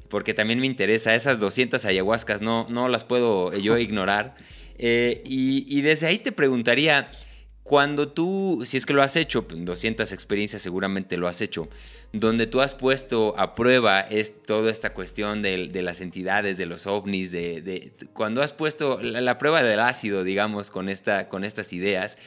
porque también me interesa. Esas 200 ayahuascas no, no las puedo yo ignorar. Eh, y, desde ahí te preguntaría, cuando tú, si es que lo has hecho, 200 experiencias seguramente lo has hecho, donde tú has puesto a prueba es toda esta cuestión de, las entidades, de los ovnis, de, cuando has puesto la, prueba del ácido, digamos, con, esta, con estas ideas,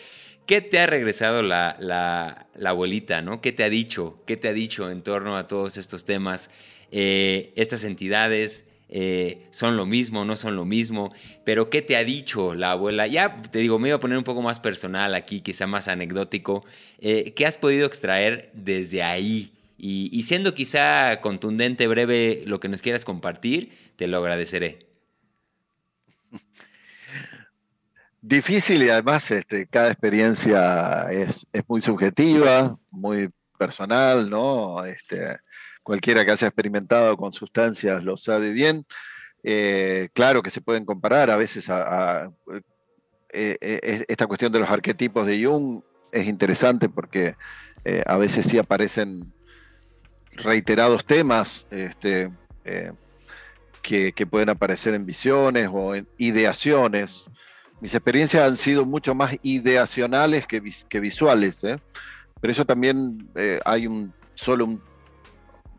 ¿qué te ha regresado la, abuelita, ¿no? ¿Qué te ha dicho? ¿Qué te ha dicho en torno a todos estos temas? Eh, estas entidades, eh, son lo mismo, no son lo mismo, pero ¿qué te ha dicho la abuela? Ya te digo, me iba a poner un poco más personal aquí, quizá más anecdótico. Eh, ¿Qué has podido extraer desde ahí? Y, siendo quizá contundente, breve, lo que nos quieras compartir, te lo agradeceré. Difícil y además este, cada experiencia es, muy subjetiva, muy personal, ¿no? Este, cualquiera que haya experimentado con sustancias lo sabe bien. Eh, claro que se pueden comparar a veces a, eh, eh, esta cuestión de los arquetipos de Jung es interesante porque a veces sí aparecen reiterados temas este, que, pueden aparecer en visiones o en ideaciones. Mis experiencias han sido mucho más ideacionales que, visuales, pero eso también hay un solo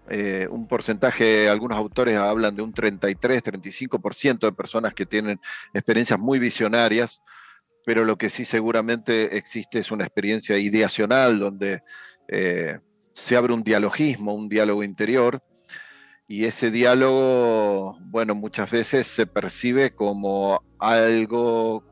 un eh, porcentaje, algunos autores hablan de un 33, 35% de personas que tienen experiencias muy visionarias, pero lo que sí seguramente existe es una experiencia ideacional donde eh, se abre un dialogismo, un diálogo interior, y ese diálogo, bueno, muchas veces se percibe como algo,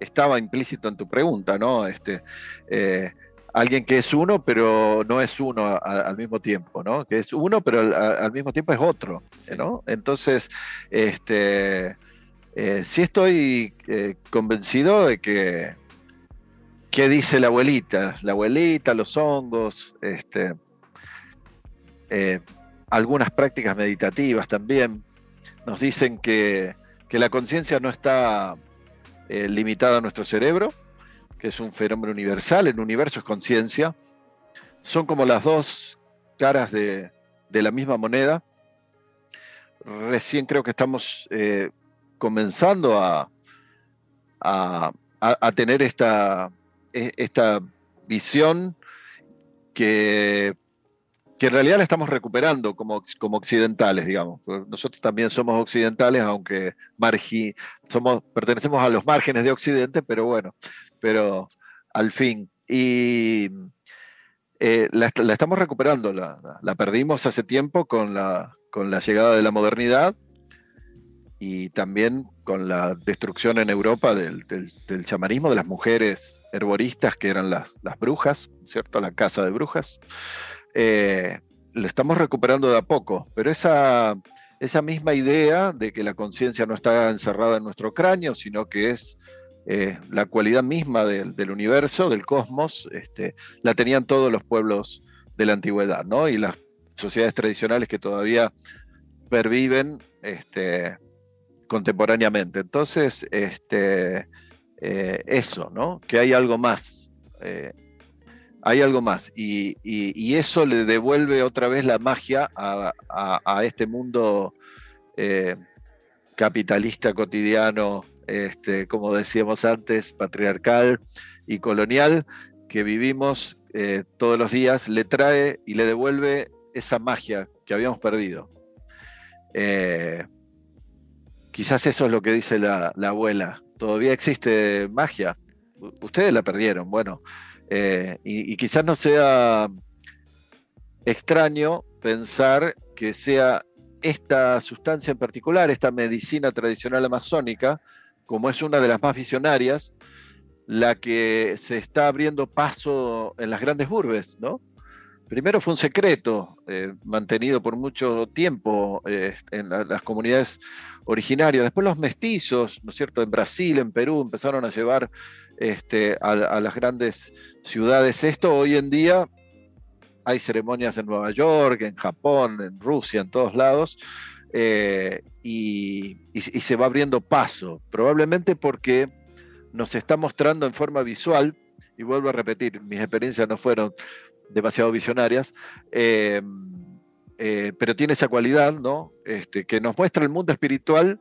estaba implícito en tu pregunta, ¿no? Este, eh, alguien que es uno, pero no es uno al mismo tiempo, ¿no? Que es uno, pero al, mismo tiempo es otro, ¿no? Entonces, este, eh, sí estoy eh, convencido de que, ¿qué dice la abuelita? La abuelita, los hongos, este, eh, algunas prácticas meditativas también nos dicen que, que la conciencia no está limitada a nuestro cerebro, que es un fenómeno universal, el universo es conciencia, son como las dos caras de, la misma moneda. Recién creo que estamos eh, comenzando a, a, tener esta, esta visión que, que, en realidad la estamos recuperando como, como occidentales, digamos. Nosotros también somos occidentales, aunque somos, pertenecemos a los márgenes de Occidente, pero bueno, pero al fin. Y eh, la, estamos recuperando, la, perdimos hace tiempo con la, con la llegada de la modernidad y también con la destrucción en Europa del, chamanismo, de las mujeres herboristas que eran las, brujas, ¿cierto? La casa de brujas. Eh, estamos recuperando de a poco, pero esa, esa misma idea de que la conciencia no está encerrada en nuestro cráneo, sino que es eh, la cualidad misma del, universo, del cosmos, este, la tenían todos los pueblos de la antigüedad, ¿no? Y las sociedades tradicionales que todavía perviven este, contemporáneamente. Entonces, este, eh, eso, ¿no? Que hay algo más. Eh, hay algo más. Y, eso le devuelve otra vez la magia a este mundo capitalista cotidiano este, como decíamos antes, patriarcal y colonial que vivimos eh, todos los días, le trae y le devuelve esa magia que habíamos perdido. Eh, quizás eso es lo que dice la, abuela. Todavía existe magia. Ustedes la perdieron, bueno. Eh, y quizás no sea extraño pensar que sea esta sustancia en particular, esta medicina tradicional amazónica, como es una de las más visionarias, la que se está abriendo paso en las grandes urbes, ¿no? Primero fue un secreto eh, mantenido por mucho tiempo eh, en las comunidades originarias. Después los mestizos, ¿no es cierto? En Brasil, en Perú, empezaron a llevar este, a, las grandes ciudades esto. Hoy en día hay ceremonias en Nueva York, en Japón, en Rusia, en todos lados, eh, y, se va abriendo paso, probablemente porque nos está mostrando en forma visual, y vuelvo a repetir, mis experiencias no fueron demasiado visionarias, eh, eh, pero tiene esa cualidad, ¿no? Este, que nos muestra el mundo espiritual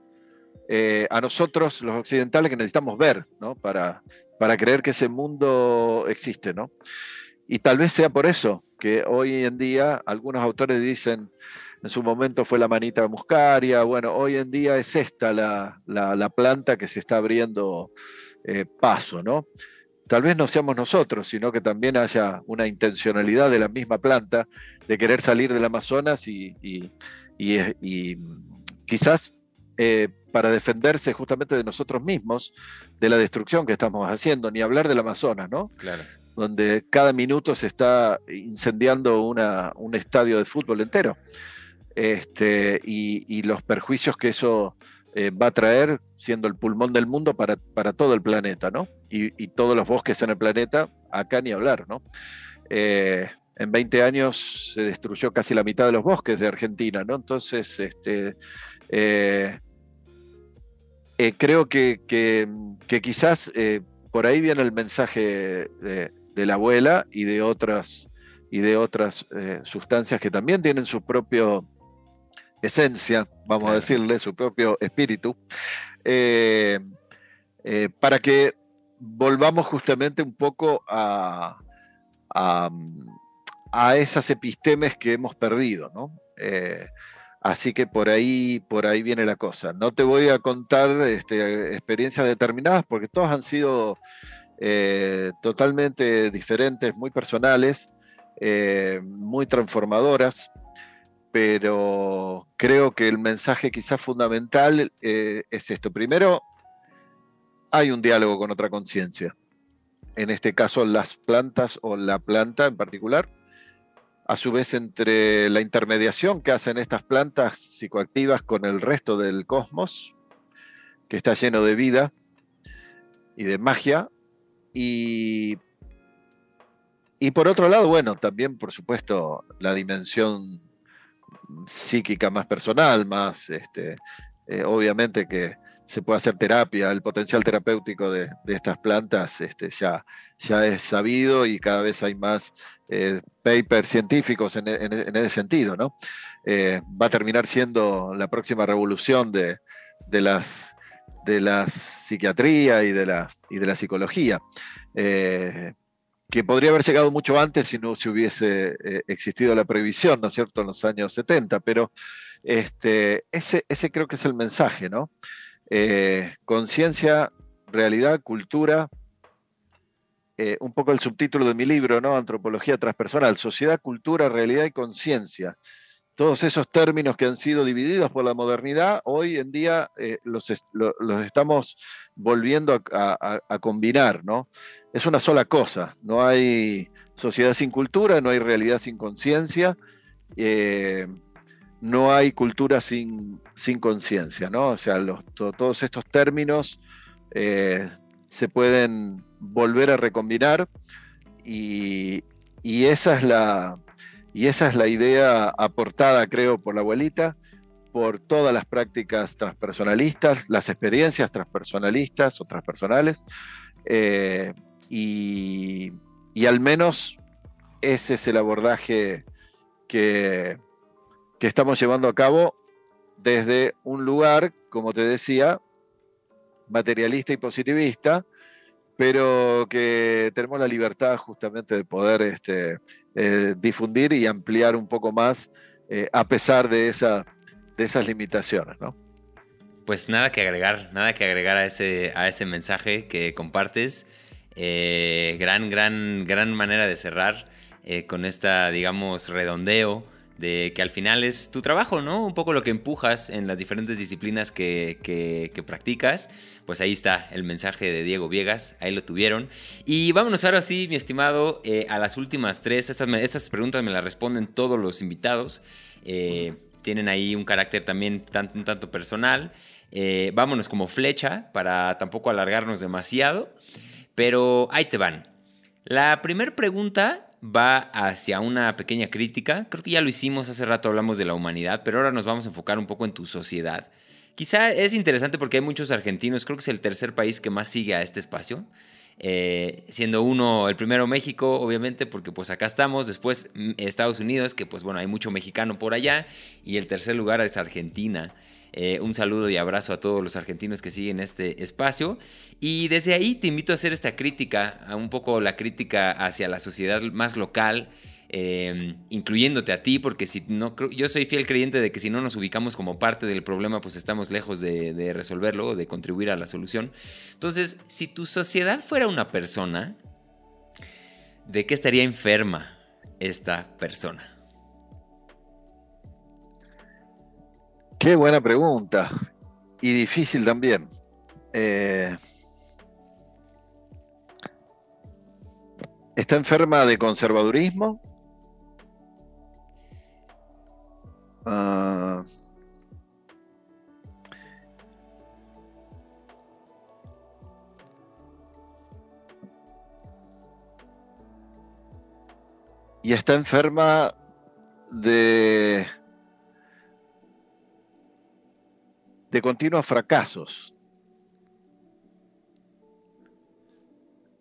a nosotros, los occidentales, que necesitamos ver, ¿no? Para, para creer que ese mundo existe, ¿no? Y tal vez sea por eso que hoy en día algunos autores dicen, en su momento fue la manita muscaria, bueno, hoy en día es esta la, planta que se está abriendo eh, paso, ¿no? Tal vez no seamos nosotros, sino que también haya una intencionalidad de la misma planta de querer salir del Amazonas y, quizás eh, para defenderse justamente de nosotros mismos, de la destrucción que estamos haciendo, ni hablar del Amazonas, ¿no? Claro. Donde cada minuto se está incendiando un estadio de fútbol entero este, y, los perjuicios que eso eh, va a traer, siendo el pulmón del mundo para, todo el planeta, ¿no? Y, todos los bosques en el planeta, acá ni hablar, ¿no? Eh, en 20 años se destruyó casi la mitad de los bosques de Argentina, ¿no? Entonces, este, eh, eh, creo que, quizás eh, por ahí viene el mensaje de, la abuela y de otras, y de otras sustancias que también tienen su propia esencia, vamos a decirle, su propio espíritu, para que volvamos justamente un poco a, a, esas epistemes que hemos perdido, ¿no? Eh, así que por ahí, por ahí viene la cosa. No te voy a contar este, experiencias determinadas porque todas han sido eh, totalmente diferentes, muy personales, eh, muy transformadoras, pero creo que el mensaje quizás fundamental es esto. Primero, hay un diálogo con otra conciencia. En este caso, las plantas o la planta en particular. A su vez, entre la intermediación que hacen estas plantas psicoactivas con el resto del cosmos, que está lleno de vida y de magia. Y, y por otro lado, bueno, también, por supuesto, la dimensión psíquica más personal, más, este, eh, obviamente que se puede hacer terapia, el potencial terapéutico de, estas plantas este, ya, ya es sabido y cada vez hay más eh, papers científicos en, ese sentido. ¿no? Eh, va a terminar siendo la próxima revolución de, las, de la psiquiatría y de la, y de la psicología. Que podría haber llegado mucho antes si no se hubiese existido la previsión, ¿no es cierto?, en los años 70, pero este, ese, ese creo que es el mensaje, ¿no? Eh, conciencia, realidad, cultura, eh, un poco el subtítulo de mi libro, ¿no? Antropología transpersonal, sociedad, cultura, realidad y conciencia. Todos esos términos que han sido divididos por la modernidad, hoy en día eh, los, estamos volviendo a, combinar, ¿no? Es una sola cosa, no hay sociedad sin cultura, no hay realidad sin conciencia no hay cultura sin, sin conciencia, ¿no? O sea, todos estos términos eh, se pueden volver a recombinar y, esa es la, y esa es la idea aportada, creo, por la abuelita, por todas las prácticas transpersonalistas, las experiencias transpersonalistas o transpersonales, eh, y, y al menos ese es el abordaje que, que estamos llevando a cabo desde un lugar, como te decía, materialista y positivista, pero que tenemos la libertad justamente de poder este, eh, difundir y ampliar un poco más eh, a pesar de, esa, de esas limitaciones. ¿no? Pues nada que agregar, nada que agregar a ese, a ese mensaje que compartes. Eh, gran, gran, gran manera de cerrar con esta, digamos, redondeo de que al final es tu trabajo, ¿no? Un poco lo que empujas en las diferentes disciplinas que, que, practicas. Pues ahí está el mensaje de Diego Viegas, ahí lo tuvieron. Y vámonos ahora sí, mi estimado, eh, a las últimas tres. Estas, estas, preguntas me las responden todos los invitados. Eh, tienen ahí un carácter también un tanto personal. Eh, vámonos como flecha para tampoco alargarnos demasiado. Pero ahí te van. La primera pregunta va hacia una pequeña crítica. Creo que ya lo hicimos hace rato, hablamos de la humanidad, pero ahora nos vamos a enfocar un poco en tu sociedad. Quizá es interesante porque hay muchos argentinos, creo que es el tercer país que más sigue a este espacio. Eh, siendo uno el primero México, obviamente, porque pues acá estamos, después mm, Estados Unidos, que pues bueno, hay mucho mexicano por allá, y el tercer lugar es Argentina. Eh, un saludo y abrazo a todos los argentinos que siguen este espacio. Y desde ahí te invito a hacer esta crítica, a un poco la crítica hacia la sociedad más local. Em, incluyéndote a ti, porque si no, yo soy fiel creyente de que si no nos ubicamos como parte del problema, pues estamos lejos de, de resolverlo o de contribuir a la solución. Entonces, si tu sociedad fuera una persona, ¿de qué estaría enferma esta persona? Qué buena pregunta. Y difícil también. Eh, ¿Está enferma de conservadurismo? Ah, y está enferma de, de continuos fracasos.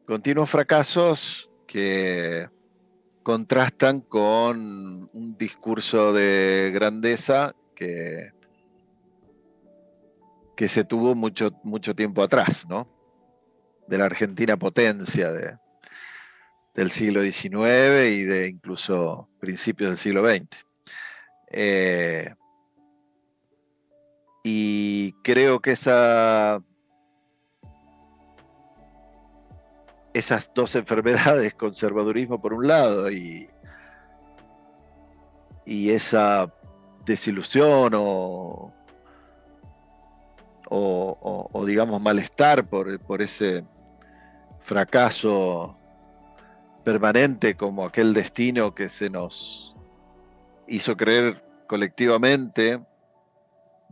Continuos fracasos que contrastan con un discurso de grandeza que, que se tuvo mucho, mucho tiempo atrás, ¿no? De la Argentina potencia de, del siglo XIX y de incluso principios del siglo XX. Y creo que esa, esas dos enfermedades, conservadurismo por un lado y, y esa desilusión o, o, digamos malestar por, por ese fracaso permanente como aquel destino que se nos hizo creer colectivamente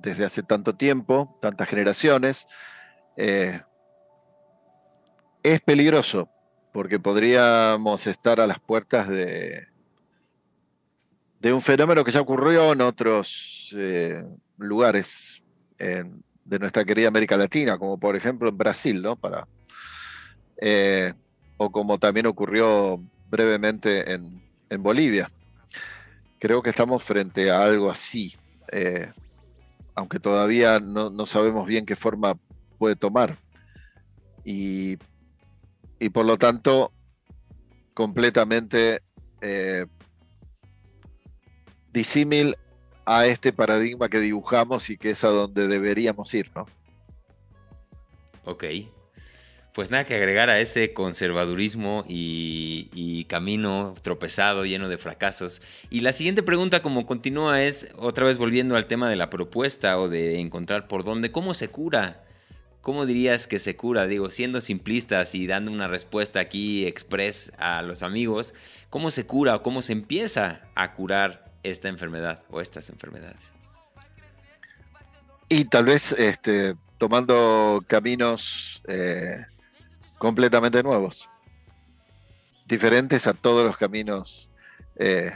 desde hace tanto tiempo, tantas generaciones, eh, es peligroso porque podríamos estar a las puertas de, de un fenómeno que ya ocurrió en otros eh, lugares de nuestra querida América Latina, como por ejemplo en Brasil, ¿no? Eh, o como también ocurrió brevemente en, Bolivia. Creo que estamos frente a algo así, aunque todavía no, sabemos bien qué forma puede tomar. Y, por lo tanto, completamente eh, disímil a este paradigma que dibujamos y que es a donde deberíamos ir, ¿no? Ok. Pues nada que agregar a ese conservadurismo y, camino tropezado, lleno de fracasos. Y la siguiente pregunta, como continúa, es otra vez volviendo al tema de la propuesta o de encontrar por dónde, ¿cómo se cura? ¿Cómo dirías que se cura? Digo, siendo simplistas y dando una respuesta aquí express a los amigos, ¿cómo se cura o cómo se empieza a curar esta enfermedad o estas enfermedades? Y tal vez este, tomando caminos eh, completamente nuevos, diferentes a todos los caminos eh,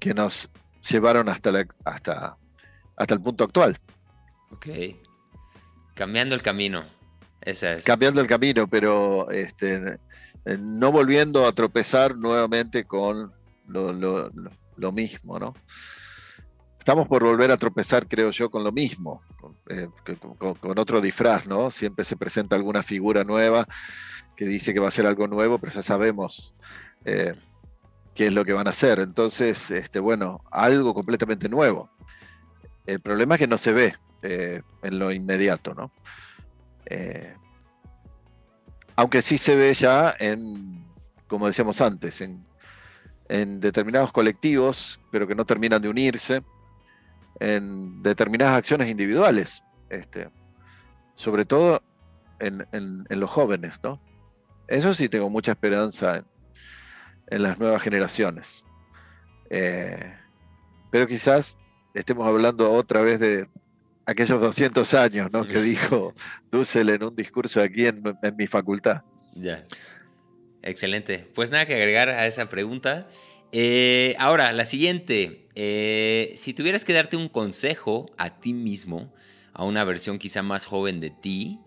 que nos llevaron hasta, hasta, hasta el punto actual. Ok. Cambiando el camino. Esa es. Cambiando el camino, pero este, no volviendo a tropezar nuevamente con lo, mismo, ¿no? Estamos por volver a tropezar, creo yo, con lo mismo, eh, con, otro disfraz, ¿no? Siempre se presenta alguna figura nueva que dice que va a ser algo nuevo, pero ya sabemos eh, qué es lo que van a hacer. Entonces, este, bueno, algo completamente nuevo. El problema es que no se ve eh, en lo inmediato, ¿no? aunque sí se ve ya en, como decíamos antes, en, en determinados colectivos, pero que no terminan de unirse en determinadas acciones individuales, este, sobre todo en, los jóvenes, ¿no? Eso sí tengo mucha esperanza en, las nuevas generaciones. Eh, pero quizás estemos hablando otra vez de aquellos 200 años, ¿no? Que dijo Dussel en un discurso aquí en, en mi facultad. Ya. Excelente. Pues nada que agregar a esa pregunta. Eh, ahora, la siguiente. Eh, si tuvieras que darte un consejo a ti mismo, a una versión quizá más joven de ti,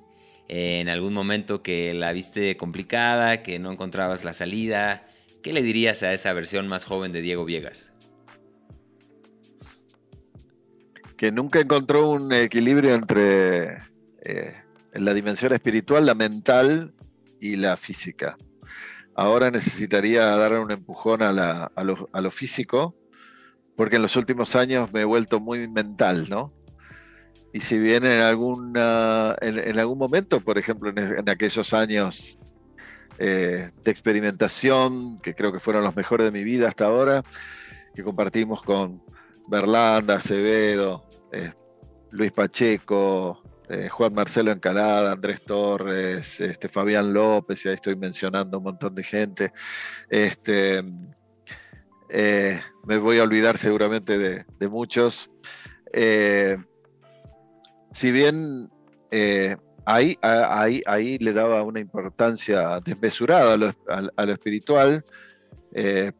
en algún momento que la viste complicada, que no encontrabas la salida, ¿qué le dirías a esa versión más joven de Diego Viegas? Que nunca encontró un equilibrio entre eh, la dimensión espiritual, la mental y la física ahora necesitaría dar un empujón a, lo, físico, porque en los últimos años me he vuelto muy mental, ¿no? Y si bien en, alguna, en, algún momento, por ejemplo, en, aquellos años eh, de experimentación, que creo que fueron los mejores de mi vida hasta ahora, que compartimos con Berlanda, Acevedo, eh, Luis Pacheco, eh, Juan Marcelo Encalada, Andrés Torres, este, Fabián López, y ahí estoy mencionando un montón de gente. Este, eh, me voy a olvidar seguramente de, muchos. Eh, si bien ahí, ahí, ahí, le daba una importancia desmesurada a lo, espiritual,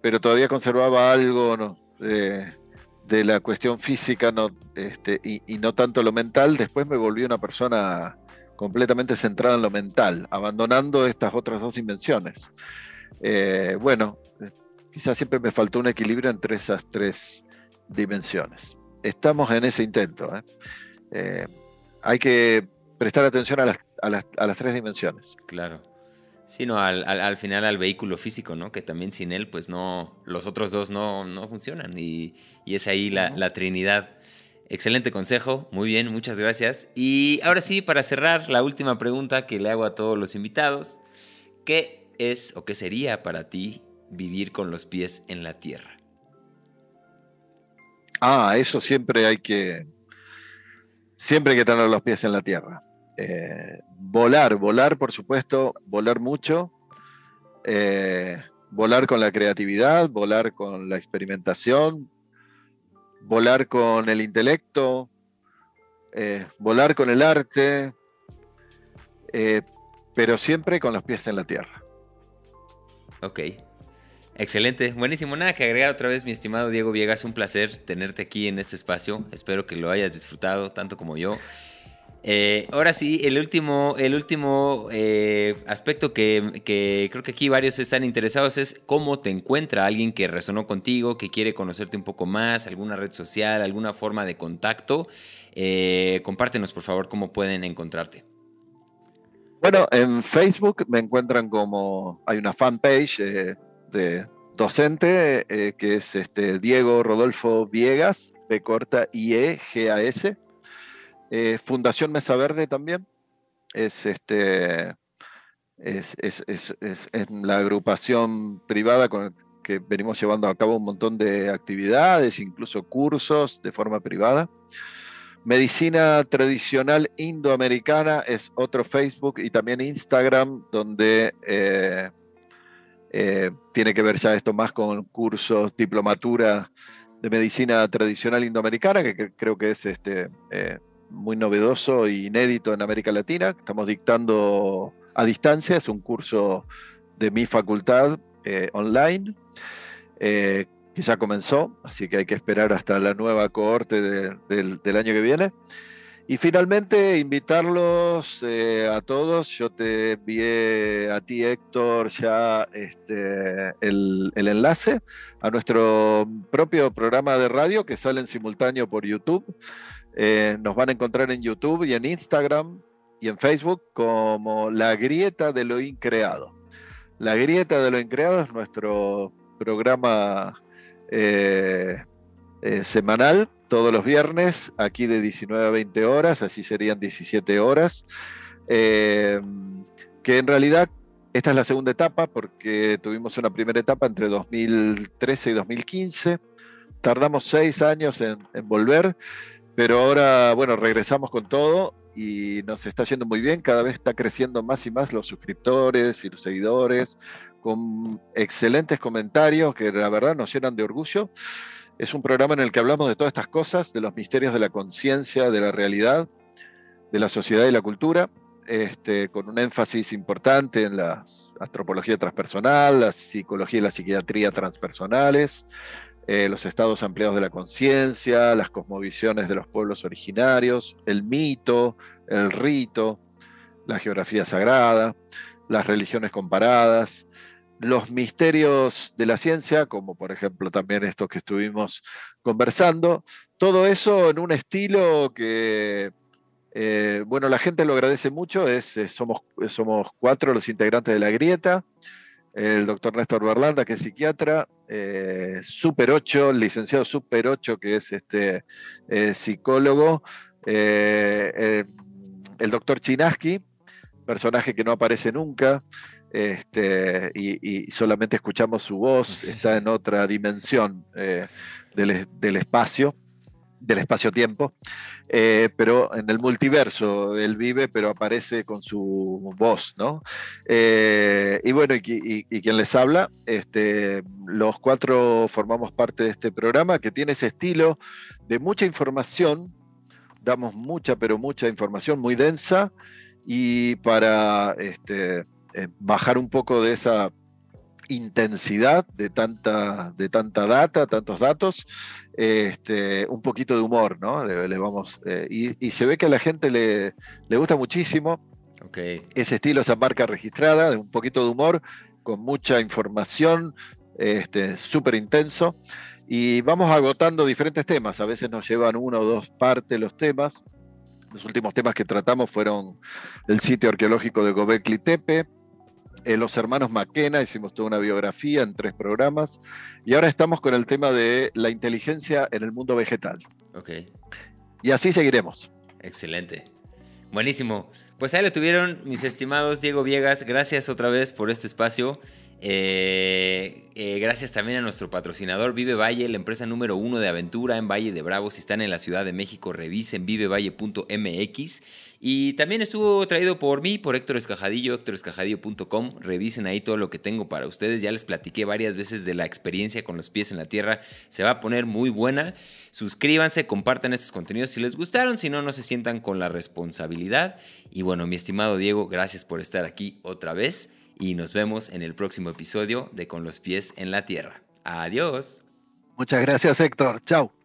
pero todavía conservaba algo de, la cuestión física este, y, no tanto lo mental. Después me volví una persona completamente centrada en lo mental, abandonando estas otras dos dimensiones. Eh, bueno, quizás siempre me faltó un equilibrio entre esas tres dimensiones. Estamos en ese intento. ¿eh? hay que prestar atención a las, a las tres dimensiones. Claro sino al, al, final al vehículo físico, ¿no? Que también sin él, pues no, los otros dos no, no funcionan. Y, y, es ahí la, la, Trinidad. Excelente consejo, muy bien, muchas gracias. Y ahora sí, para cerrar, la última pregunta que le hago a todos los invitados. ¿Qué es o qué sería para ti vivir con los pies en la tierra? Ah, eso siempre hay que, siempre hay que tener los pies en la tierra. Eh, volar, volar por supuesto, volar mucho, eh, volar con la creatividad, volar con la experimentación, volar con el intelecto, eh, volar con el arte, pero siempre con los pies en la tierra. Ok. Excelente, buenísimo. Nada que agregar otra vez, mi estimado Diego Viegas. Un placer tenerte aquí en este espacio. Espero que lo hayas disfrutado tanto como yo. Eh, ahora sí, el último, el último eh, aspecto que, creo que aquí varios están interesados es cómo te encuentra alguien que resonó contigo, que quiere conocerte un poco más, alguna red social, alguna forma de contacto. Eh, compártenos, por favor, cómo pueden encontrarte. Bueno, en Facebook me encuentran como hay una fanpage de docente que es este Diego Rodolfo Viegas, B corta IE G A S eh, Fundación Mesa Verde también. Es, este, es, la agrupación privada con que venimos llevando a cabo un montón de actividades, incluso cursos de forma privada. Medicina tradicional indoamericana es otro Facebook y también Instagram, donde eh, eh, tiene que ver ya esto más con cursos, diplomatura de medicina tradicional indoamericana, que creo que es este, muy novedoso e inédito en América Latina. Estamos dictando a distancia, es un curso de mi facultad eh, online, eh, que ya comenzó, así que hay que esperar hasta la nueva cohorte del año que viene. Y finalmente, invitarlos eh, a todos. Yo te envié a ti, Héctor, ya este, el, el, enlace a nuestro propio programa de radio que sale en simultáneo por YouTube. Eh, nos van a encontrar en YouTube y en Instagram y en Facebook como La Grieta de lo Increado. La Grieta de lo Increado es nuestro programa eh, eh, semanal, todos los viernes, aquí de 19 a 20 horas, así serían 17 horas, que en realidad esta es la segunda etapa porque tuvimos una primera etapa entre 2013 y 2015. Tardamos seis años en, en volver pero ahora, bueno, regresamos con todo y nos está yendo muy bien. Cada vez está creciendo más y más los suscriptores y los seguidores, con excelentes comentarios que la verdad nos llenan de orgullo. Es un programa en el que hablamos de todas estas cosas, de los misterios de la conciencia, de la realidad, de la sociedad y la cultura, este, con un énfasis importante en la antropología transpersonal, la psicología y la psiquiatría transpersonales, eh, los estados ampliados de la conciencia, las cosmovisiones de los pueblos originarios, el mito, el rito, la geografía sagrada, las religiones comparadas, los misterios de la ciencia, como por ejemplo también estos que estuvimos conversando, todo eso en un estilo que, eh, bueno, la gente lo agradece mucho, es, somos, somos cuatro los integrantes de la grieta, el doctor Néstor Berlanda, que es psiquiatra, eh, Super 8, licenciado Super 8, que es este, eh, psicólogo, eh, el doctor Chinaski, personaje que no aparece nunca, este, y, solamente escuchamos su voz, está en otra dimensión del, del espacio del espacio-tiempo, eh, pero en el multiverso él vive, pero aparece con su voz, ¿no? Eh, y bueno, y, quien les habla, este, los cuatro formamos parte de este programa que tiene ese estilo de mucha información, damos mucha, pero mucha información muy densa, y para este, eh, bajar un poco de esa intensidad de tanta, de tanta data, tantos datos, este, un poquito de humor, ¿no? Le, vamos, eh, y, se ve que a la gente le, le gusta muchísimo ese estilo, esa marca registrada, de un poquito de humor, con mucha información, este, súper intenso. Y vamos agotando diferentes temas, a veces nos llevan una o dos partes los temas. Los últimos temas que tratamos fueron el sitio arqueológico de Gobekli Tepe, eh, los hermanos Maquena, hicimos toda una biografía en tres programas, y ahora estamos con el tema de la inteligencia en el mundo vegetal. Ok. Y así seguiremos. Excelente. Buenísimo. Pues ahí lo tuvieron, mis estimados Diego Viegas. Gracias otra vez por este espacio. Eh, eh, gracias también a nuestro patrocinador Vive Valle, la empresa número uno de aventura en Valle de Bravo. Si están en la Ciudad de México, revisen vivevalle.mx. Y también estuvo traído por mí, por Héctor Escajadillo, héctorescajadillo.com. Revisen ahí todo lo que tengo para ustedes. Ya les platiqué varias veces de la experiencia con los pies en la tierra. Se va a poner muy buena. Suscríbanse, compartan estos contenidos si les gustaron, si no, no se sientan con la responsabilidad. Y bueno, mi estimado Diego, gracias por estar aquí otra vez y nos vemos en el próximo episodio de Con los pies en la tierra. Adiós. Muchas gracias Héctor. Chao.